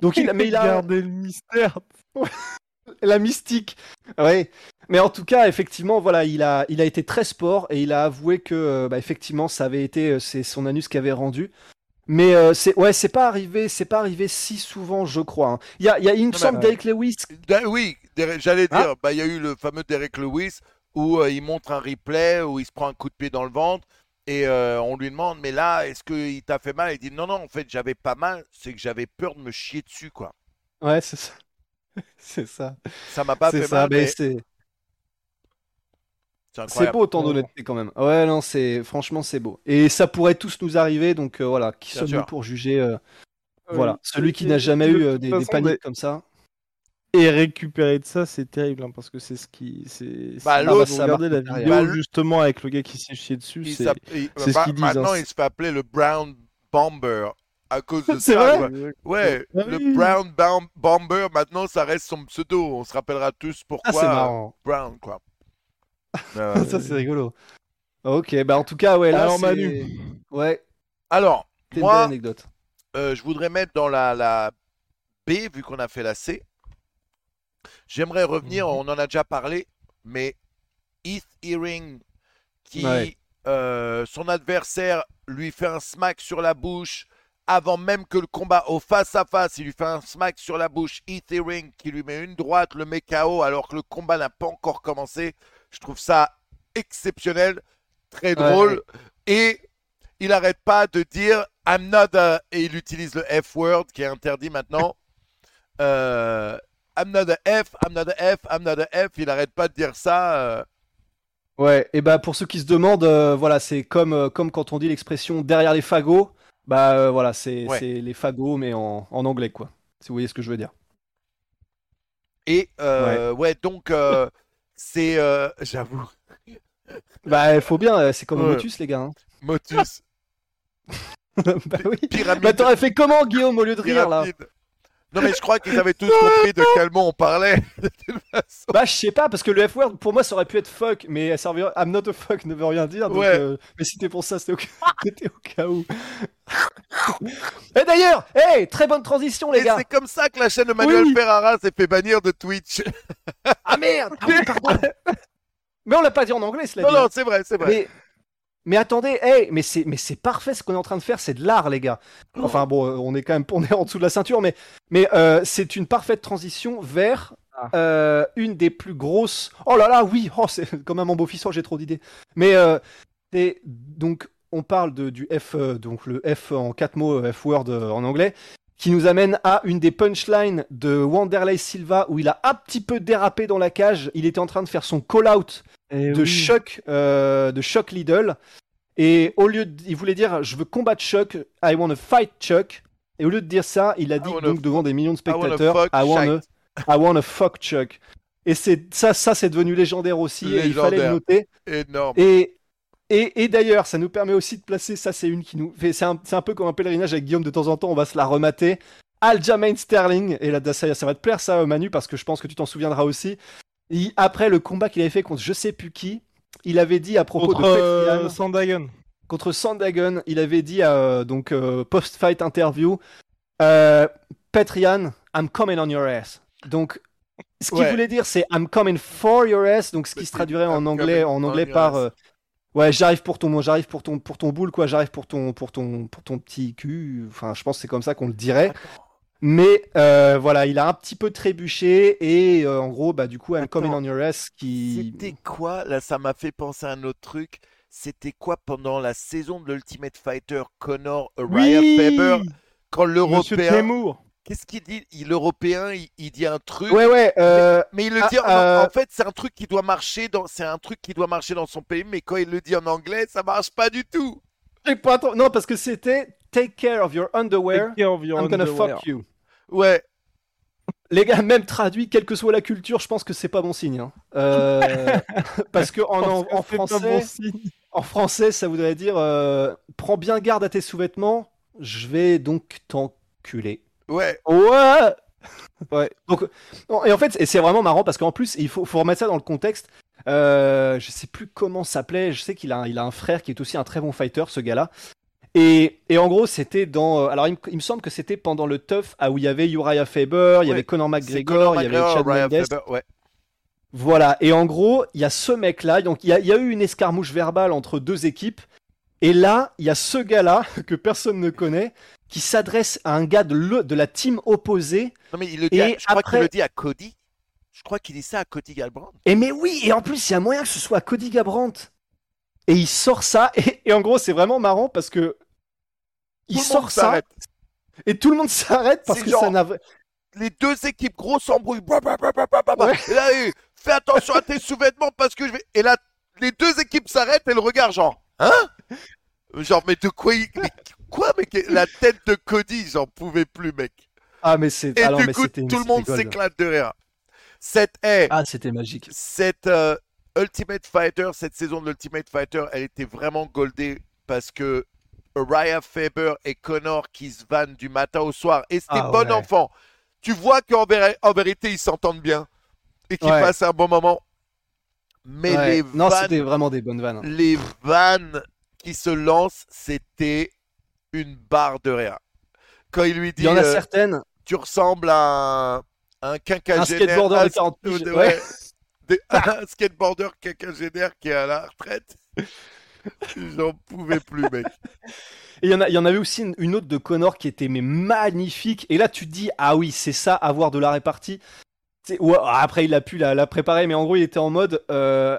Donc il, a- mais il a Gardez le mystère. la mystique. Ouais. Mais en tout cas, effectivement, voilà, il a, il a été très sport et il a avoué que, euh, bah, effectivement, ça avait été, euh, c'est son anus qui avait rendu. Mais euh, c'est, ouais, c'est pas arrivé, c'est pas arrivé si souvent, je crois. hein. Il y a, y a, mais, semble, euh, Derek Lewis. Da- Oui, j'allais Hein dire, bah, il y a eu le fameux Derek Lewis où euh, il montre un replay, où il se prend un coup de pied dans le ventre et euh, on lui demande, mais là, est-ce qu'il t'a fait mal? Il dit, non, non, en fait, j'avais pas mal, c'est que j'avais peur de me chier dessus, quoi. Ouais, c'est ça. c'est ça. Ça m'a pas fait ça. mal, mais mais c'est, beau autant Ouais. d'honnêteté quand même. Ouais, non, c'est, franchement, c'est beau. Et ça pourrait tous nous arriver, donc euh, voilà, qui sommes-nous pour juger euh, Oui. Voilà, celui qui n'a jamais de eu euh, des, façon, paniques comme ça. Et récupérer de ça, c'est terrible, hein, parce que c'est ce qui. C'est, Bah, l'autre, regardez la vidéo. Bah, justement avec le gars qui s'est chié dessus, Il c'est. s'app- il- c'est ce qu'ils disent, Maintenant, hein. il se fait appeler le Brown Bomber à cause de ça. vrai. Ouais, Ah le oui. Brown Bomber, maintenant, ça reste son pseudo. On se rappellera tous Ah, pourquoi. c'est euh, marrant. Brown, quoi. Euh, ça, c'est rigolo. Ok, bah en tout cas, ouais, là, Alors. Manu. Ouais, Alors, une moi, anecdote. euh, je voudrais mettre dans la, la B, vu qu'on a fait la C. J'aimerais revenir, Mhm. on en a déjà parlé, mais Heath Hearing, qui, Ouais. euh, son adversaire lui fait un smack sur la bouche avant même que le combat au face-à-face, il lui fait un smack sur la bouche. Heath Hearing qui lui met une droite, le met KO alors que le combat n'a pas encore commencé. Je trouve ça exceptionnel, très Ouais. drôle. Et il n'arrête pas de dire I'm not a... Et il utilise le F-word qui est interdit maintenant. Euh, I'm not a F, I'm not a F, I'm not a F. Il n'arrête pas de dire ça. euh. Ouais, et bah pour ceux qui se demandent, euh, voilà, c'est comme, comme quand on dit l'expression derrière les fagots, bah voilà, c'est Ouais. les fagots, mais en, en anglais, quoi. Si vous voyez ce que je veux dire. Et euh, ouais. donc euh, c'est, euh, j'avoue, Bah, il faut bien, euh, c'est comme Ouais. Motus, les gars. hein. Motus, bah oui. pyramide. Bah t'aurais fait comment, Guillaume, au lieu de rire, là pyramide. Non mais je crois qu'ils avaient tous compris de quel mot on parlait. de toute façon. Bah, je sais pas, parce que le F-word, pour moi, ça aurait pu être fuck, mais ça veut... I'm not a fuck ne veut rien dire. Donc, Ouais. euh, Mais si c'était pour ça, c'était au... c'était au cas où. Et d'ailleurs, hey, très bonne transition, les Et gars. c'est comme ça que la chaîne de Manuel Oui. Ferrara s'est fait bannir de Twitch. Ah merde Ah oui, pardon. Mais on l'a pas dit en anglais, cela non dit. non c'est vrai c'est vrai. Mais, mais attendez, hey, mais c'est mais c'est parfait ce qu'on est en train de faire, c'est de l'art, les gars. Enfin bon, euh, on est quand même on est en dessous de la ceinture, mais mais euh, c'est une parfaite transition vers Ah. euh, une des plus grosses. Oh là là, oui, oh c'est comme un mon beau-fils, oh, j'ai trop d'idées. Mais euh, donc on parle de, du F, euh, donc le F en quatre mots, euh, F word euh, en anglais. qui nous amène à une des punchlines de Wanderlei Silva où il a un petit peu dérapé dans la cage. Il était en train de faire son call-out Eh de oui. Chuck, euh, de Chuck Liddell. Et au lieu de, il voulait dire je veux combattre Chuck, I want to fight Chuck. Et au lieu de dire ça, il a dit donc devant des millions de spectateurs fuck I wanna, shite. I wanna fuck Chuck. Et c'est ça, ça c'est devenu légendaire aussi. Et il fallait le noter. Énorme. Et, et, et d'ailleurs, ça nous permet aussi de placer, ça c'est une qui nous fait, c'est un, peu comme un pèlerinage avec Guillaume de temps en temps, on va se la remater. Aljamain Sterling, et là ça, ça va te plaire ça Manu, parce que je pense que tu t'en souviendras aussi. Après le combat qu'il avait fait contre je sais plus qui, il avait dit à propos Contre de euh, Sandagon. contre Sandagon, il avait dit euh, donc euh, post-fight interview, euh, Petrian, I'm coming on your ass. Donc ce qu'il Ouais. voulait dire c'est I'm coming for your ass, donc ce qui se traduirait en anglais, en anglais par euh, ouais j'arrive pour ton, j'arrive pour ton, pour ton boule quoi, j'arrive pour ton, pour ton, pour ton petit cul. Enfin je pense que c'est comme ça qu'on le dirait. Mais euh, voilà, il a un petit peu trébuché et euh, en gros bah du coup I'm coming on your ass qui C'était quoi Là, ça m'a fait penser à un autre truc. C'était quoi pendant la saison de l'Ultimate Fighter Connor Ryan Faber quand l'Européen. Qu'est-ce qu'il dit? Il- L'Européen, il, il dit un truc. Ouais ouais. euh, Mais il le Ah, dit en, euh, en fait, c'est un truc qui doit marcher dans, c'est un truc qui doit marcher dans son pays, mais quand il le dit en anglais, ça marche pas du tout. j'ai pas Non parce que c'était Take care of your underwear. Take care of your I'm gonna underwear. fuck you. Ouais. Les gars, même traduit, quelle que soit la culture, je pense que c'est pas bon signe. hein. Euh, parce que en, français, bon en français, ça voudrait dire euh, prends bien garde à tes sous-vêtements, je vais donc t'enculer. Ouais. Ouais. Ouais. Donc, et en fait, c'est vraiment marrant parce qu'en plus, il faut, faut remettre ça dans le contexte. Euh, je sais plus comment s'appelait. Je sais qu'il a, un- il a un frère qui est aussi un très bon fighter, ce gars-là. Et, et en gros, c'était dans. euh, Alors, il me, il me semble que c'était pendant le tough ah, où il y avait Uriah Faber, il y avait Conor McGregor, Conor il y avait Chad Mendes. Faber, ouais. Voilà, et en gros, il y a ce mec-là, donc il y, a- il y a eu une escarmouche verbale entre deux équipes, et là, il y a ce gars-là, que personne ne connaît, qui s'adresse à un gars de, le- de la team opposée, Non mais il le dit. Et à- je crois qu'il le dit à Cody. Je crois qu'il dit ça à Cody Galbrand. et mais oui, et en plus, il y a moyen que ce soit Cody Gabrandt. Et il sort ça, et, et en gros, c'est vraiment marrant parce que il sort ça, s'arrête. et tout le monde s'arrête parce que genre- ça n'a... Les deux équipes gros s'embrouillent. Ouais. Et là, fais attention à tes sous-vêtements parce que je vais. Et là, les deux équipes s'arrêtent et le regard genre, hein? Genre, mais de quoi il... mais quoi, mec? La tête de Cody, j'en pouvais plus, mec. Ah, mais c'est... Et alors, du mais coup, tout le monde s'éclate de rire. Cette est Ah, c'était magique. cette euh, Ultimate Fighter, cette saison de l'Ultimate Fighter, elle était vraiment goldée parce que Raya Faber et Connor qui se vannent du matin au soir. Et c'était Ah bon ouais. enfant. Tu vois qu'en véri- en vérité, ils s'entendent bien et qu'ils Ouais. passent un bon moment. Mais Ouais. les Non, vannes, c'était vraiment des bonnes vannes. les vannes qui se lancent, c'était une barre de rire. Quand il lui Il dit y en a euh, certaines... tu ressemble à un, un quinquagénaire. Un skateboarder de un- 40 piges, ouais. des- un skateboarder quinquagénaire qui est à la retraite. J'en pouvais plus, mec. Et il y, en a, il y en avait aussi une, une autre de Connor qui était mais magnifique. Et là, tu te dis, ah oui, c'est ça, avoir de la répartie. Ouais, après, il a pu la, la préparer, mais en gros, il était en mode. euh,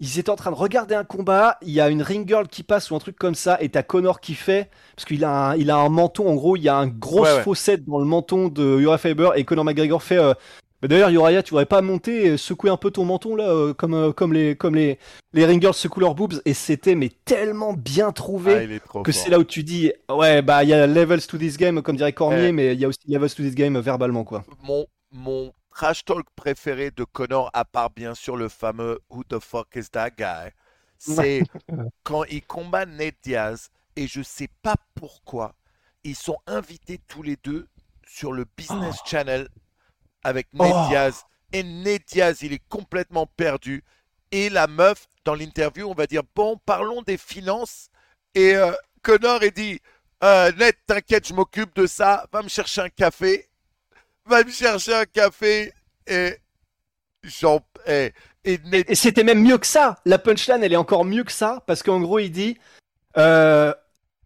ils étaient en train de regarder un combat. Il y a une ring girl qui passe ou un truc comme ça. Et t'as Connor qui fait. Parce qu'il a, un- il a un menton. En gros, il y a un gros Ouais, ouais. fossette dans le menton de Uriah Faber. Et Connor McGregor fait. euh, Bah, D'ailleurs, Uriah, tu voudrais pas monter et secouer un peu ton menton là, euh, comme, euh, comme les, comme les, les ring girls secouent leurs boobs. Et c'était mais tellement bien trouvé Ah, que c'est là où tu dis ouais bah il y a levels to this game comme dirait Cormier Ouais. mais il y a aussi levels to this game verbalement quoi Mon, mon trash talk préféré de Connor, à part bien sûr le fameux Who the fuck is that guy, c'est quand il combat Ned Diaz et je sais pas pourquoi ils sont invités tous les deux sur le Business Channel avec Ned Oh. Diaz et Ned Diaz il est complètement perdu et la meuf dans l'interview on va dire bon parlons des finances et euh, Connor il dit euh, Ned t'inquiète je m'occupe de ça va me chercher un café va me chercher un café et j'en et, et Ned et c'était même mieux que ça la punchline elle est encore mieux que ça parce qu'en gros il dit euh,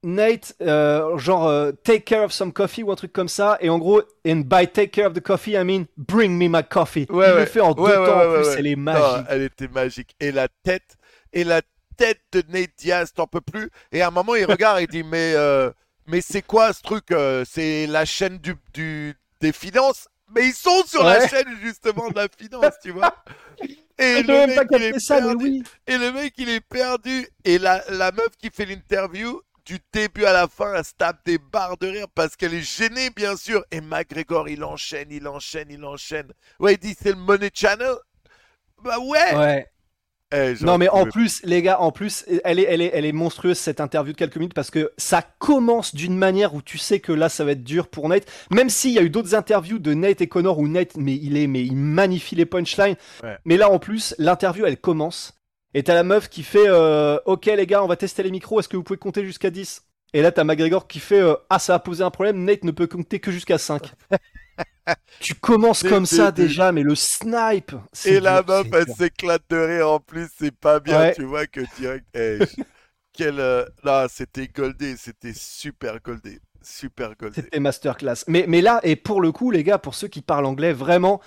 Nate euh, genre euh, take care of some coffee ou un truc comme ça et en gros and by take care of the coffee I mean bring me my coffee Ouais, il ouais. le fait en deux Ouais, temps en plus elle est magique elle était magique. Et la tête, et la tête de Nate Diaz, t'en peux plus. Et à un moment, il regarde et dit, mais euh, mais c'est quoi ce truc C'est la chaîne du, du, des finances Mais ils sont sur la chaîne justement de la finance, tu vois. Et J'ai le, mec, il est ça, perdu. oui. Et le mec, il est perdu. Et la, la meuf qui fait l'interview, du début à la fin, elle se tape des barres de rire parce qu'elle est gênée, bien sûr. Et McGregor, il enchaîne, il enchaîne, il enchaîne. Ouais, il dit c'est le Money Channel. Bah ouais. Ouais. Eh, Non mais en plus les gars, en plus elle est, elle est, elle est monstrueuse cette interview de quelques minutes parce que ça commence d'une manière où tu sais que là ça va être dur pour Nate. Même s'il y a eu d'autres interviews de Nate et Connor où Nate mais il est mais il magnifie les punchlines. Ouais. Mais là en plus l'interview elle commence et t'as la meuf qui fait euh, ok les gars on va tester les micros est-ce que vous pouvez compter jusqu'à 10 Et là t'as McGregor qui fait euh, ah ça a posé un problème Nate ne peut compter que jusqu'à 5 Tu commences comme ça déjà mais le snipe c'est Et la meuf, elle s'éclate de rire en plus, c'est pas bien, Ouais. tu vois que direct. eh, quel, euh, Là, c'était goldé, c'était super goldé. Super goldé. C'était masterclass. Mais, mais là, et pour le coup, les gars, pour ceux qui parlent anglais, vraiment,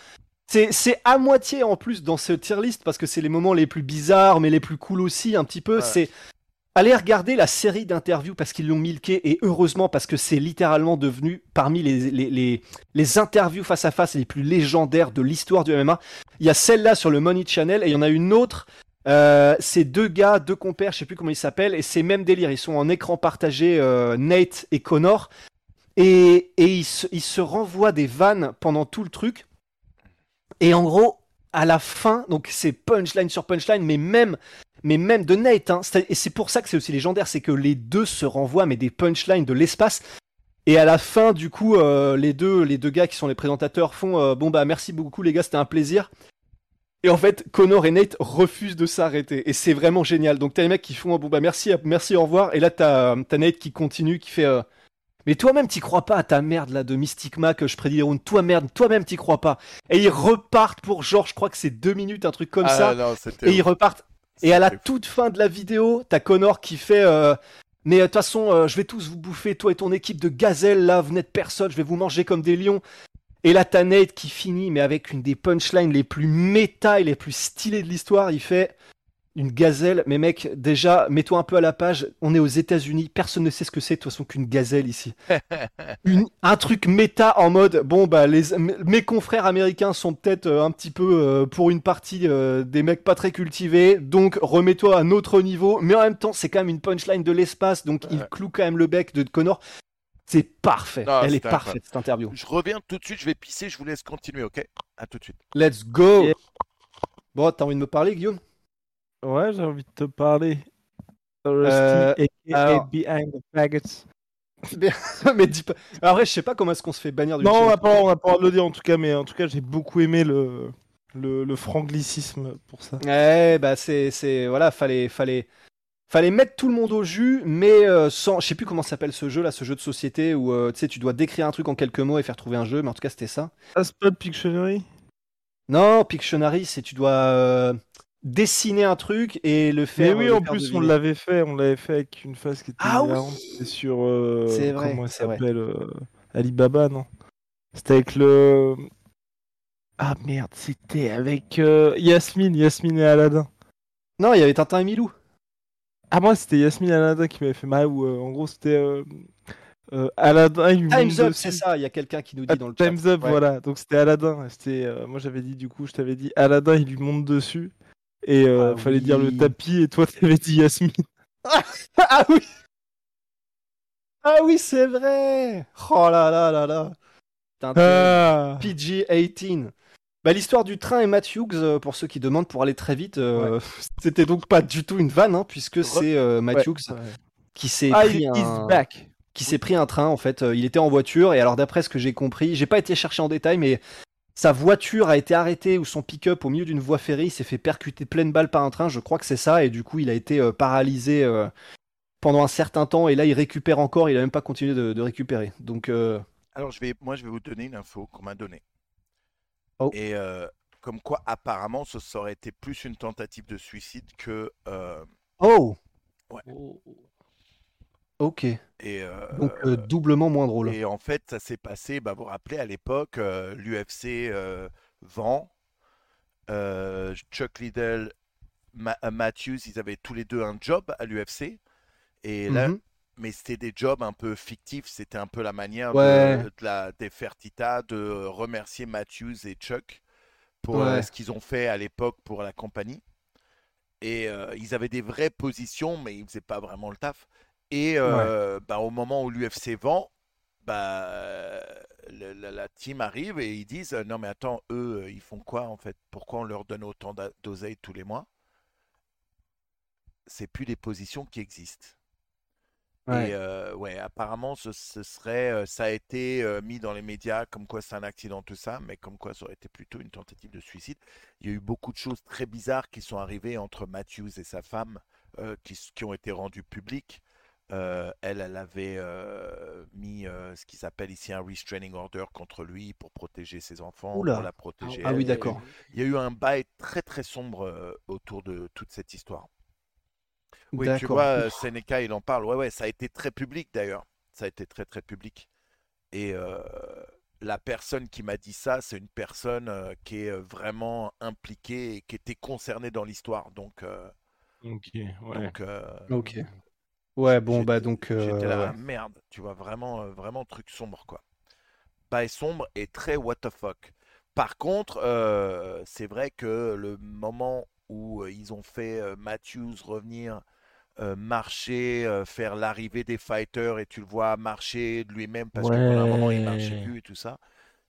c'est, c'est à moitié en plus dans ce tier list parce que c'est les moments les plus bizarres, mais les plus cool aussi, un petit peu. Ouais. C'est allez regarder la série d'interviews parce qu'ils l'ont milqué et heureusement parce que c'est littéralement devenu parmi les, les, les, interviews face à face les plus légendaires de l'histoire du MMA. Il y a celle-là sur le Money Channel et il y en a une autre. Euh, c'est deux gars, deux compères, je sais plus comment ils s'appellent, et c'est même délire. Ils sont en écran partagé, euh, Nate et Connor, et, et ils, se, ils se renvoient des vannes pendant tout le truc. Et en gros, à la fin, donc c'est punchline sur punchline, mais même, mais même de Nate. Hein, et c'est pour ça que c'est aussi légendaire, c'est que les deux se renvoient, mais des punchlines de l'espace. Et à la fin, du coup, euh, les deux, les deux gars qui sont les présentateurs font euh, bon bah merci beaucoup les gars, c'était un plaisir. Et en fait, Connor et Nate refusent de s'arrêter. Et c'est vraiment génial. Donc t'as les mecs qui font bon bah merci, merci, au revoir. Et là t'as t'as Nate qui continue, qui fait euh, mais toi-même t'y crois pas à ta merde là de Mystic Mac, je prédis les rounds. Toi merde, toi-même t'y crois pas. Et ils repartent pour genre, je crois que c'est deux minutes, un truc comme ah, ça. non, Et ils repartent. Et à la toute fin de la vidéo, t'as Connor qui fait euh, Mais euh, de toute façon, euh, je vais tous vous bouffer, toi et ton équipe de gazelles, là, vous n'êtes personne, je vais vous manger comme des lions. Et là, t'as Nate qui finit, mais avec une des punchlines les plus méta et les plus stylées de l'histoire. Il fait une gazelle. Mais mec, déjà, mets-toi un peu à la page. On est aux États-Unis, personne ne sait ce que c'est de toute façon qu'une gazelle ici. Une- un truc méta en mode bon bah les mes confrères américains sont peut-être euh, un petit peu euh, pour une partie euh, des mecs pas très cultivés. Donc remets-toi à notre niveau. Mais en même temps c'est quand même une punchline de l'espace. Donc il cloue quand même le bec de Connor. C'est parfait. Non, elle est parfaite incroyable. cette interview. Je reviens tout de suite, je vais pisser, je vous laisse continuer, ok? À tout de suite. let's go. Yeah. bon t'as envie de me parler Guillaume? Ouais, j'ai envie de te parler. Euh, Rusty, aka alors- Behind the Faggots. mais dis pas après je sais pas comment est-ce qu'on se fait bannir du Non, on n'a pas, on a pas le dire en tout cas, mais en tout cas, j'ai beaucoup aimé le, le, le franglicisme pour ça. Ouais, bah c'est, c'est, voilà, fallait, fallait, fallait mettre tout le monde au jus, mais euh, sans, je sais plus comment s'appelle ce jeu là, ce jeu de société où euh, tu sais, tu dois décrire un truc en quelques mots et faire trouver un jeu, mais en tout cas c'était ça. Ah, c'est pas de Pictionary? Non, Pictionary, c'est tu dois euh, dessiner un truc et le Mais faire. oui, euh, le en plus, on l'avait fait, on l'avait fait avec une phase qui était Ah oui sur. euh, C'est vrai, Comment elle s'appelle euh, Alibaba, non? C'était avec le. Ah merde, c'était avec euh, Yasmine, Yasmine et Aladdin. Non, il y avait Tintin et Milou. Ah, moi, c'était Yasmine et Aladdin qui m'avait fait mal, ou euh, en gros, c'était. euh, euh, Aladdin, il Time's Up, c'est ça. Il y a quelqu'un qui nous Ah, dit dans le chat. Time's Up, Ouais. voilà. Donc c'était Aladdin. C'était, moi j'avais dit du coup, je t'avais dit Aladdin, il lui monte dessus. Et euh, Ah fallait dire le tapis, et toi t'avais dit Yasmine. ah oui. Ah oui, c'est vrai. Oh là là là là. Ah PG-18. Bah, L'histoire du train et Matt Hughes, euh, pour ceux qui demandent pour aller très vite, euh, c'était donc pas du tout une vanne, hein, puisque c'est euh, Matt Ouais. Hughes qui s'est Ah, pris un... back. qui s'est pris un train en fait. Euh, Il était en voiture et alors d'après ce que j'ai compris, j'ai pas été chercher en détail, mais sa voiture a été arrêtée ou son pick-up au milieu d'une voie ferrée, il s'est fait percuter pleine balle par un train, je crois que c'est ça, et du coup il a été euh, paralysé euh, pendant un certain temps et là il récupère encore, il a même pas continué de, de récupérer. Donc euh, Alors, je vais, moi, je vais vous donner une info qu'on m'a donnée. Oh. Et euh, comme quoi, apparemment, ce ça aurait été plus une tentative de suicide que. euh, oh, Ouais. Ok, et, euh, donc euh, doublement moins drôle. Et en fait, ça s'est passé, bah, vous vous rappelez, à l'époque, euh, l'UFC vend. Chuck Liddell, Ma- Matthews, ils avaient tous les deux un job à l'UFC. Et là, Mhm. mais c'était des jobs un peu fictifs. C'était un peu la manière Ouais. de, de la, des Fertitta de remercier Matthews et Chuck pour Ouais. ce qu'ils ont fait à l'époque pour la compagnie. Et ils avaient des vraies positions, mais ils faisaient pas vraiment le taf. Et euh, bah, au moment où l'UFC vend, bah, le- la, la team arrive et ils disent euh, non mais attends, eux, euh, ils font quoi en fait? Pourquoi on leur donne autant d'a- d'oseille tous les mois? C'est plus des positions qui existent. Ouais. Et euh, ouais, apparemment, ce, ce serait, euh, ça a été euh, mis dans les médias comme quoi c'est un accident, tout ça, mais comme quoi ça aurait été plutôt une tentative de suicide. Il y a eu beaucoup de choses très bizarres qui sont arrivées entre Matthews et sa femme, euh, qui, qui ont été rendues publiques. Euh, elle, elle avait euh, mis euh, ce qui s'appelle ici un restraining order contre lui pour protéger ses enfants, Oula. pour la protéger. Ah oui, Il y a eu- d'accord. Il y a eu un bail très très sombre euh, autour de toute cette histoire. Oui, tu vois, Seneca, il en parle. Ouais, ouais, ça a été très public d'ailleurs. Ça a été très, très public. Et euh, la personne qui m'a dit ça, c'est une personne euh, qui est vraiment impliquée et qui était concernée dans l'histoire. Donc, euh, Ok, ouais. donc euh, Ok. Ouais, bon, bah donc. euh, J'étais là, ouais. merde, tu vois, vraiment, euh, vraiment truc sombre, quoi. Bail sombre et très what the fuck. Par contre, euh, c'est vrai que le moment où ils ont fait euh, Matthews revenir euh, marcher, euh, faire l'arrivée des fighters et tu le vois marcher de lui-même parce que pendant un moment il marchait Ouais. plus et tout ça.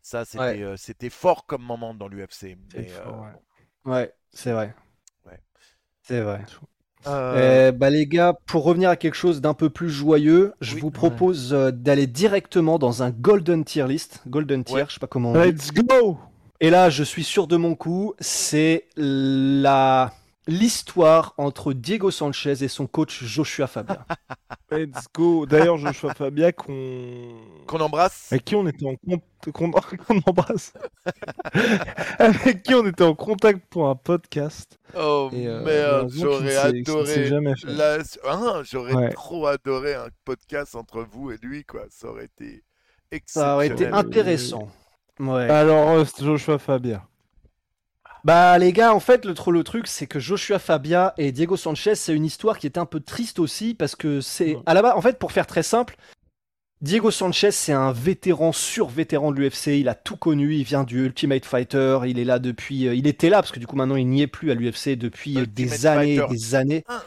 Ça, c'était Ouais. euh, c'était fort comme moment dans l'UFC. Ouais. Ouais, c'est vrai. Ouais. C'est vrai. Euh, Euh, bah les gars, pour revenir à quelque chose d'un peu plus joyeux, je Oui. vous propose euh, d'aller directement dans un golden tier list, golden tier, Ouais. je sais pas comment on dit. Let's go Et là, je suis sûr de mon coup, c'est la l'histoire entre Diego Sanchez et son coach Joshua Fabia. Let's go D'ailleurs, Joshua Fabia, qu'on... Qu'on embrasse. avec qui on était en contact, qu'on embrasse, avec qui on était en contact pour un podcast. Oh Et, euh, merde, j'aurais adoré. jamais fait. La- hein, j'aurais Ouais. trop adoré un podcast entre vous et lui, quoi. Ça aurait été Ça aurait été exceptionnel. intéressant. Ouais. Alors, euh, Joshua Fabia. Bah les gars, en fait, le, le truc, c'est que Joshua Fabia et Diego Sanchez, c'est une histoire qui est un peu triste aussi parce que c'est Ouais. à la base, en fait, pour faire très simple, Diego Sanchez, c'est un vétéran sur-vétéran de l'UFC. Il a tout connu. Il vient du Ultimate Fighter. Il est là depuis. euh, il était là parce que du coup maintenant il n'y est plus à l'UFC depuis euh, Ultimate des années, et des années. 1.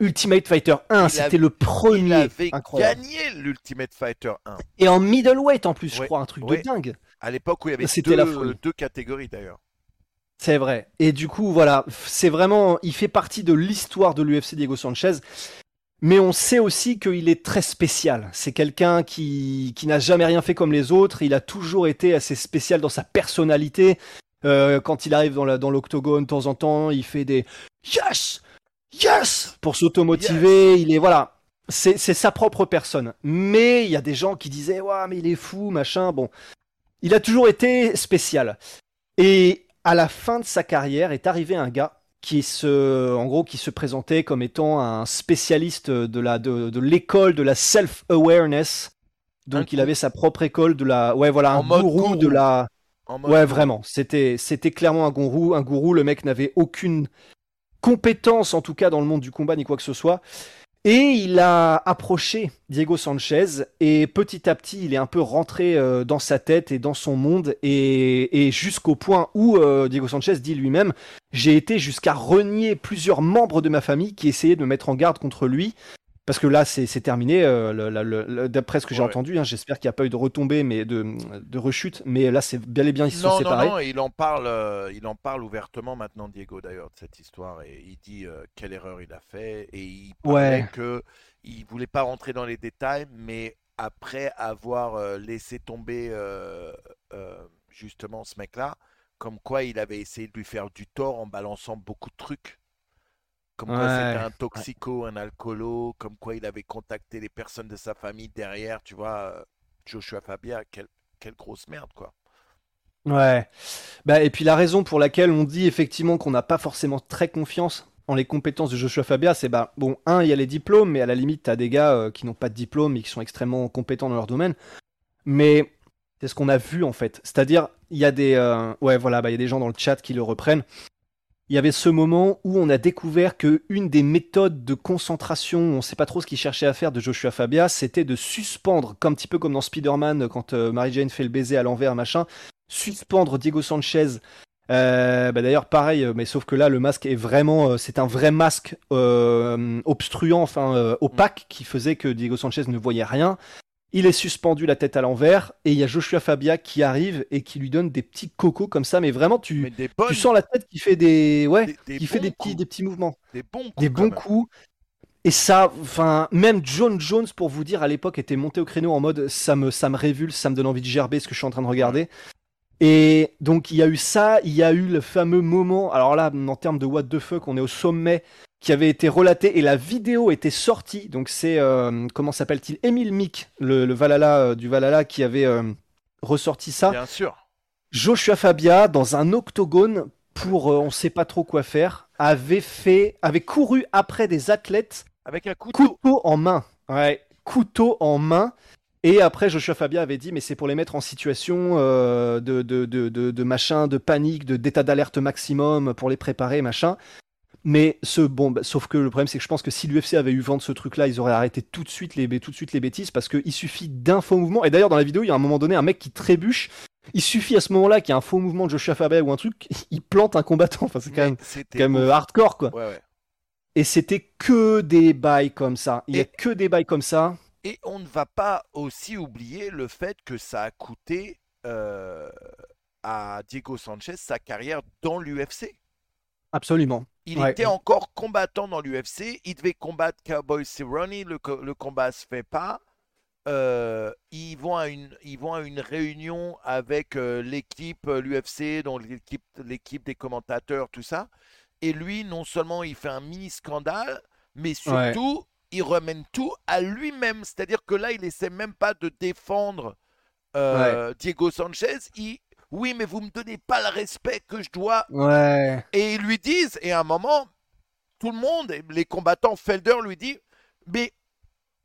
Ultimate Fighter 1, Il c'était avait- le Il premier. avait Incroyable. gagné l'Ultimate Fighter 1. Et en middleweight en plus, je crois, un truc de dingue. À l'époque où il y avait la deux, deux catégories d'ailleurs. C'est vrai. Et du coup, voilà, c'est vraiment, il fait partie de l'histoire de l'UFC Diego Sanchez. Mais on sait aussi qu'il est très spécial. C'est quelqu'un qui, qui n'a jamais rien fait comme les autres. Il a toujours été assez spécial dans sa personnalité. Euh, quand il arrive dans la- dans l'octogone, de temps en temps, il fait des yes, yes pour s'automotiver. Il est voilà, c'est c'est sa propre personne. Mais il y a des gens qui disaient ouais, mais il est fou, machin. Bon, il a toujours été spécial. Et à la fin de sa carrière est arrivé un gars qui se, en gros, qui se présentait comme étant un spécialiste de la, de, de l'école de la self-awareness. Donc il avait sa propre école de la, ouais voilà, un gourou, gourou. de la, En mode- ouais vraiment. C'était, c'était clairement un gourou, un gourou. Le mec n'avait aucune compétence, en tout cas dans le monde du combat ni quoi que ce soit. Et il a approché Diego Sanchez et petit à petit, il est un peu rentré euh, dans sa tête et dans son monde et, jusqu'au point où euh, Diego Sanchez dit lui-même j'ai été jusqu'à renier plusieurs membres de ma famille qui essayaient de me mettre en garde contre lui. Parce que là, c'est terminé, euh, d'après ce que j'ai Ouais. entendu. hein, J'espère qu'il n'y a pas eu de retombée, mais de, de rechute. Mais là, c'est bel et bien, ils se sont Non, non, séparés. non, il en parle, euh, il en parle ouvertement maintenant, Diego, d'ailleurs, de cette histoire, et il dit euh, quelle erreur il a fait, et il parlait Ouais. que il voulait pas rentrer dans les détails, mais après avoir laissé tomber justement ce mec-là, comme quoi il avait essayé de lui faire du tort en balançant beaucoup de trucs. Comme quoi c'était un toxico, un alcoolo, comme quoi il avait contacté les personnes de sa famille derrière, tu vois. euh, Joshua Fabia, quelle, quelle grosse merde, quoi. Ouais. Bah, et puis la raison pour laquelle on dit effectivement qu'on n'a pas forcément très confiance en les compétences de Joshua Fabia, c'est bah bon, un, il y a les diplômes, mais à la limite, t'as des gars euh, qui n'ont pas de diplôme et qui sont extrêmement compétents dans leur domaine. Mais c'est ce qu'on a vu en fait. C'est-à-dire, il y a des, euh, ouais, voilà, bah il y a des gens dans le chat qui le reprennent. Il y avait ce moment où on a découvert que une des méthodes de concentration, on ne sait pas trop ce qu'il cherchait à faire de Joshua Fabia, c'était de suspendre, comme un petit peu comme dans Spider-Man quand euh, Mary Jane fait le baiser à l'envers, machin, suspendre Diego Sanchez. Euh, bah d'ailleurs pareil, mais sauf que là le masque est vraiment, euh, c'est un vrai masque obstruant, enfin opaque, qui faisait que Diego Sanchez ne voyait rien. Il est suspendu la tête à l'envers et il y a Joshua Fabia qui arrive et qui lui donne des petits cocos comme ça, mais vraiment tu, tu sens la tête qui fait des ouais, qui fait des petits des petits mouvements, des bons coups, des bons coups. Et ça, enfin, même John Jones, pour vous dire, à l'époque, était monté au créneau en mode ça me, ça me révulse, ça me donne envie de gerber ce que je suis en train de regarder. Et donc, il y a eu ça, il y a eu le fameux moment. Alors là, en termes de what the fuck, on est au sommet qui avait été relaté et la vidéo était sortie. Donc c'est euh, comment s'appelle-t-il? Emile Mick, le, Valhalla euh, du Valhalla, qui avait euh, ressorti ça. Bien sûr. Joshua Fabia dans un octogone pour on sait pas trop quoi faire avait fait avait couru après des athlètes avec un couteau, couteau en main. Ouais, couteau en main. Et après, Joshua Fabia avait dit, mais c'est pour les mettre en situation de, de, de, de, machin, de panique, de d'état d'alerte maximum, pour les préparer, machin. Mais ce bon, bah, sauf que le problème c'est que je pense que si l'UFC avait eu vent de ce truc-là, ils auraient arrêté tout de suite les tout de suite les bêtises parce qu'il suffit d'un faux mouvement. Et d'ailleurs dans la vidéo, il y a un moment donné un mec qui trébuche. Il suffit à ce moment-là qu'il y ait un faux mouvement de Joshua Fabia ou un truc, il plante un combattant. Enfin c'est quand même, quand même euh, hardcore quoi. Ouais, ouais. Et c'était que des bails comme ça. Il y a que des bails comme ça. Et on ne va pas aussi oublier le fait que ça a coûté euh, à Diego Sanchez sa carrière dans l'UFC. Absolument. Il était encore combattant dans l'UFC. Il devait combattre Cowboy Cerrone. Le, le combat se fait pas. Euh, ils, vont à une, ils vont à une réunion avec euh, l'équipe, euh, l'UFC, donc l'équipe, l'équipe des commentateurs, tout ça. Et lui, non seulement il fait un mini scandale, mais surtout, il remène tout à lui-même. C'est-à-dire que là, il essaie même pas de défendre Diego Sanchez. Il, oui, mais vous me donnez pas le respect que je dois. Ouais. Et ils lui disent, et à un moment, tout le monde, les combattants, Felder lui dit, mais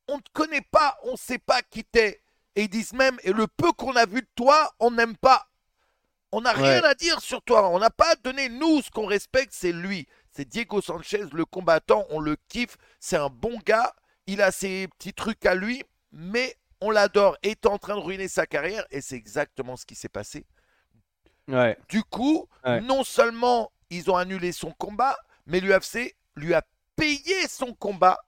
on ne te connaît pas, on ne sait pas qui t'es. Et ils disent même, et le peu qu'on a vu de toi, on n'aime pas. On n'a rien à dire sur toi. On n'a pas donné, nous, ce qu'on respecte, c'est lui. C'est Diego Sanchez, le combattant, on le kiffe. C'est un bon gars. Il a ses petits trucs à lui, mais on l'adore. Et est en train de ruiner sa carrière. Et c'est exactement ce qui s'est passé. Du coup, non seulement ils ont annulé son combat, mais l'UFC lui a payé son combat.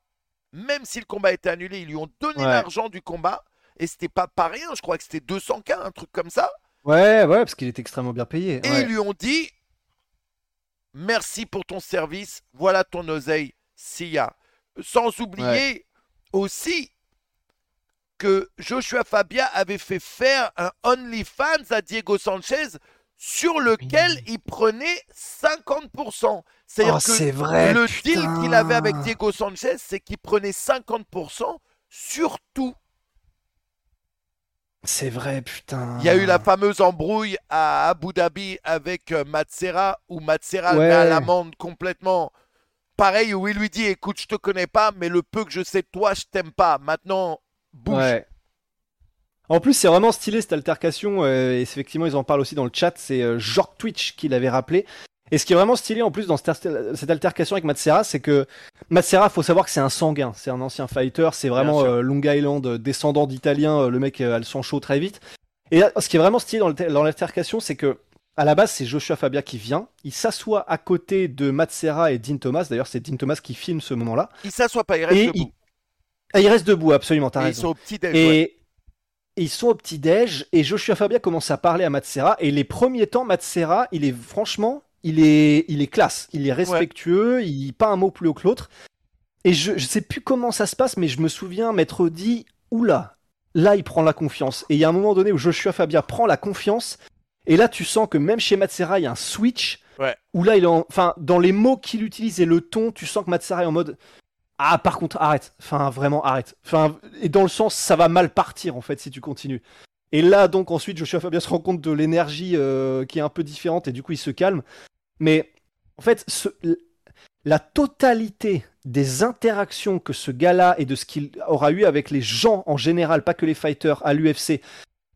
Même si le combat était annulé, ils lui ont donné l'argent du combat. Et c'était pas pas rien, je crois que c'était 200K, un truc comme ça. Ouais, ouais, parce qu'il est extrêmement bien payé. Et ils lui ont dit Merci pour ton service, voilà ton oseille, Sia. Sans oublier aussi que Joshua Fabia avait fait faire un OnlyFans à Diego Sanchez sur lequel il prenait 50%. C'est-à-dire que vrai, le deal qu'il avait avec Diego Sanchez, c'est qu'il prenait 50% sur tout. C'est vrai, putain. Il y a eu la fameuse embrouille à Abu Dhabi avec euh, Matsera, où Matsera met à l'amende complètement. Pareil, où il lui dit Écoute, je te connais pas, mais le peu que je sais de toi, je t'aime pas. Maintenant, bouge. En plus, c'est vraiment stylé cette altercation, euh, et effectivement, ils en parlent aussi dans le chat. C'est euh, Twitch qui l'avait rappelé. Et ce qui est vraiment stylé en plus dans cette, altercation avec Matsera, c'est que Matsera, faut savoir que c'est un sanguin, c'est un ancien fighter, c'est vraiment euh, Long Island, euh, descendant d'Italien, le mec a le sang chaud très vite. Et ce qui est vraiment stylé dans l'altercation, c'est que à la base, c'est Joshua Fabia qui vient, il s'assoit à côté de Matsera et Dean Thomas, d'ailleurs c'est Dean Thomas qui filme ce moment-là. Il s'assoit pas, il reste debout. Il... il... reste debout, absolument, t'as raison. Ils sont au petit et ils sont au petit-déj et Joshua Fabia commence à parler à Matsera et les premiers temps Matsera il est franchement il est il est classe. Il est respectueux il pas un mot plus haut que l'autre. Et je, je sais plus comment ça se passe mais je me souviens m'être dit oula là il prend la confiance. Et il y a un moment donné où Joshua Fabia prend la confiance. Et là tu sens que même chez Matsera il y a un switch où là il est enfin dans les mots qu'il utilise et le ton tu sens que Matsera est en mode ah, par contre, arrête. Enfin, vraiment, arrête. Et dans le sens, ça va mal partir, en fait, si tu continues. Et là, donc, ensuite, Joshua Fabien se rend compte de l'énergie euh, qui est un peu différente, et du coup, il se calme. Mais, en fait, la totalité des interactions que ce gars-là et de ce qu'il aura eu avec les gens en général, pas que les fighters à l'UFC,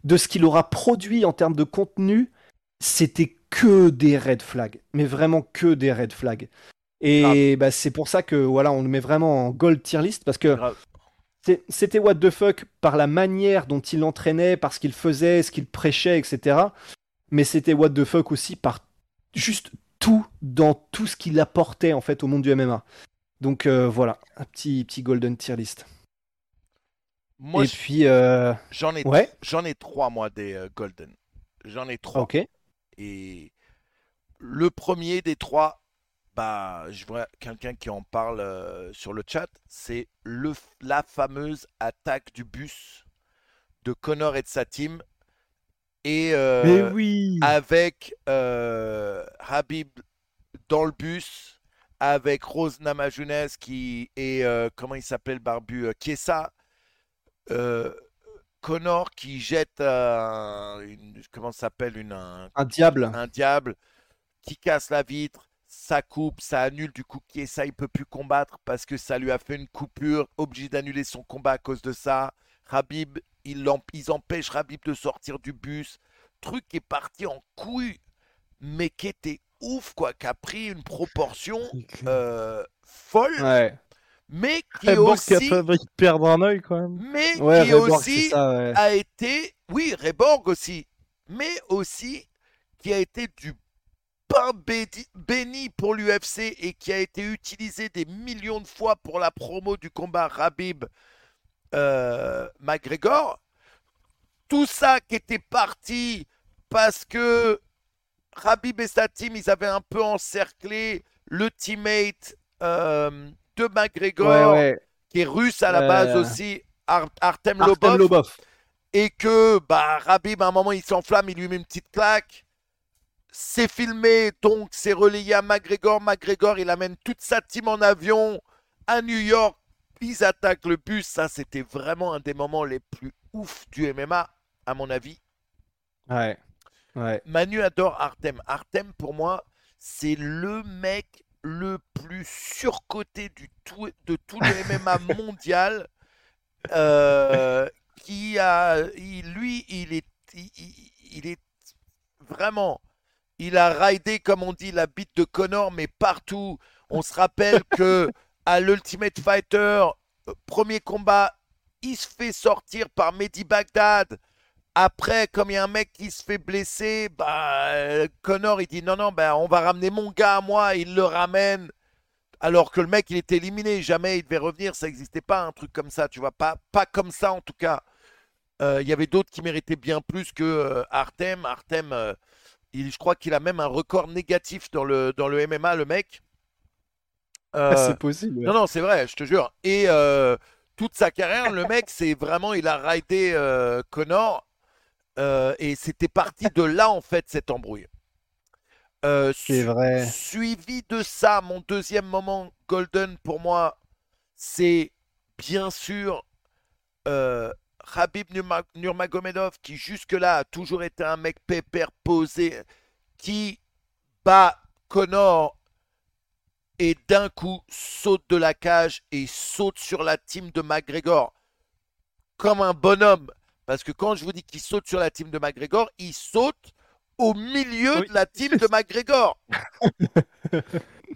de ce qu'il aura produit en termes de contenu, c'était que des red flags, mais vraiment que des red flags. Et bah, c'est pour ça que voilà, on le met vraiment en gold tier list parce que c'était what the fuck par la manière dont il entraînait, par ce qu'il faisait, ce qu'il prêchait, etc. Mais c'était what the fuck aussi par juste tout dans tout ce qu'il apportait en fait au monde du MMA. Donc euh, voilà, un petit petit golden tier list. Moi, Et puis euh, j'en ai, ouais, j'en ai trois, moi, des euh, Golden. J'en ai trois. ok. Et le premier des trois, bah, je vois quelqu'un qui en parle euh, sur le chat, c'est le, la fameuse attaque du bus de Connor et de sa team. Et euh, Mais oui avec euh, Habib dans le bus, avec Rose Namajunas qui et comment il s'appelle le barbu Kiesa, Connor qui jette une, comment s'appelle une un, Un diable. un diable qui casse la vitre, ça coupe, ça annule du coup Kiesa il peut plus combattre parce que ça lui a fait une coupure, obligé d'annuler son combat à cause de ça. Habib, ils, l'emp- ils empêchent Habib de sortir du bus. Truc qui est parti en couille, mais qui était ouf, quoi, qui a pris une proportion euh, folle, Ouais. mais qui a aussi, perdre un œil quand même. mais Ouais, qui Reborg, aussi ça, ouais. a été, oui, Reborg aussi, mais aussi qui a été du pain béni pour l'UFC et qui a été utilisé des millions de fois pour la promo du combat Rabib euh, McGregor. Tout ça qui était parti parce que Rabib et sa team, ils avaient un peu encerclé le teammate euh, de McGregor, Ouais, ouais. qui est russe à la Euh, base aussi, Ar- Artem Artem Lobov Lobov. et que bah, Rabib, à un moment, il s'enflamme, il lui met une petite claque. C'est filmé, donc c'est relayé à McGregor. McGregor, il amène toute sa team en avion à New York. Ils attaquent le bus. Ça, c'était vraiment un des moments les plus ouf du MMA, à mon avis. Ouais. Ouais. Manu adore Artem. Artem, pour moi, c'est le mec le plus surcoté du tout, de tout le MMA mondial. euh, qui a, il- lui, il est, il, est vraiment, il a raidé, comme on dit, la bite de Connor, mais partout. On se rappelle que à l'Ultimate Fighter, euh, premier combat, il se fait sortir par Mehdi Baghdad. Après, comme il y a un mec qui se fait blesser, bah, Connor il dit non, non, bah, on va ramener mon gars à moi. Il le ramène. Alors que le mec il était éliminé, jamais il devait revenir, ça n'existait pas un truc comme ça, tu vois, pas, pas comme ça en tout cas. Euh, Il y avait d'autres qui méritaient bien plus que euh, Artem. Artem, euh, il, je crois qu'il a même un record négatif dans le, dans le MMA, le mec. Euh, Ah, c'est possible. ouais. non, non, c'est vrai, je te jure. Et euh, toute sa carrière, le mec, c'est vraiment, il a raidé euh, Connor. euh, et c'était parti de là, en fait, cette embrouille. C'est vrai. Suivi de ça, mon deuxième moment golden pour moi, c'est bien sûr Khabib Nurma- Nurmagomedov qui jusque-là a toujours été un mec pépère posé, qui bat Connor et d'un coup saute de la cage et saute sur la team de McGregor comme un bonhomme. Parce que quand je vous dis qu'il saute sur la team de McGregor, il saute au milieu Oui. de la team de McGregor.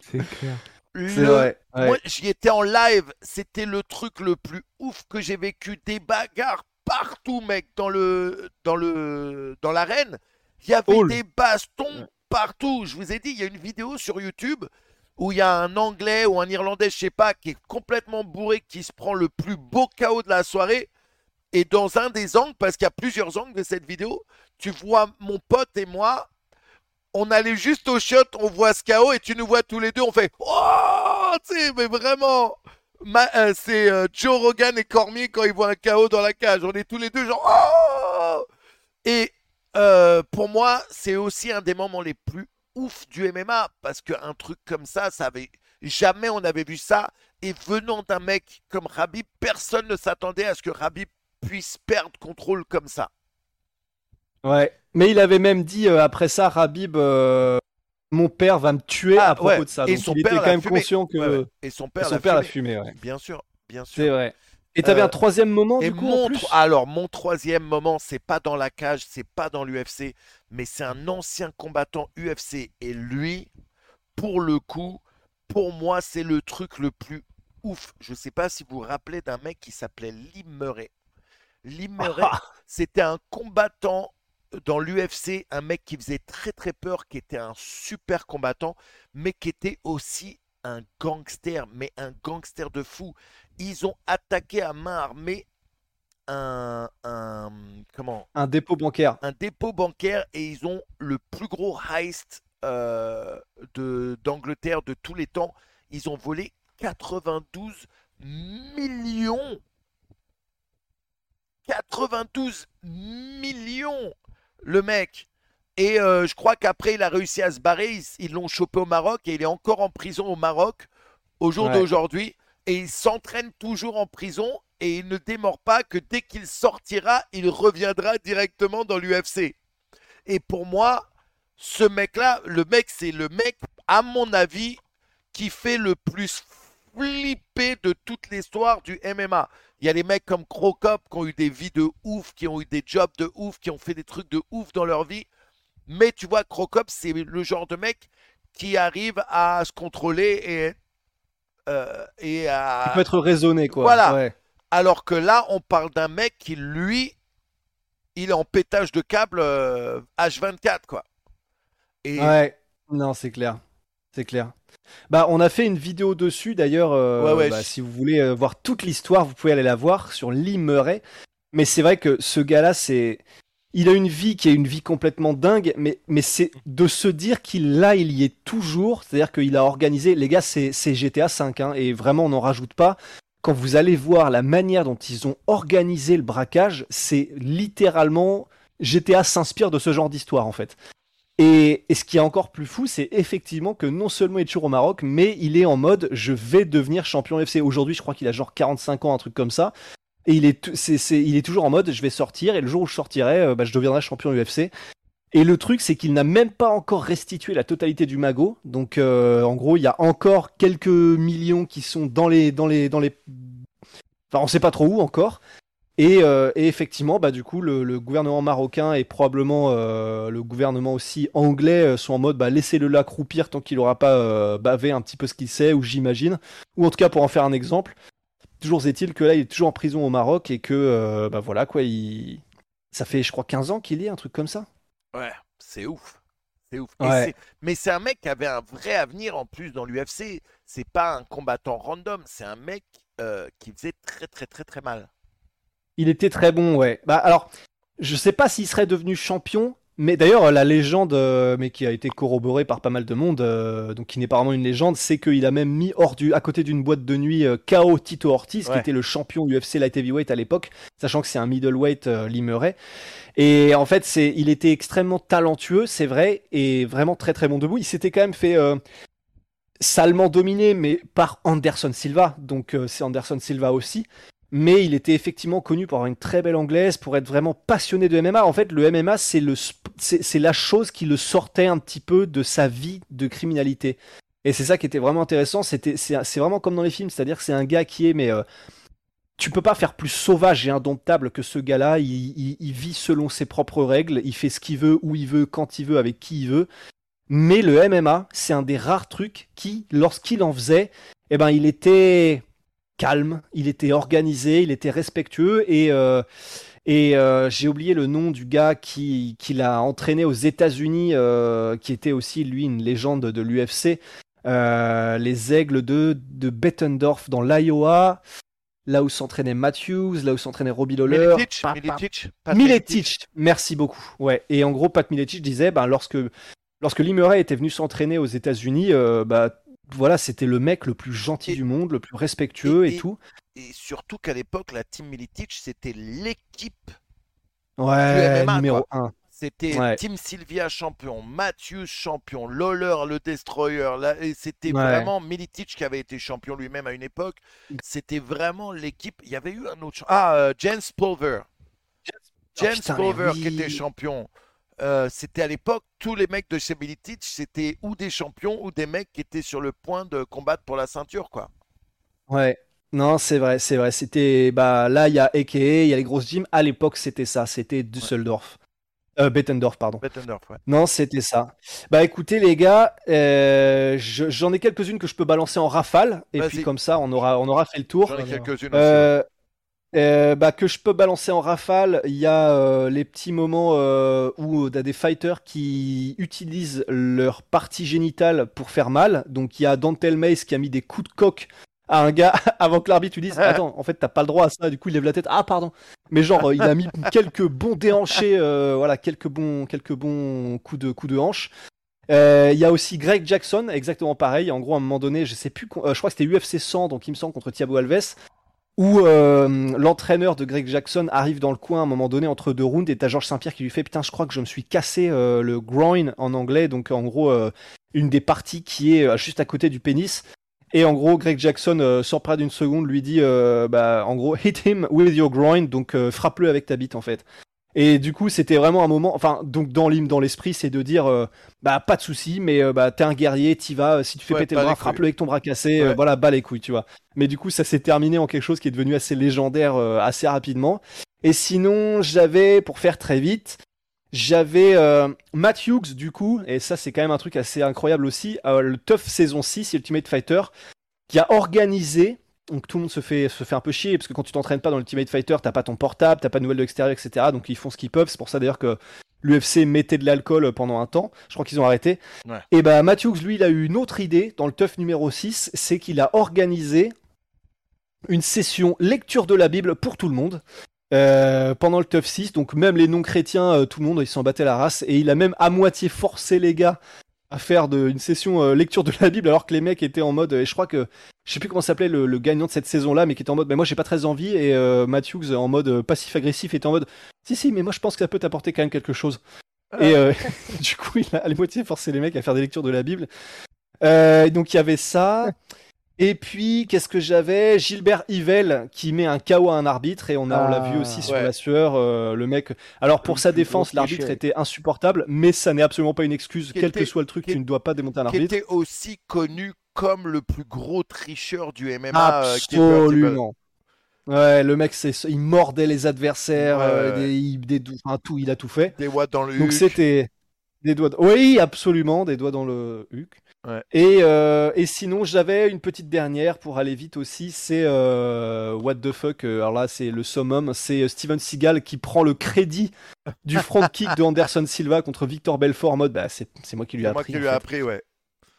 C'est clair. C'est Le- vrai. ouais. Moi, j'y étais en live. C'était le truc le plus ouf que j'ai vécu. Des bagarres partout, mec, dans le dans le dans l'arène. Il y avait des bastons partout. Je vous ai dit, il y a une vidéo sur YouTube où il y a un Anglais ou un Irlandais, je sais pas, qui est complètement bourré, qui se prend le plus beau chaos de la soirée. Et dans un des angles, parce qu'il y a plusieurs angles de cette vidéo, tu vois mon pote et moi, on allait juste au shot, on voit ce chaos et tu nous vois tous les deux, on fait Oh mais vraiment euh, C'est euh, Joe Rogan et Cormier quand ils voient un chaos dans la cage. On est tous les deux genre Oh Et euh, pour moi, c'est aussi un des moments les plus ouf du MMA parce qu'un truc comme ça, ça avait jamais on avait vu ça. Et venant d'un mec comme Rabib, personne ne s'attendait à ce que Rabib puisse perdre contrôle comme ça. Ouais. Mais il avait même dit euh, après ça, Rabib, euh, mon père va me tuer Ah, à propos ouais. de ça. Et Donc son il père était quand même fumé. conscient que Ouais. Et son père, son l'a père l'a fumé. Bien sûr, bien sûr. C'est vrai. Et t'avais Euh, un troisième moment Et du coup mon en plus tro- alors, mon troisième moment, c'est pas dans la cage, c'est pas dans l'UFC, mais c'est un ancien combattant UFC. Et lui, pour le coup, pour moi, c'est le truc le plus ouf. Je sais pas si vous vous rappelez d'un mec qui s'appelait Lee Murray. Lee Murray, c'était un combattant dans l'UFC, un mec qui faisait très très peur, qui était un super combattant, mais qui était aussi un gangster, mais un gangster de fou. Ils ont attaqué à main armée un, un- comment? Un dépôt bancaire. un dépôt bancaire et ils ont le plus gros heist euh, de d'Angleterre de tous les temps. Ils ont volé 92 millions. 92 millions, le mec. Et euh, je crois qu'après, il a réussi à se barrer. Ils ils l'ont chopé au Maroc et il est encore en prison au Maroc au jour Ouais. d'aujourd'hui. Et il s'entraîne toujours en prison et il ne démord pas que dès qu'il sortira, il reviendra directement dans l'UFC. Et pour moi, ce mec-là, le mec, c'est le mec, à mon avis, qui fait le plus flipper de toute l'histoire du MMA. Il y a des mecs comme Crocop qui ont eu des vies de ouf, qui ont eu des jobs de ouf, qui ont fait des trucs de ouf dans leur vie. Mais tu vois, Crocop, c'est le genre de mec qui arrive à se contrôler et, euh, et à... Il peut être raisonné quoi. Voilà. Ouais. Alors que là, on parle d'un mec qui, lui, il est en pétage de câble euh, H24, quoi. Et Ouais, non, c'est clair. C'est clair. Bah, on a fait une vidéo dessus d'ailleurs. euh, Ouais, ouais, bah, je- si vous voulez euh, voir toute l'histoire, vous pouvez aller la voir sur Lee Murray. Mais c'est vrai que ce gars-là, c'est. Il a une vie qui est une vie complètement dingue, mais, mais c'est de se dire qu'il là, il y est toujours. C'est-à-dire qu'il a organisé. Les gars, c'est c'est GTA 5, hein, et vraiment, on n'en rajoute pas. Quand vous allez voir la manière dont ils ont organisé le braquage, c'est littéralement. GTA s'inspire de ce genre d'histoire, en fait. Et, ce qui est encore plus fou, c'est effectivement que non seulement il est toujours au Maroc, mais il est en mode je vais devenir champion UFC. Aujourd'hui, je crois qu'il a genre 45 ans, un truc comme ça. Et il est, toujours en mode je vais sortir, et le jour où je sortirai, euh, bah, je deviendrai champion UFC. Et le truc, c'est qu'il n'a même pas encore restitué la totalité du magot. Donc, euh, en gros, il y a encore quelques millions qui sont dans les, dans les, dans les. Enfin, on sait pas trop où encore. Et, euh, et effectivement, bah, du coup, le, le gouvernement marocain et probablement euh, le gouvernement aussi anglais euh, sont en mode bah, laissez-le là croupir tant qu'il n'aura pas euh, bavé un petit peu ce qu'il sait, ou j'imagine. Ou en tout cas, pour en faire un exemple, toujours est-il que là, il est toujours en prison au Maroc et que, bah voilà, quoi, il. Ça fait, je crois, 15 ans qu'il y est, un truc comme ça. ouais, c'est ouf. C'est ouf. Ouais. Mais c'est un mec qui avait un vrai avenir en plus dans l'UFC. C'est pas un combattant random, c'est un mec qui faisait très très très très mal. Il était très bon, ouais. Bah alors, je sais pas s'il serait devenu champion, mais d'ailleurs la légende, euh, mais qui a été corroborée par pas mal de monde, euh, donc qui n'est pas vraiment une légende, c'est qu'il a même mis hors du, à côté d'une boîte de nuit euh, KO Tito Ortiz, qui était le champion UFC light heavyweight à l'époque, sachant que c'est un middleweight Murray. Et en fait, c'est, il était extrêmement talentueux, c'est vrai, et vraiment très très bon debout. Il s'était quand même fait salement dominé, mais par Anderson Silva, donc c'est Anderson Silva aussi mais il était effectivement connu pour avoir une très belle anglaise, pour être vraiment passionné de MMA. En fait, le MMA, c'est la chose qui le sortait un petit peu de sa vie de criminalité. Et c'est ça qui était vraiment intéressant. C'était, c'est vraiment comme dans les films, c'est-à-dire que c'est un gars qui est, mais euh, tu peux pas faire plus sauvage et indomptable que ce gars-là. Il, il- il vit selon ses propres règles, il fait ce qu'il veut, où il veut, quand il veut, avec qui il veut. Mais le MMA, c'est un des rares trucs qui, lorsqu'il en faisait, eh ben, il était calme, il était organisé, il était respectueux et euh, et euh, j'ai oublié le nom du gars qui, qui l'a entraîné aux États-Unis, euh, qui était aussi lui une légende de l'UFC, euh, les Aigles de de Bettendorf dans l'Iowa, là où s'entraînait Matthews, là où s'entraînait Robbie Lawler. Miletic, Miletic, Pat Miletic, merci beaucoup. Ouais. Et en gros, Pat Miletic disait, ben, lorsque lorsque Lee Murray était venu s'entraîner aux États-Unis, euh, bah voilà, c'était le mec le plus gentil Et- du monde, le plus respectueux et, et- tout. Et surtout qu'à l'époque, la team Miletic, c'était l'équipe. Ouais, MMA, numéro 1. C'était Ouais. Team Sylvia champion, Matthews champion, Lawler le Destroyer. Là, et c'était Ouais. vraiment Militic qui avait été champion lui-même à une époque. C'était vraiment l'équipe. Il y avait eu un autre. Ah, euh, James Pulver. James putain, mais Pulver qui était champion. Euh, c'était à l'époque, tous les mecs de chez Militic, c'était ou des champions ou des mecs qui étaient sur le point de combattre pour la ceinture, quoi. Ouais. Non, c'est vrai, c'est vrai. C'était bah là, il y a AKA, il y a les grosses gyms. À l'époque, c'était ça. C'était Düsseldorf. Euh, Bettendorf, pardon. Bettendorf, ouais. Non, c'était ça. Bah écoutez les gars, euh, je- j'en ai quelques-unes que je peux balancer en rafale et Vas-y. puis comme ça on aura on aura fait le tour. J'en ai quelques-unes aussi. Euh, euh, bah, que je peux balancer en rafale, il y a euh, les petits moments euh, où t'as des fighters qui utilisent leur partie génitale pour faire mal. Donc il y a Dantel Mace qui a mis des coups de coq à un gars avant que l'arbitre lui dise Attends, en fait t'as pas le droit à ça. Du coup il lève la tête. Ah pardon. Mais genre euh, il a mis quelques bons déhanchés, euh, voilà quelques bons quelques bons coups de coups de hanche. Euh, Il y a aussi Greg Jackson, exactement pareil. En gros, à un moment donné, je sais plus, euh, je crois que c'était UFC 100, donc il me semble contre Thiago Alves, où euh, l'entraîneur de Greg Jackson arrive dans le coin à un moment donné entre deux rounds et t'as Georges Saint-Pierre qui lui fait putain, je crois que je me suis cassé euh, le groin en anglais, donc en gros euh, une des parties qui est euh, juste à côté du pénis. Et en gros, Greg Jackson, sans près d'une seconde, lui dit, bah, en gros, hit him with your groin, donc frappe-le avec ta bite en fait. Et du coup, c'était vraiment un moment, enfin, donc dans l'hymne, dans l'esprit, c'est de dire, euh, bah, pas de souci, mais euh, bah, t'es un guerrier, t'y vas, euh, si tu fais Ouais, péter le bras, frappe-le avec ton bras cassé, euh, voilà, bas les couilles, tu vois. Mais du coup, ça s'est terminé en quelque chose qui est devenu assez légendaire euh, assez rapidement. Et sinon, j'avais, pour faire très vite, j'avais euh, Matt Hughes, du coup, et ça, c'est quand même un truc assez incroyable aussi, euh, le Tough saison 6, Ultimate Fighter, qui a organisé. Donc tout le monde se fait, se fait un peu chier parce que quand tu t'entraînes pas dans l'Ultimate Fighter, t'as pas ton portable, t'as pas de nouvelles de l'extérieur, etc. Donc ils font ce qu'ils peuvent. C'est pour ça d'ailleurs que l'UFC mettait de l'alcool pendant un temps. Je crois qu'ils ont arrêté. Ouais. Et bah Matt Hughes, lui, il a eu une autre idée dans le Tough numéro 6, c'est qu'il a organisé une session lecture de la Bible pour tout le monde. euh, pendant le Tough 6, donc même les non-chrétiens, euh, tout le monde, ils s'en battaient la race, et il a même à moitié forcé les gars à faire de, une session euh, lecture de la Bible, alors que les mecs étaient en mode, et je crois que, je sais plus comment s'appelait le, le gagnant de cette saison-là, mais qui était en mode, mais moi j'ai pas très envie, et euh, Matt Hughes en mode euh, passif-agressif était en mode, si si, mais moi je pense que ça peut t'apporter quand même quelque chose. Et euh, du coup, il a à moitié forcé les mecs à faire des lectures de la Bible. Et donc il y avait ça. Et puis, qu'est-ce que j'avais? Gilbert Yvel qui met un KO à un arbitre et on a on l'a Ah, vu aussi sur ouais. la sueur. euh, le mec. Alors pour sa défense, l'arbitre était insupportable, mais ça n'est absolument pas une excuse. Quel était- que soit le truc, tu ne dois pas démonter un qui arbitre. était aussi connu comme le plus gros tricheur du MMA. euh. Absolument. Ouais, le mec, c'est, il mordait les adversaires, Ouais, euh, des, il- des, enfin, tout, il a tout fait. Des watts dans le Donc c'était des doigts. Oui, absolument, des doigts dans le huc. Ouais. Et, euh, et sinon, j'avais une petite dernière pour aller vite aussi. C'est euh, what the fuck. euh, Alors là, c'est le summum. C'est Steven Seagal qui prend le crédit du front kick de Anderson Silva contre Victor Belfort en mode bah c'est moi qui lui ai C'est moi appris. qui lui ai appris, ouais.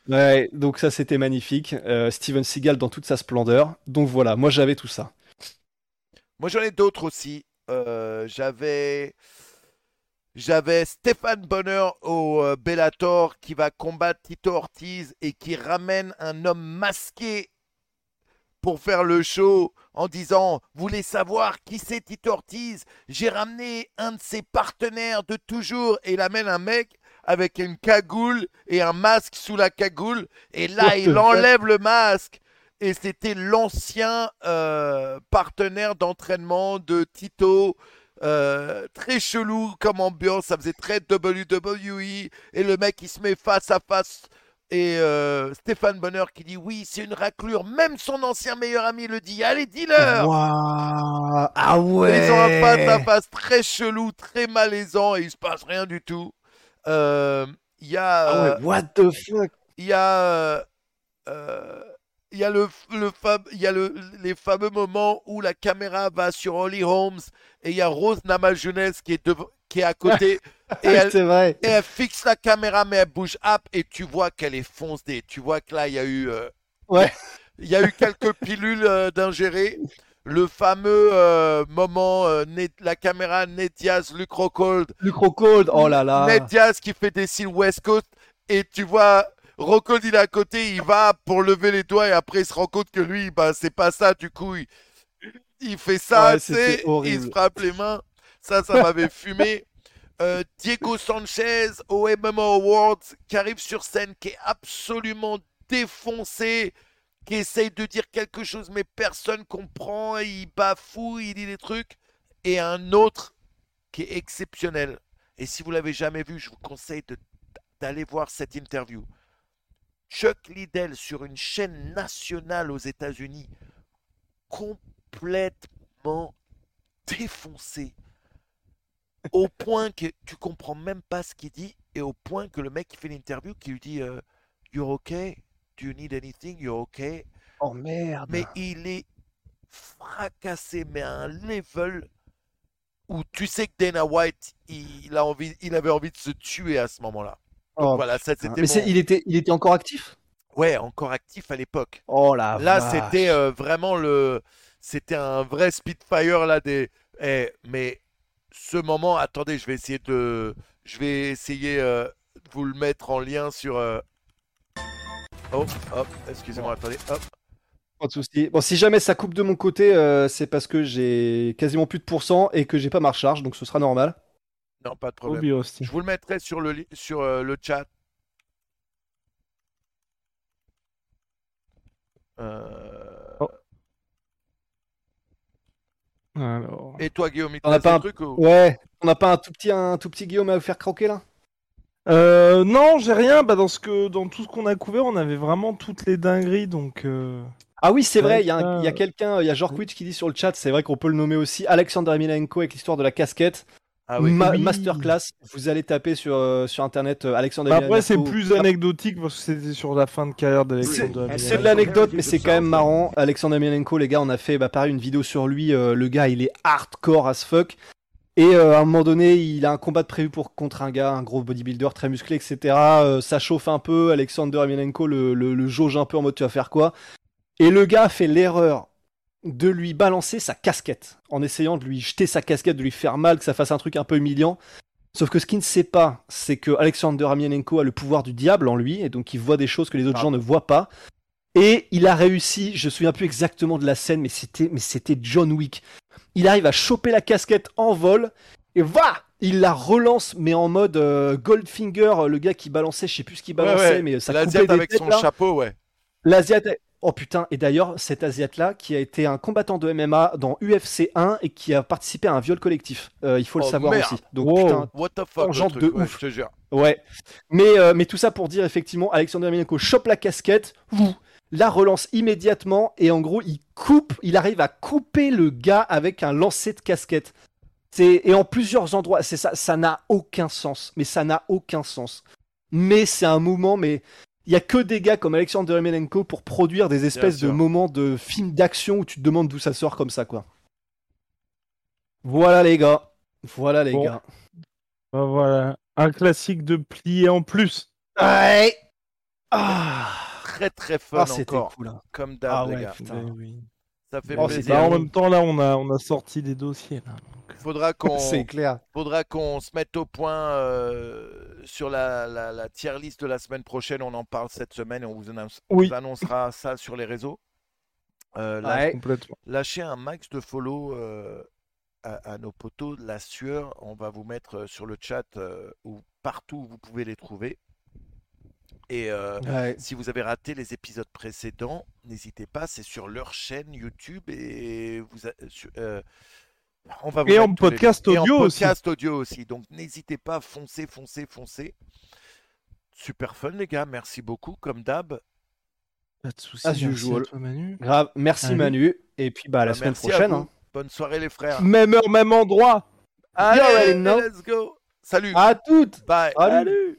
Ouais, donc ça c'était magnifique. Euh, Steven Seagal dans toute sa splendeur. Donc voilà, moi j'avais tout ça. Moi, j'en ai d'autres aussi. J'avais. J'avais Stéphane Bonner au euh, Bellator qui va combattre Tito Ortiz et qui ramène un homme masqué pour faire le show en disant Vous voulez savoir qui c'est Tito Ortiz? J'ai ramené un de ses partenaires de toujours et il amène un mec avec une cagoule et un masque sous la cagoule et là il enlève le masque et c'était l'ancien euh, partenaire d'entraînement de Tito. Euh, très chelou comme ambiance, ça faisait très WWE. Et le mec il se met face à face. Et euh, Stéphane Bonheur qui dit oui, c'est une raclure. Même son ancien meilleur ami le dit. Allez, dis-leur Ah ouais Ils ont un face à face très chelou, très malaisant et il se passe rien du tout. Euh, Il y a. Ah ouais, what the fuck? il y a, euh, il y a, le, le il y a le, les fameux moments où la caméra va sur Holly Holmes et il y a Rose Namajunas qui est, qui est à côté et, elle, vrai. et elle fixe la caméra mais elle bouge up et tu vois qu'elle est foncée. Tu vois que là il y a eu, euh, Ouais. il y a eu quelques pilules euh, d'ingérées. Le fameux euh, moment, euh, Ned- la caméra Ned Diaz, Luke Rockhold oh là là. Ned Diaz qui fait des cils West Coast et tu vois Rocco il est à côté, il va pour lever les doigts et après il se rend compte que lui, bah c'est pas ça du coup, il, il fait ça, Ouais, horrible. il se frappe les mains, ça, ça m'avait fumé. Euh, Diego Sanchez au MMA Awards qui arrive sur scène, qui est absolument défoncé, qui essaye de dire quelque chose mais personne comprend, il bafoue, il dit des trucs, et un autre qui est exceptionnel. Et si vous l'avez jamais vu, je vous conseille d'aller voir cette interview. Chuck Liddell sur une chaîne nationale aux États-Unis complètement défoncé. Au point que tu comprends même pas ce qu'il dit et au point que le mec qui fait l'interview qui lui dit euh, You're okay? Do you need anything? You're okay? Oh merde. Mais il est fracassé, mais à un level où tu sais que Dana White, il, a envie, il avait envie de se tuer à ce moment-là. Oh, voilà, ça c'était. Mais il, était, il était encore actif? Ouais, encore actif à l'époque. Oh la Là, vache. c'était euh, vraiment le. C'était un vrai Spitfire là des. Eh, mais ce moment, attendez, je vais essayer de. Je vais essayer euh, de vous le mettre en lien sur. euh, Oh, hop, excusez-moi, attendez, hop. Pas de souci. Bon, si jamais ça coupe de mon côté, c'est parce que j'ai quasiment plus de pourcents et que j'ai pas ma recharge, donc ce sera normal. Non, pas de problème. Je vous le mettrai sur le, sur, euh, le chat. Euh, Oh. Alors. Et toi, Guillaume, il te On a pas un- trucs ou- Ouais, on n'a pas un tout petit, un tout petit Guillaume à vous faire croquer là? Euh, non, j'ai rien. Bah, dans, ce que, dans tout ce qu'on a couvert, on avait vraiment toutes les dingueries. Donc, euh, Ah oui, c'est vrai, il y a, un- ça, il y a quelqu'un, il y a Jorkwitch qui dit sur le chat, c'est vrai qu'on peut le nommer aussi, Alexander Emelianenko avec l'histoire de la casquette. Ah oui. Ma- Oui. Masterclass, vous allez taper sur, euh, sur internet euh, Alexander bah, après, c'est plus anecdotique parce que c'était sur la fin de carrière d'Alexandre. C'est c'est de l'anecdote, mais c'est quand même marrant. Alexander Emelianenko, les gars, on a fait bah, pareil une vidéo sur lui. euh, le gars, il est hardcore as fuck. Et euh, à un moment donné, il a un combat de prévu pour contre un gars, un gros bodybuilder très musclé, etc. Euh, ça chauffe un peu. Alexander Emelianenko le, le, le jauge un peu en mode tu vas faire quoi? Et le gars fait l'erreur de lui balancer sa casquette en essayant de lui jeter sa casquette, de lui faire mal, que ça fasse un truc un peu humiliant. Sauf que ce qu'il ne sait pas, c'est que Alexander Emelianenko a le pouvoir du diable en lui, et donc il voit des choses que les autres Ah. gens ne voient pas. Et il a réussi, je me souviens plus exactement de la scène, mais c'était, mais c'était John Wick. Il arrive à choper la casquette en vol, et va Il la relance, mais en mode euh, Goldfinger, le gars qui balançait, je sais plus ce qu'il balançait, ouais. mais ça coupait des avec têtes, son là. chapeau, ouais. L'Asiate. Oh putain, et d'ailleurs, cet Asiate-là, qui a été un combattant de MMA dans UFC 1 et qui a participé à un viol collectif. Euh, il faut le Oh, savoir merde. aussi. Donc Wow. putain, What the fuck, le Tangente truc, de ouais, ouf. je te jure. Ouais. Mais, euh, mais tout ça pour dire effectivement, Alexander Emelianenko chope la casquette, la relance immédiatement et en gros il coupe, il arrive à couper le gars avec un lancer de casquette. C'est et en plusieurs endroits, c'est ça, ça n'a aucun sens. Mais ça n'a aucun sens. Mais c'est un moment, mais il y a que des gars comme Alexander Emelianenko pour produire des espèces de moments de films d'action où tu te demandes d'où ça sort comme ça quoi. Voilà les gars. Voilà les Bon. gars. Bah, voilà. Un classique de plier en plus. Ouais. Ah. Très très fun Ah, c'était encore, cool. hein. comme d'hab, Ah les ouais, gars. putain. Oui. Ça fait Oh, plaisir. Bah, en même temps, là, on a, on a sorti des dossiers. Là. Faudra qu'on C'est clair. faudra qu'on se mette au point euh, sur la, la, la tier list de la semaine prochaine. On en parle cette semaine et on vous, annonce- Oui. vous annoncera ça sur les réseaux. Euh, lâ- Ouais. Complètement. Lâchez un max de follow euh, à, à nos potos de la sueur. On va vous mettre sur le chat euh, ou partout où vous pouvez les trouver. Et euh, Ouais. si vous avez raté les épisodes précédents, n'hésitez pas, c'est sur leur chaîne YouTube et vous a- sur- euh, on va vous Et en les podcast liens. Et en audio aussi. podcast audio aussi. Donc n'hésitez pas, foncez, foncez, foncez. Super fun les gars, merci beaucoup comme d'hab. Pas de soucis. As merci usual. à toi, Manu. Grave. Merci Allez. Manu. Et puis bah à la Bah, semaine prochaine. hein. Bonne soirée les frères. Même heure, même endroit. Allez, know. let's go. Salut. À toutes. Bye. Salut.